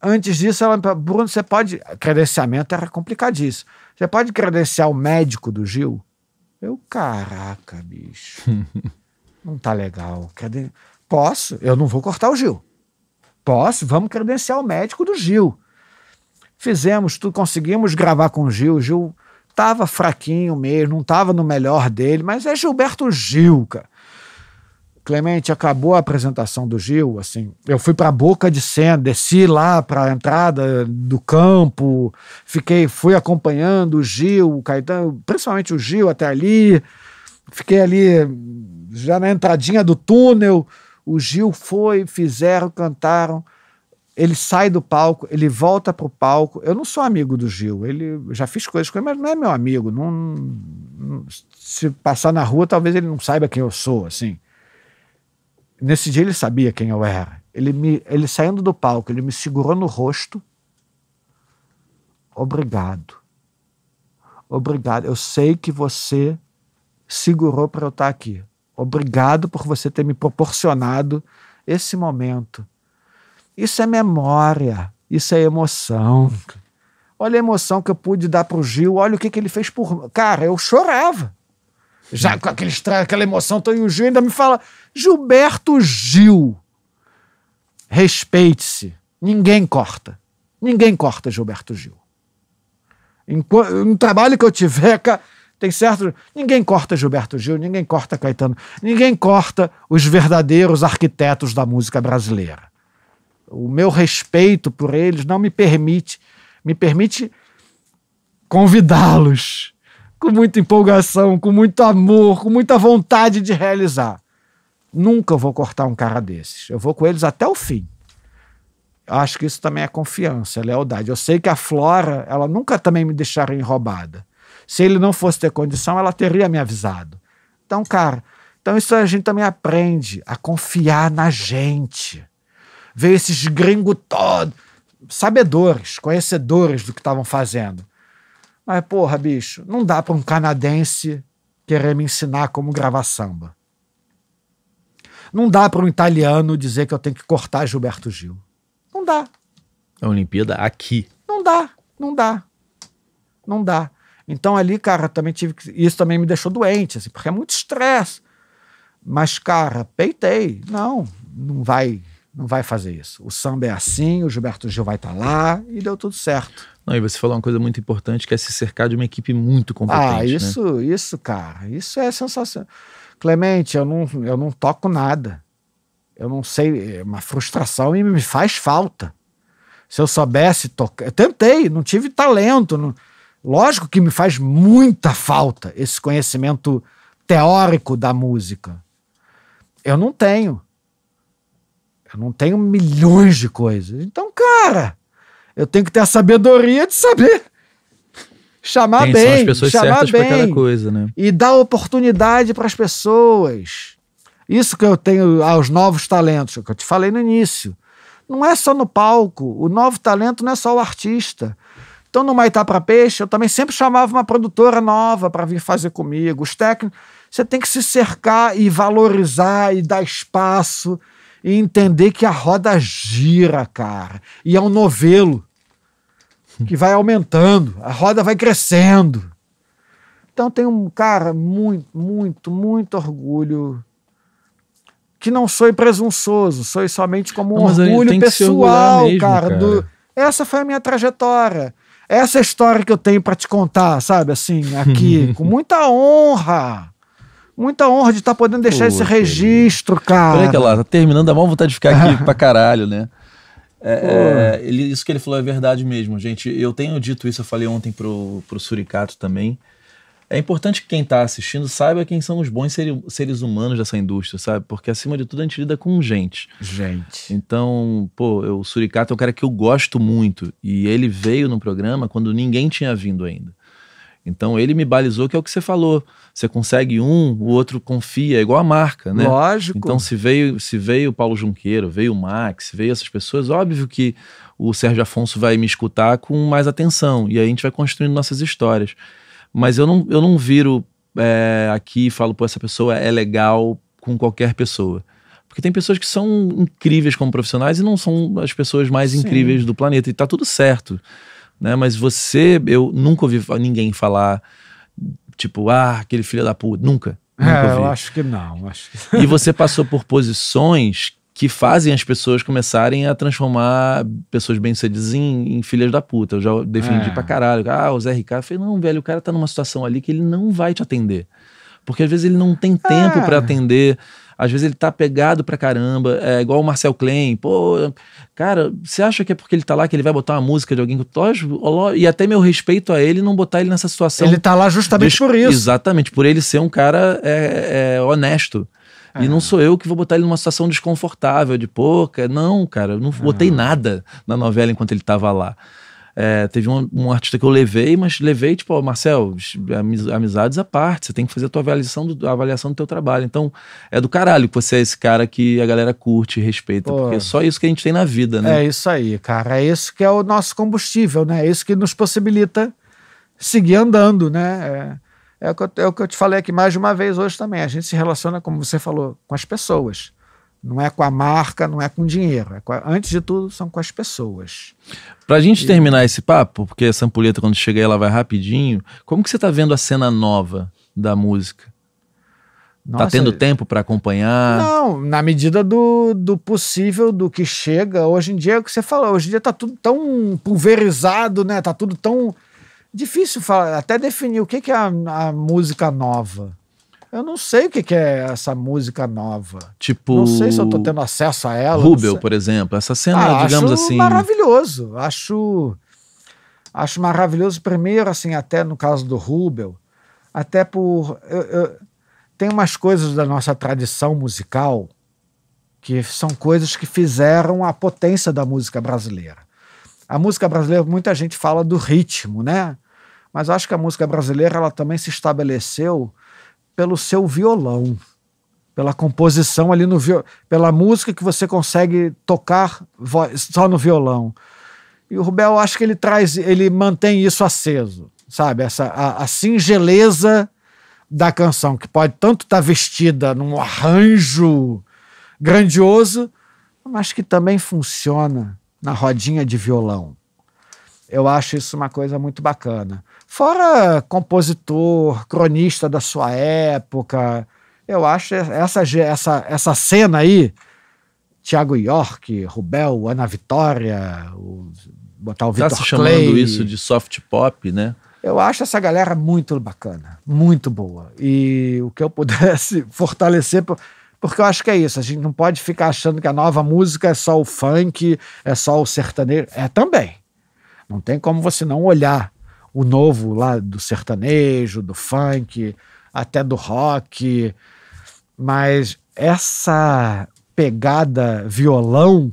Antes disso, ela me falou, Bruno, você pode. Credenciamento era complicadíssimo. Você pode credenciar o médico do Gil? Eu, caraca, bicho. <laughs> não tá legal. Creden... Posso, eu não vou cortar o Gil. Posso, vamos credenciar o médico do Gil. Fizemos tudo, conseguimos gravar com o Gil. O Gil tava fraquinho mesmo, não tava no melhor dele, mas é Gilberto Gil, cara. Clemente, acabou a apresentação do Gil, assim, eu fui para a boca de cena, desci lá para a entrada do campo, fiquei, fui acompanhando o Gil, o Caetano, principalmente o Gil até ali, fiquei ali já na entradinha do túnel, o Gil foi, fizeram, cantaram, ele sai do palco, ele volta pro palco. Eu não sou amigo do Gil, ele já fiz coisas com ele, mas não é meu amigo. Não, não- se passar na rua, talvez ele não saiba quem eu sou, assim. Nesse dia ele sabia quem eu era. Ele me, ele saindo do palco, ele me segurou no rosto. Obrigado. Obrigado. Eu sei que você segurou para eu estar aqui. Obrigado por você ter me proporcionado esse momento. Isso é memória, isso é emoção. Olha a emoção que eu pude dar pro Gil, olha o que, que ele fez por. Cara, eu chorava. Já com aquele aquela emoção, toda, e o Gil ainda me fala: Gilberto Gil, respeite-se. Ninguém corta. Ninguém corta Gilberto Gil. Enqu- No trabalho que eu tiver, ca- tem certo. Ninguém corta Gilberto Gil, ninguém corta Caetano, ninguém corta os verdadeiros arquitetos da música brasileira o meu respeito por eles não me permite, me permite convidá-los com muita empolgação, com muito amor, com muita vontade de realizar. Nunca vou cortar um cara desses. Eu vou com eles até o fim. Acho que isso também é confiança, é lealdade. Eu sei que a Flora, ela nunca também me deixaria enrobada. Se ele não fosse ter condição, ela teria me avisado. Então, cara, então isso a gente também aprende a confiar na gente ver esses gringos todos, sabedores, conhecedores do que estavam fazendo. Mas, porra, bicho, não dá para um canadense querer me ensinar como gravar samba. Não dá para um italiano dizer que eu tenho que cortar Gilberto Gil. Não dá. A Olimpíada aqui. Não dá, não dá. Não dá. Então ali, cara, também tive que. Isso também me deixou doente, assim, porque é muito estresse. Mas, cara, peitei. Não, não vai, não vai fazer isso. O samba é assim, o Gilberto Gil vai estar lá e deu tudo certo. Não, e você falou uma coisa muito importante que é se cercar de uma equipe muito competente. ah, né? isso, isso, cara, isso é sensacional. Clemente, eu não, eu não toco nada. Eu não sei, é uma frustração e me faz falta. Se eu soubesse tocar. Eu tentei, não tive talento. não- Lógico que me faz muita falta esse conhecimento teórico da música. Eu não tenho. Eu não tenho milhões de coisas. Então, cara, eu tenho que ter a sabedoria de saber chamar Tem, bem, são as pessoas chamar certas para cada bem coisa, né? e dar oportunidade para as pessoas. Isso que eu tenho aos novos talentos, que eu te falei no início. não é só no palco. O novo talento não é só o artista. Então, no Maitá para Peixe, eu também sempre chamava uma produtora nova para vir fazer comigo. Os técnicos, você tem que se cercar e valorizar e dar espaço e entender que a roda gira, cara. E é um novelo que vai aumentando, a roda vai crescendo. Então tem um cara muito, muito, muito orgulho que não sou presunçoso, sou somente como um não, orgulho pessoal, mesmo, cara. cara. Do... Essa foi a minha trajetória. Essa é a história que eu tenho para te contar, sabe? Assim, aqui, <laughs> com muita honra. Muita honra de estar tá podendo deixar esse registro, cara. Olha que lá, tá terminando, dá mal vontade de ficar aqui <laughs> pra caralho, né? É, é, ele, isso que ele falou é verdade mesmo, gente. Eu tenho dito isso, eu falei ontem pro, pro Suricato também. É importante que quem está assistindo saiba quem são os bons seres humanos dessa indústria, sabe? Porque acima de tudo a gente lida com gente. Gente. Então, pô, o Suricato é um cara que eu gosto muito. E ele veio no programa quando ninguém tinha vindo ainda. Então ele me balizou que é o que você falou. Você consegue um, o outro confia, é igual a marca, né? Lógico. Então se veio, se veio o Paulo Junqueiro, veio o Max, veio essas pessoas, óbvio que o Sérgio Afonso vai me escutar com mais atenção e aí a gente vai construindo nossas histórias. Mas eu não, eu não viro é, aqui e falo, pô, essa pessoa é legal com qualquer pessoa. Porque tem pessoas que são incríveis como profissionais e não são as pessoas mais Sim. incríveis do planeta. E tá tudo certo né? Mas você, eu nunca ouvi ninguém falar, tipo, ah, aquele filho da puta. Nunca. Nunca é, eu acho que não. Acho que... <laughs> E você passou por posições que fazem as pessoas começarem a transformar pessoas bem-sucedidas em, em, filhas da puta. Eu já defendi é. pra caralho. Ah, o Zé Ricardo. Eu falei, não, velho, o cara tá numa situação ali que ele não vai te atender. Porque às vezes ele não tem tempo é. para atender às vezes ele tá pegado pra caramba, é igual o Marcel Klein, pô, cara, você acha que é porque ele tá lá que ele vai botar uma música de alguém que eu e até meu respeito a ele não botar ele nessa situação. Ele tá lá justamente por isso. Exatamente, por ele ser um cara é, é, honesto. É. E não sou eu que vou botar ele numa situação desconfortável, de pô, não, cara, eu não botei nada na novela enquanto ele tava lá. É, teve um, um, artista que eu levei, mas levei, tipo, Marcel, amizades à parte, você tem que fazer a tua avaliação do, avaliação do teu trabalho. Então, é do caralho que você é esse cara que a galera curte e respeita, Pô, porque é só isso que a gente tem na vida, né? É isso aí, cara. É isso que é o nosso combustível, né? É isso que nos possibilita seguir andando, né? É, é, o, que eu, é o que eu te falei aqui mais de uma vez hoje também. A gente se relaciona, como você falou, com as pessoas. Não é com a marca, não é com dinheiro. É com a, antes de tudo, são com as pessoas. Pra gente e... terminar esse papo, porque essa ampulheta, quando chega aí, ela vai rapidinho. Como que você tá vendo a cena nova da música? Tá Nossa, tá tendo tempo para acompanhar? Não, na medida do, do possível, do que chega. Hoje em dia, é o que você falou, hoje em dia tá tudo tão pulverizado, né? Tá tudo tão difícil falar, até definir o que, que é a, a música nova. Eu não sei o que, que é essa música nova. Tipo. Não sei se eu tô tendo acesso a ela. Rubel, por exemplo. Essa cena, ah, digamos acho assim. Maravilhoso. Acho. Acho maravilhoso, primeiro, assim, até no caso do Rubel, até por. Eu, eu, tem umas coisas da nossa tradição musical que são coisas que fizeram a potência da música brasileira. A música brasileira, muita gente fala do ritmo, né? Mas acho que a música brasileira ela também se estabeleceu pelo seu violão, pela composição ali no violão, pela música que você consegue tocar só no violão. E o Rubel, acho que ele traz, ele mantém isso aceso, sabe? Essa a, a singeleza da canção, que pode tanto estar tá vestida num arranjo grandioso, mas que também funciona na rodinha de violão. Eu acho isso uma coisa muito bacana. Fora compositor, cronista da sua época, eu acho essa, essa, essa cena aí, Tiago York, Rubel, Ana Vitória, o, botar o tá Vitor Tá se chamando Clay, isso de soft pop, né? Eu acho essa galera muito bacana, muito boa. E o que eu pudesse <laughs> fortalecer, porque eu acho que é isso. A gente não pode ficar achando que a nova música é só o funk, é só o sertanejo. É também. Não tem como você não olhar o novo lá do sertanejo, do funk, até do rock. Mas essa pegada violão,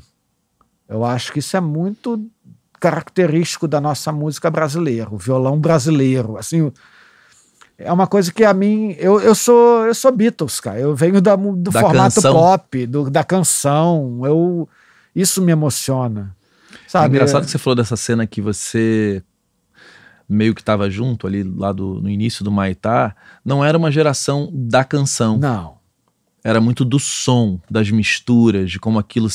eu acho que isso é muito característico da nossa música brasileira, o violão brasileiro. Assim, é uma coisa que a mim. Eu, eu sou eu sou Beatles, cara. Eu venho da, do da formato canção. pop, do, da canção. Eu, Isso me emociona. É Sabe? engraçado que você falou dessa cena que você meio que estava junto ali lá do, no início do Maitá. Não era uma geração da canção. Não. Era muito do som, das misturas, de como aquilo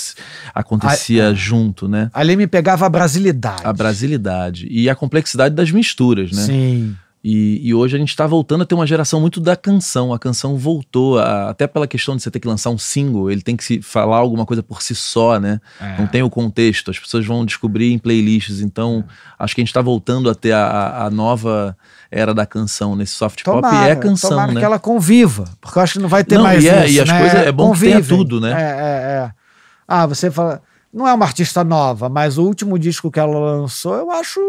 acontecia é. junto, né? Ali me pegava a brasilidade. A brasilidade e a complexidade das misturas, né? Sim. E, e hoje a gente está voltando a ter uma geração muito da canção. A canção voltou, a- até pela questão de você ter que lançar um single, ele tem que se falar alguma coisa por si só, né? É. Não tem o contexto, as pessoas vão descobrir em playlists. Então, acho que a gente está voltando a ter a, a- nova era da canção nesse soft pop. Tomara, E é canção, tomara né? que ela conviva, porque eu acho que não vai ter Não, mais e é- isso, e as né? coisas- é bom que tenha Convivem. tudo, né? É, é, é. Ah, você fala... Não é uma artista nova, mas o último disco que ela lançou eu acho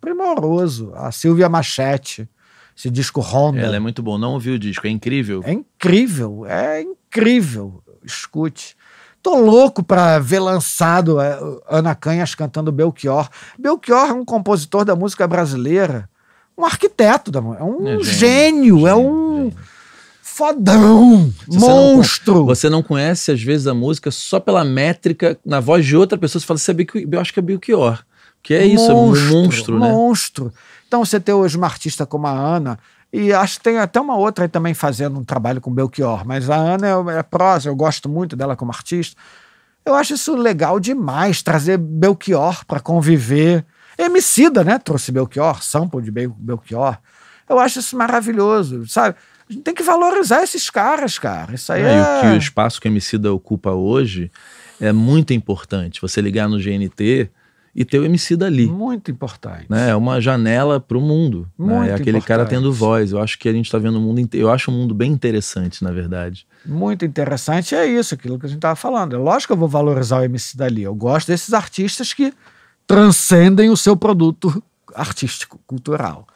primoroso. A Silvia Machete, esse disco Honda. Ela é muito bom. Não ouvi o disco, é incrível. É incrível, é incrível. Escute. Tô louco pra ver lançado é, Ana Canhas cantando Belchior. Belchior é um compositor da música brasileira, um arquiteto da música, é um É gênio, é um gênio. fodão, você não monstro. Você não conhece, às vezes, a música só pela métrica, na voz de outra pessoa, você fala, você é Belchior, eu acho que é Belchior. Que é isso, é um monstro, né? Monstro. Então você ter hoje uma artista como a Ana, e acho que tem até uma outra aí também fazendo um trabalho com Belchior, mas a Ana é, é prosa, eu gosto muito dela como artista. Eu acho isso legal demais, trazer Belchior para conviver. Emicida, né? Trouxe Belchior, sample de Bel- Belchior. Eu acho isso maravilhoso, sabe? A gente tem que valorizar esses caras, cara. Isso aí É, e o é... que o espaço que o Emicida ocupa hoje é muito importante. Você ligar no GNT e ter o Emicida ali. muito importante. Né? É uma janela para o mundo. né? Muito É aquele cara importante. tendo voz. Eu acho que a gente está vendo o mundo inteiro. Eu acho o mundo bem interessante, na verdade. muito interessante é isso, aquilo que a gente estava falando. É lógico que eu vou valorizar o MC dali. Eu gosto desses artistas que transcendem o seu produto artístico, cultural.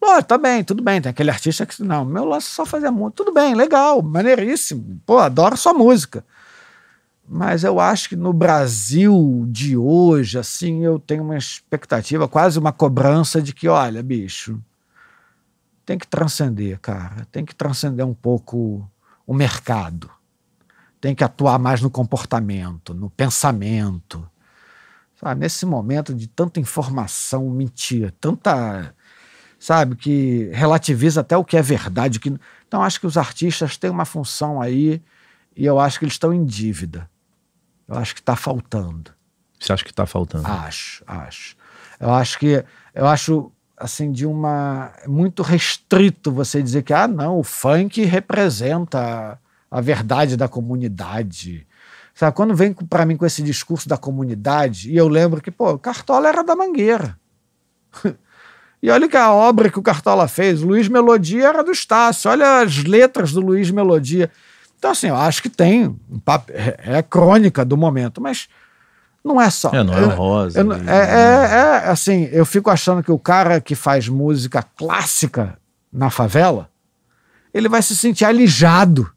Lógico, tá bem, tudo bem. Tem aquele artista que, não, meu lance é só fazer música. Tudo bem, legal, maneiríssimo. Pô, adoro sua música. Mas eu acho que no Brasil de hoje, assim, eu tenho uma expectativa, quase uma cobrança de que, olha, bicho, tem que transcender, cara. Tem que transcender um pouco o mercado. Tem que atuar mais no comportamento, no pensamento. Sabe, nesse momento de tanta informação, mentira, tanta, sabe, que relativiza até o que é verdade. Que... Então, acho que os artistas têm uma função aí e eu acho que eles estão em dívida. Eu acho que está faltando. Você acha que está faltando? Acho, acho. Eu acho que eu acho assim de uma é muito restrito você dizer que ah não, o funk representa a verdade da comunidade. Sabe, quando vem para mim com esse discurso da comunidade, e eu lembro que, pô, o Cartola era da Mangueira. <laughs> e olha que a obra que o Cartola fez, o Luiz Melodia era do Estácio, olha as letras do Luiz Melodia. Então, assim, eu acho que tem um papo, é, é crônica do momento, mas não é só. É, não é eu- rosa. eu não- né? é, é, é, assim, eu fico achando que o cara que faz música clássica na favela, ele vai se sentir alijado,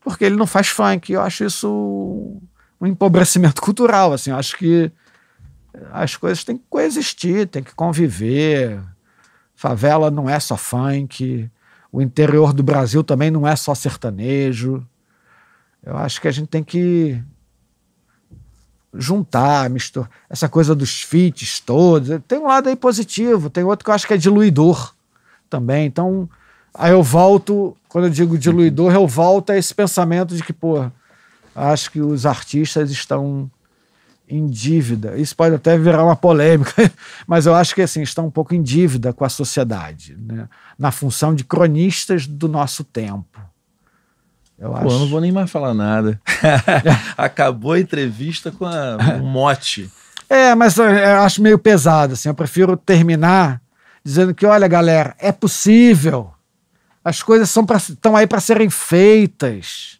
porque ele não faz funk. Eu acho isso um empobrecimento <laughs> cultural, assim, eu acho que as coisas têm que coexistir, têm que conviver. Favela não é só funk, o interior do Brasil também não é só sertanejo. Eu acho que a gente tem que juntar, misturar essa coisa dos feats todos. Tem um lado aí positivo, tem outro que eu acho que é diluidor também. Então, aí eu volto, quando eu digo diluidor, eu volto a esse pensamento de que, pô, acho que os artistas estão em dívida. Isso pode até virar uma polêmica, <laughs> mas eu acho que assim, estão um pouco em dívida com a sociedade, né? na função de cronistas do nosso tempo. Eu acho. Pô, eu não vou nem mais falar nada. <laughs> Acabou a entrevista com a- um mote. É, mas eu, eu acho meio pesado, assim. Eu prefiro terminar dizendo que, olha, galera, é possível. As coisas estão aí para serem feitas.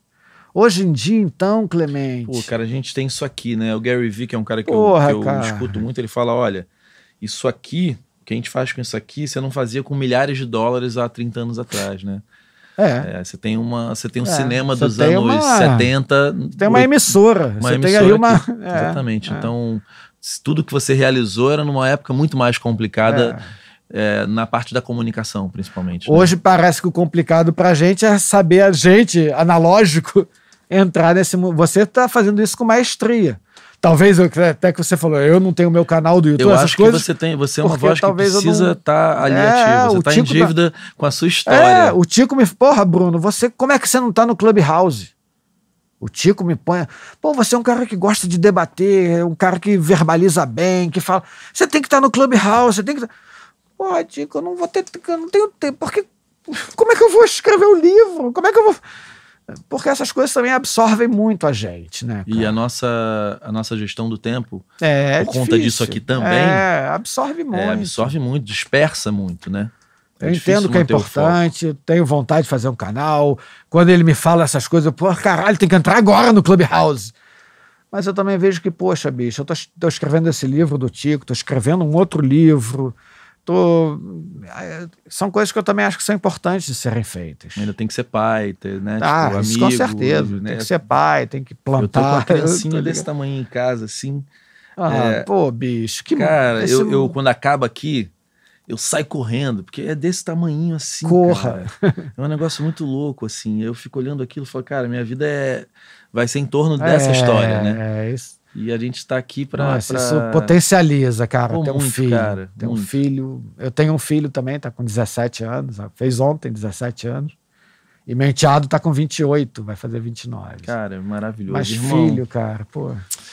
Hoje em dia, então, Clemente. Pô, cara, a gente tem isso aqui, né? O Gary Vee, que é um cara que Porra, eu, que eu escuto muito, ele fala: olha, isso aqui, o que a gente faz com isso aqui, você não fazia com milhares de dólares há 30 anos atrás, né? é. É, você tem uma, você tem um É, cinema dos tem anos uma- 70. Tem uma emissora. uma você tem emissora aí uma. <laughs> é, Exatamente. é. Então, tudo que você realizou era numa época muito mais complicada é, na parte da comunicação, principalmente. né? Hoje parece que o complicado para a gente é saber a gente, analógico, entrar nesse mundo. Você está fazendo isso com maestria. Talvez, eu, até que você falou, eu não tenho meu canal do YouTube, Eu essas acho que coisas. você tem, você é uma voz que precisa não- estar ali É, ativa. Você está em tá- dívida com a sua É, história. o Tico me. Porra, Bruno, você. Como é que você não tá no Clubhouse? O Tico me põe. Pô, você é um cara que gosta de debater, é um cara que verbaliza bem, que fala. Você tem que estar no Clubhouse, você tem que. Pô, Tico, eu não vou ter. Eu não tenho tempo. Porque. Como é que eu vou escrever o livro? Como é que eu vou. Porque essas coisas também absorvem muito a gente, né? E cara? a nossa, a nossa gestão do tempo é, por conta difícil. disso aqui também, É, absorve muito. é, absorve muito, dispersa muito, né? É Eu entendo que é importante, tenho vontade de fazer um canal. Quando ele me fala essas coisas, eu, pô, caralho, tem que entrar agora no Clubhouse. Mas eu também vejo que, poxa, bicho, eu tô, tô escrevendo esse livro do Tico, tô escrevendo um outro livro. Tô... São coisas que eu também acho que são importantes de serem feitas. Ainda tem que ser pai, ter, né? Ah, tipo, isso amigo, com certeza. né? Tem que ser pai, tem que Eu tô com plantar. <laughs> uma criancinha desse tamanho em casa, assim. Ah, é. pô, bicho, que Cara, esse- eu, eu, quando acaba aqui, eu saio correndo, porque é desse tamanho assim. Corra. cara. É um negócio muito louco, assim. Eu fico olhando aquilo e falo, cara, minha vida é. Vai ser em torno <laughs> dessa É, história, né? É, isso. E a gente tá aqui. Nossa, pra- isso potencializa, cara, Pô, ter um muito, filho. cara, ter um muito. filho. Eu tenho um filho também, tá com 17 anos, fez ontem 17 anos. E meu enteado tá com 28, vai fazer 29. Cara, maravilhoso. Mas irmão. filho, cara, pô.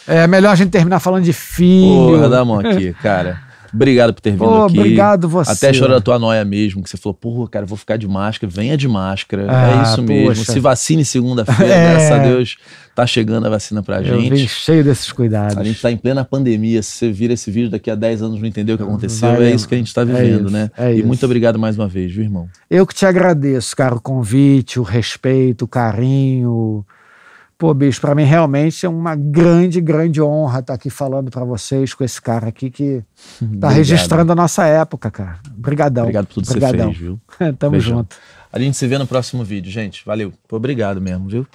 É melhor a gente terminar falando de filho. Porra, dá a mão aqui, cara. <laughs> Obrigado por ter vindo Pô, aqui. obrigado você. Até chorou a tua noia mesmo, que você falou, porra, cara, vou ficar de máscara, venha de máscara. Ah, é isso mesmo. poxa. Se vacine segunda-feira, É. graças a Deus, tá chegando a vacina pra Eu vim gente. cheio desses cuidados. A gente tá em plena pandemia. Se você vira esse vídeo daqui a 10 anos não entendeu o que aconteceu, Vai, é isso que a gente tá é vivendo, isso, né? é e isso. muito obrigado mais uma vez, viu, irmão? Eu que te agradeço, cara, o convite, o respeito, o carinho. Pô, bicho, pra mim realmente é uma grande, grande honra estar aqui falando pra vocês com esse cara aqui que tá Obrigado. registrando a nossa época, cara. Obrigadão. Obrigado por tudo que você fez, viu? <laughs> Tamo Beijão. junto. A gente se vê no próximo vídeo, gente. Valeu. Obrigado mesmo, viu?